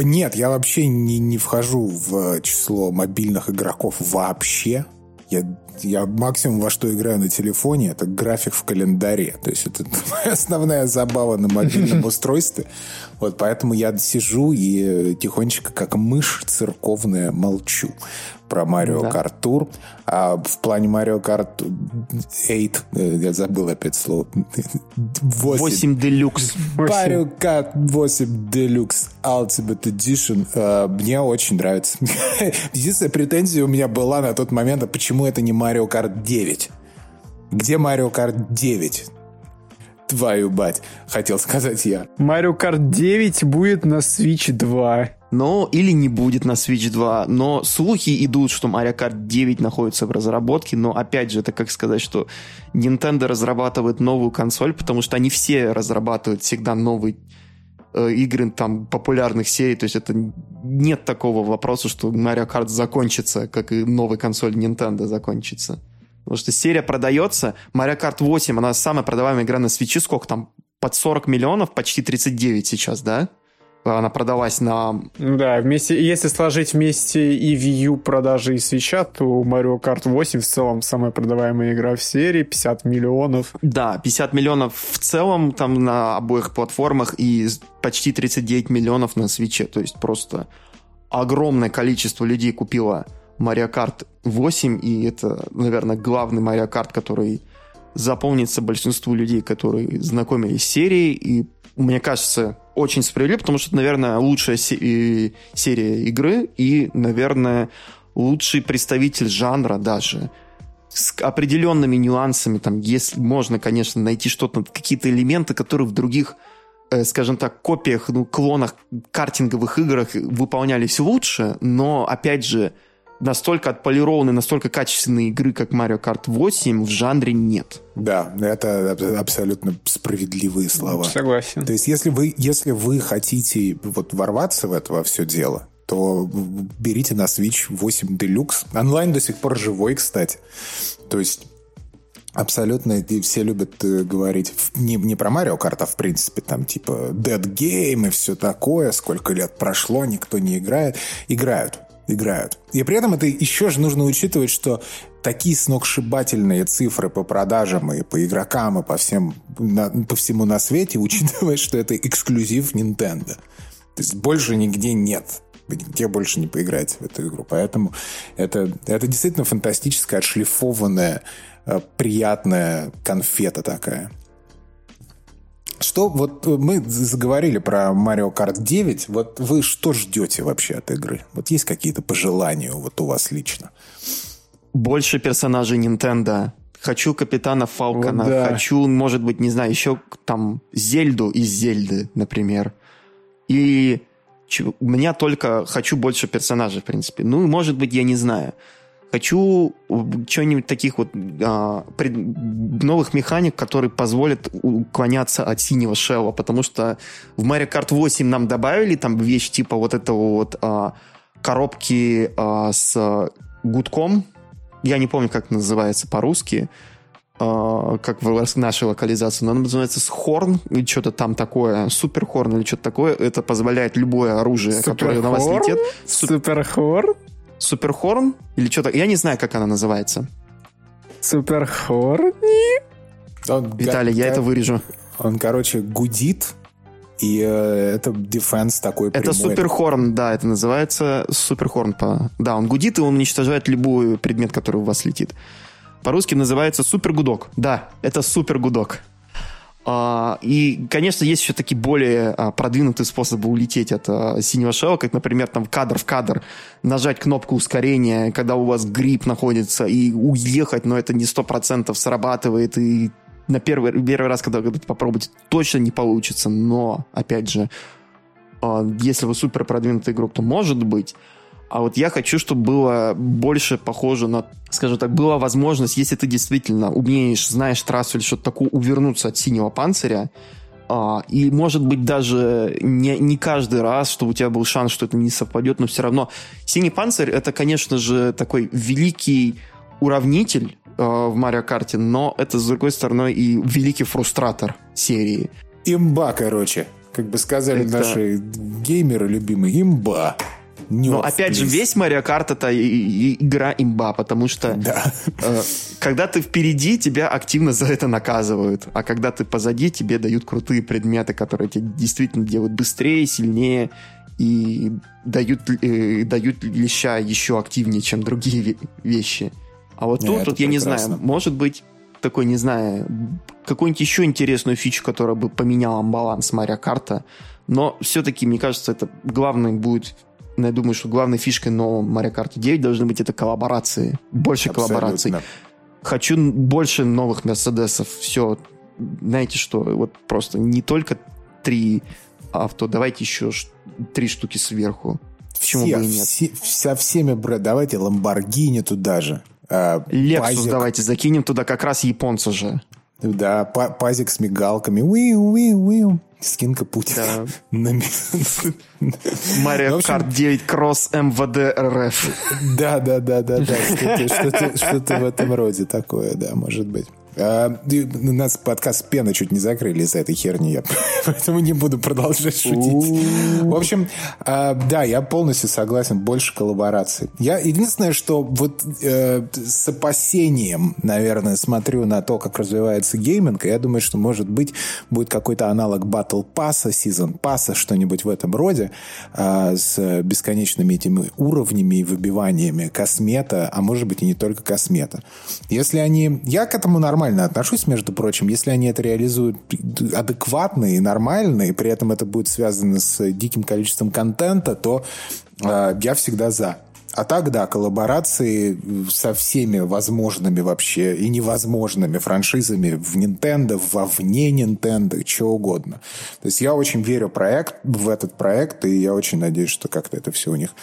Нет, я вообще не, не вхожу в число мобильных игроков вообще. Я, я максимум во что играю на телефоне, это график в календаре. То есть это моя основная забава на мобильном устройстве. Вот поэтому я сижу и тихонечко, как мышь церковная, молчу про Марио да. Карт Тур. А в плане Марио Карт 8, э, я забыл опять слово. 8. 8 Deluxe. Марио Карт 8 Deluxe Ultimate Edition э, мне очень нравится. Единственная претензия у меня была на тот момент, а почему это не Марио Карт 9? Где Марио Карт 9? Твою бать, хотел сказать я. Mario Kart 9 будет на Switch 2. Но или не будет на Switch 2. Но слухи идут, что Mario Kart 9 находится в разработке. Но опять же, это как сказать, что Nintendo разрабатывает новую консоль, потому что они все разрабатывают всегда новые э, игры там популярных серий. То есть это нет такого вопроса, что Mario Kart закончится, как и новая консоль Nintendo закончится. Потому что серия продается. Mario Kart 8, она самая продаваемая игра на свече. Сколько там? Под 40 миллионов, почти 39 сейчас, да? Она продалась на... Да, вместе, если сложить вместе и Wii U продажи и свеча, то Mario Kart 8 в целом самая продаваемая игра в серии, 50 миллионов. Да, 50 миллионов в целом там на обоих платформах и почти 39 миллионов на свече. То есть просто огромное количество людей купило Mario Kart 8, и это, наверное, главный Mario Kart, который запомнится большинству людей, которые знакомились с серией, и мне кажется, очень справедливо, потому что наверное, лучшая серия игры и, наверное, лучший представитель жанра даже. С определенными нюансами, там, если можно, конечно, найти что-то, какие-то элементы, которые в других, э, скажем так, копиях, ну, клонах картинговых играх выполнялись лучше, но, опять же, настолько отполированной, настолько качественной игры, как Mario Kart 8, в жанре нет. Да, это абсолютно справедливые слова. Согласен. То есть, если вы, если вы хотите вот ворваться в это во все дело, то берите на Switch 8 Deluxe. Онлайн до сих пор живой, кстати. То есть Абсолютно, и все любят э, говорить не, не про Марио Карт, а в принципе там типа Dead Game и все такое, сколько лет прошло, никто не играет. Играют, играют. И при этом это еще же нужно учитывать, что такие сногсшибательные цифры по продажам и по игрокам и по, всем, на, по всему на свете, учитывая, что это эксклюзив Nintendo. То есть больше нигде нет вы нигде больше не поиграете в эту игру. Поэтому это, это действительно фантастическая, отшлифованная Э, приятная конфета такая. Что вот мы заговорили про Mario Kart 9. Вот вы что ждете вообще от игры? Вот есть какие-то пожелания вот у вас лично? Больше персонажей Nintendo. Хочу Капитана Фалкона. Вот да. Хочу, может быть, не знаю, еще там Зельду из Зельды, например. И у меня только хочу больше персонажей, в принципе. Ну, может быть, я не знаю. Хочу что-нибудь таких вот а, пред, новых механик, которые позволят уклоняться от синего шелла, потому что в Mario Kart 8 нам добавили там вещь типа вот этого вот а, коробки а, с гудком, я не помню, как называется по-русски, Uh, как в нашей локализации, но она называется с хорн или что-то там такое, супер хорн или что-то такое. Это позволяет любое оружие, Супер которое на вас летит. Супер хорн? Суперхорн или что-то. Я не знаю, как она называется. Суперхорни? Виталий, я это вырежу. Он, короче, гудит, и э, это дефенс такой Это суперхорн, да, это называется суперхорн. По... Да, он гудит, и он уничтожает любой предмет, который у вас летит. По-русски называется супергудок. Да, это супергудок. А, и, конечно, есть еще такие более а, продвинутые способы улететь от а, синего шелла, как, например, там кадр в кадр нажать кнопку ускорения, когда у вас грипп находится, и уехать, но это не сто процентов срабатывает, и на первый, первый раз, когда, когда попробуете, точно не получится, но, опять же, если вы супер продвинутый игрок, то может быть, а вот я хочу, чтобы было больше похоже на, скажем так, была возможность, если ты действительно умеешь, знаешь трассу или что-то такое, увернуться от синего панциря, а, и, может быть, даже не, не каждый раз, чтобы у тебя был шанс, что это не совпадет, но все равно синий панцирь это, конечно же, такой великий уравнитель э, в Марио Карте, но это, с другой стороны, и великий фрустратор серии. Имба, короче. Как бы сказали это... наши геймеры любимые, имба. Но опять же, весь Марио Карт это игра имба, потому что да. э, когда ты впереди, тебя активно за это наказывают, а когда ты позади, тебе дают крутые предметы, которые тебя действительно делают быстрее, сильнее и дают, э, дают леща еще активнее, чем другие вещи. А вот тут, тут я не знаю, может быть такой, не знаю, какую-нибудь еще интересную фичу, которая бы поменяла баланс Марио Карта. Но все-таки, мне кажется, это главное будет но я думаю, что главной фишкой нового Mario Kart 9 должны быть это коллаборации. Больше Абсолютно. коллабораций. Хочу больше новых Мерседесов. Все. Знаете что? Вот просто не только три авто, давайте еще три штуки сверху. Почему все, бы и нет? Все, со всеми, брат, давайте Ламборгини туда же. Лексус а, давайте закинем туда, как раз японцы же. Да, пазик с мигалками. Уиу, уиу, уиу. Скинка Путина. Марио Карт 9 Кросс МВД РФ. Да, да, да, да, да. Что-то в этом роде такое, да, может быть. А, у нас подкаст «Пена» чуть не закрыли из-за этой херни, я, поэтому не буду продолжать шутить. В общем, а, да, я полностью согласен, больше коллабораций. Я единственное, что вот э, с опасением, наверное, смотрю на то, как развивается гейминг, и я думаю, что, может быть, будет какой-то аналог Battle Pass, Season Pass, что-нибудь в этом роде, э, с бесконечными этими уровнями и выбиваниями космета, а может быть и не только космета. Если они... Я к этому нормально нормально отношусь, между прочим, если они это реализуют адекватно и нормально, и при этом это будет связано с диким количеством контента, то э, я всегда за. А так, да, коллаборации со всеми возможными вообще и невозможными франшизами в Nintendo, вовне Nintendo, что угодно. То есть я очень верю проект, в этот проект, и я очень надеюсь, что как-то это все у них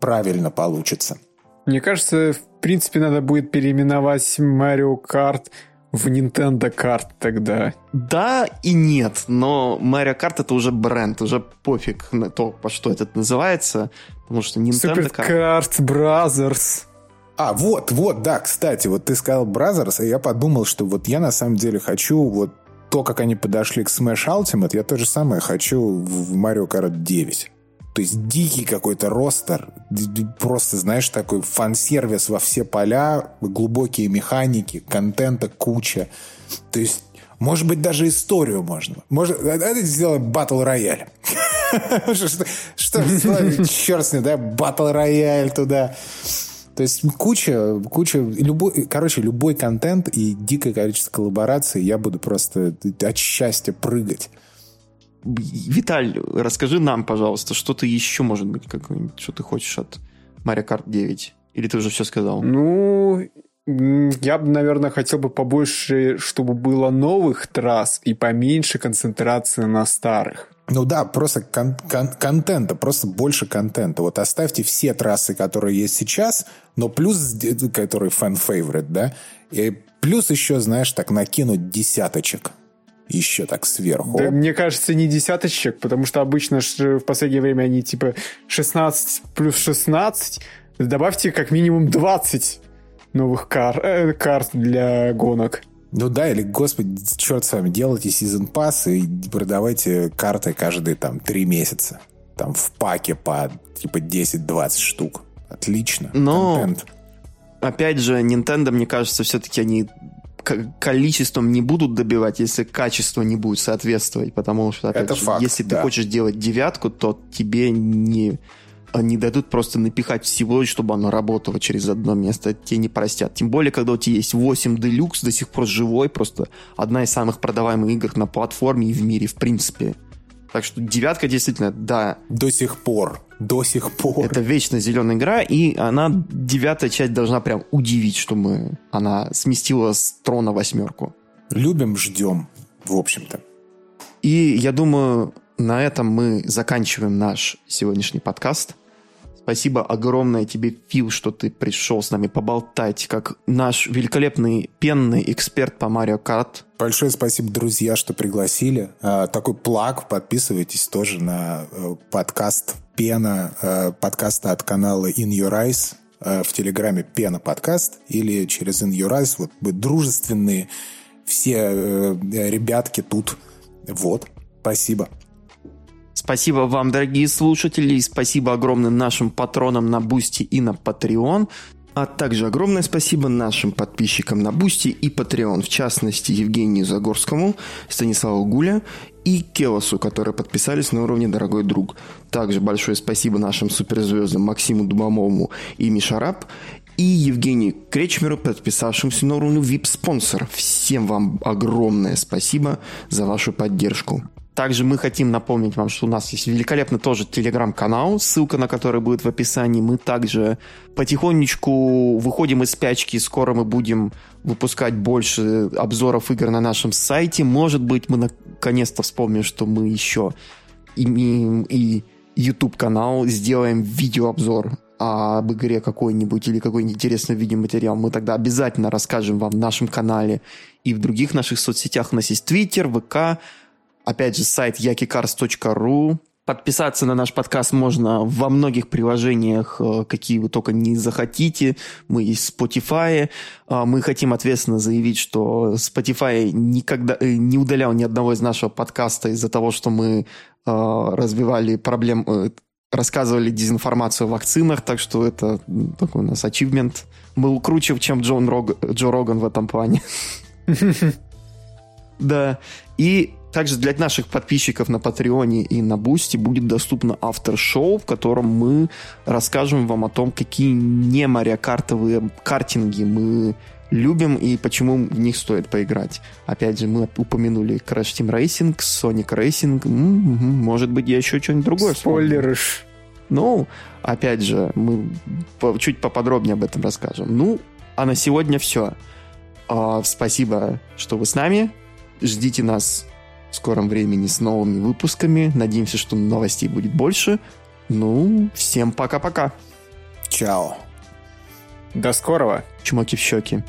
правильно получится. Мне кажется, в принципе, надо будет переименовать Mario Kart в Nintendo Kart тогда. Да и нет, но Mario Kart это уже бренд, уже пофиг на то, по что это называется, потому что Nintendo Super Kart Brothers. А, вот, вот, да, кстати, вот ты сказал Brothers, и я подумал, что вот я на самом деле хочу вот то, как они подошли к Smash Ultimate, я то же самое хочу в Mario Kart 9. То есть дикий какой-то ростер, просто, знаешь, такой фан-сервис во все поля, глубокие механики, контента куча. То есть, может быть, даже историю можно. Может, это сделаем батл рояль. Что, черт с ним, да, батл рояль туда. То есть куча, куча, любой, короче, любой контент и дикое количество коллабораций, я буду просто от счастья прыгать. Виталь, расскажи нам, пожалуйста, что ты еще, может быть, какое-нибудь, что ты хочешь от Mario Kart 9? Или ты уже все сказал? Ну, я бы, наверное, хотел бы побольше, чтобы было новых трасс и поменьше концентрации на старых. Ну да, просто кон- кон- контента, просто больше контента. Вот оставьте все трассы, которые есть сейчас, но плюс, который fan favorite, да, и плюс еще, знаешь, так накинуть десяточек еще так сверху. Да, мне кажется, не десяточек, потому что обычно в последнее время они типа 16 плюс 16. Добавьте как минимум 20 новых кар э, карт для гонок. Ну да, или, господи, черт с вами, делайте сезон пас и продавайте карты каждые там три месяца. Там в паке по типа 10-20 штук. Отлично. Но, Контент. опять же, Nintendo, мне кажется, все-таки они количеством не будут добивать, если качество не будет соответствовать. Потому что, опять Это же, факт, если да. ты хочешь делать девятку, то тебе не не дадут просто напихать всего, чтобы оно работало через одно место. Тебе не простят. Тем более, когда у тебя есть 8 Deluxe, до сих пор живой, просто одна из самых продаваемых игр на платформе и в мире, в принципе. Так что девятка действительно, да. До сих пор. До сих пор. Это вечно зеленая игра, и она, девятая часть, должна прям удивить, чтобы она сместила с трона восьмерку. Любим, ждем, в общем-то. И я думаю, на этом мы заканчиваем наш сегодняшний подкаст. Спасибо огромное тебе, Фил, что ты пришел с нами поболтать, как наш великолепный пенный эксперт по Марио Карт. Большое спасибо, друзья, что пригласили. А, такой plug, подписывайтесь тоже на э, подкаст Пена, э, подкаста от канала In Your Eyes э, в Телеграме Пена подкаст или через In Your Eyes. Вот мы дружественные все ребятки тут. Вот, спасибо. Спасибо вам, дорогие слушатели, и спасибо огромное нашим патронам на Бусти и на Patreon. А также огромное спасибо нашим подписчикам на Бусти и Patreon, в частности Евгению Загорскому, Станиславу Гуля и Келосу, которые подписались на уровне «Дорогой друг». Также большое спасибо нашим суперзвездам Максиму Дубомову и Мишараб, и Евгению Кречмеру, подписавшимся на уровне VIP-спонсор. Всем вам огромное спасибо за вашу поддержку. Также мы хотим напомнить вам, что у нас есть великолепный тоже телеграм-канал, ссылка на который будет в описании. Мы также потихонечку выходим из спячки, скоро мы будем выпускать больше обзоров игр на нашем сайте. Может быть, мы наконец-то вспомним, что мы еще имеем и YouTube-канал, сделаем видеообзор об игре какой-нибудь или какой-нибудь интересный видеоматериал, мы тогда обязательно расскажем вам в нашем канале и в других наших соцсетях. У нас есть Twitter, ВК, Опять же, сайт yakicars.ru. Подписаться на наш подкаст можно во многих приложениях, э, какие вы только не захотите. Мы в Spotify. А, мы хотим ответственно заявить, что Spotify никогда э, не удалял ни одного из нашего подкаста из-за того, что мы э, развивали проблем, рассказывали дезинформацию о вакцинах, так что это такой у нас achievement. Был круче, чем Джон Рог... Джо Роган в этом плане. Да. И также для наших подписчиков на Патреоне и на Бусти будет доступно after-show, в котором мы расскажем вам о том, какие не морякартовые картинги мы любим и почему в них стоит поиграть. Опять же, мы упомянули Crash Team Racing, Sonic Racing. М-м-м, может быть, я еще что-нибудь другое Спойлеры. Ну, опять же, мы чуть поподробнее об этом расскажем. Ну, а на сегодня все. А, спасибо, что вы с нами. Ждите нас в скором времени с новыми выпусками. Надеемся, что новостей будет больше. Ну, всем пока-пока. Чао. До скорого. Чмоки в щеки.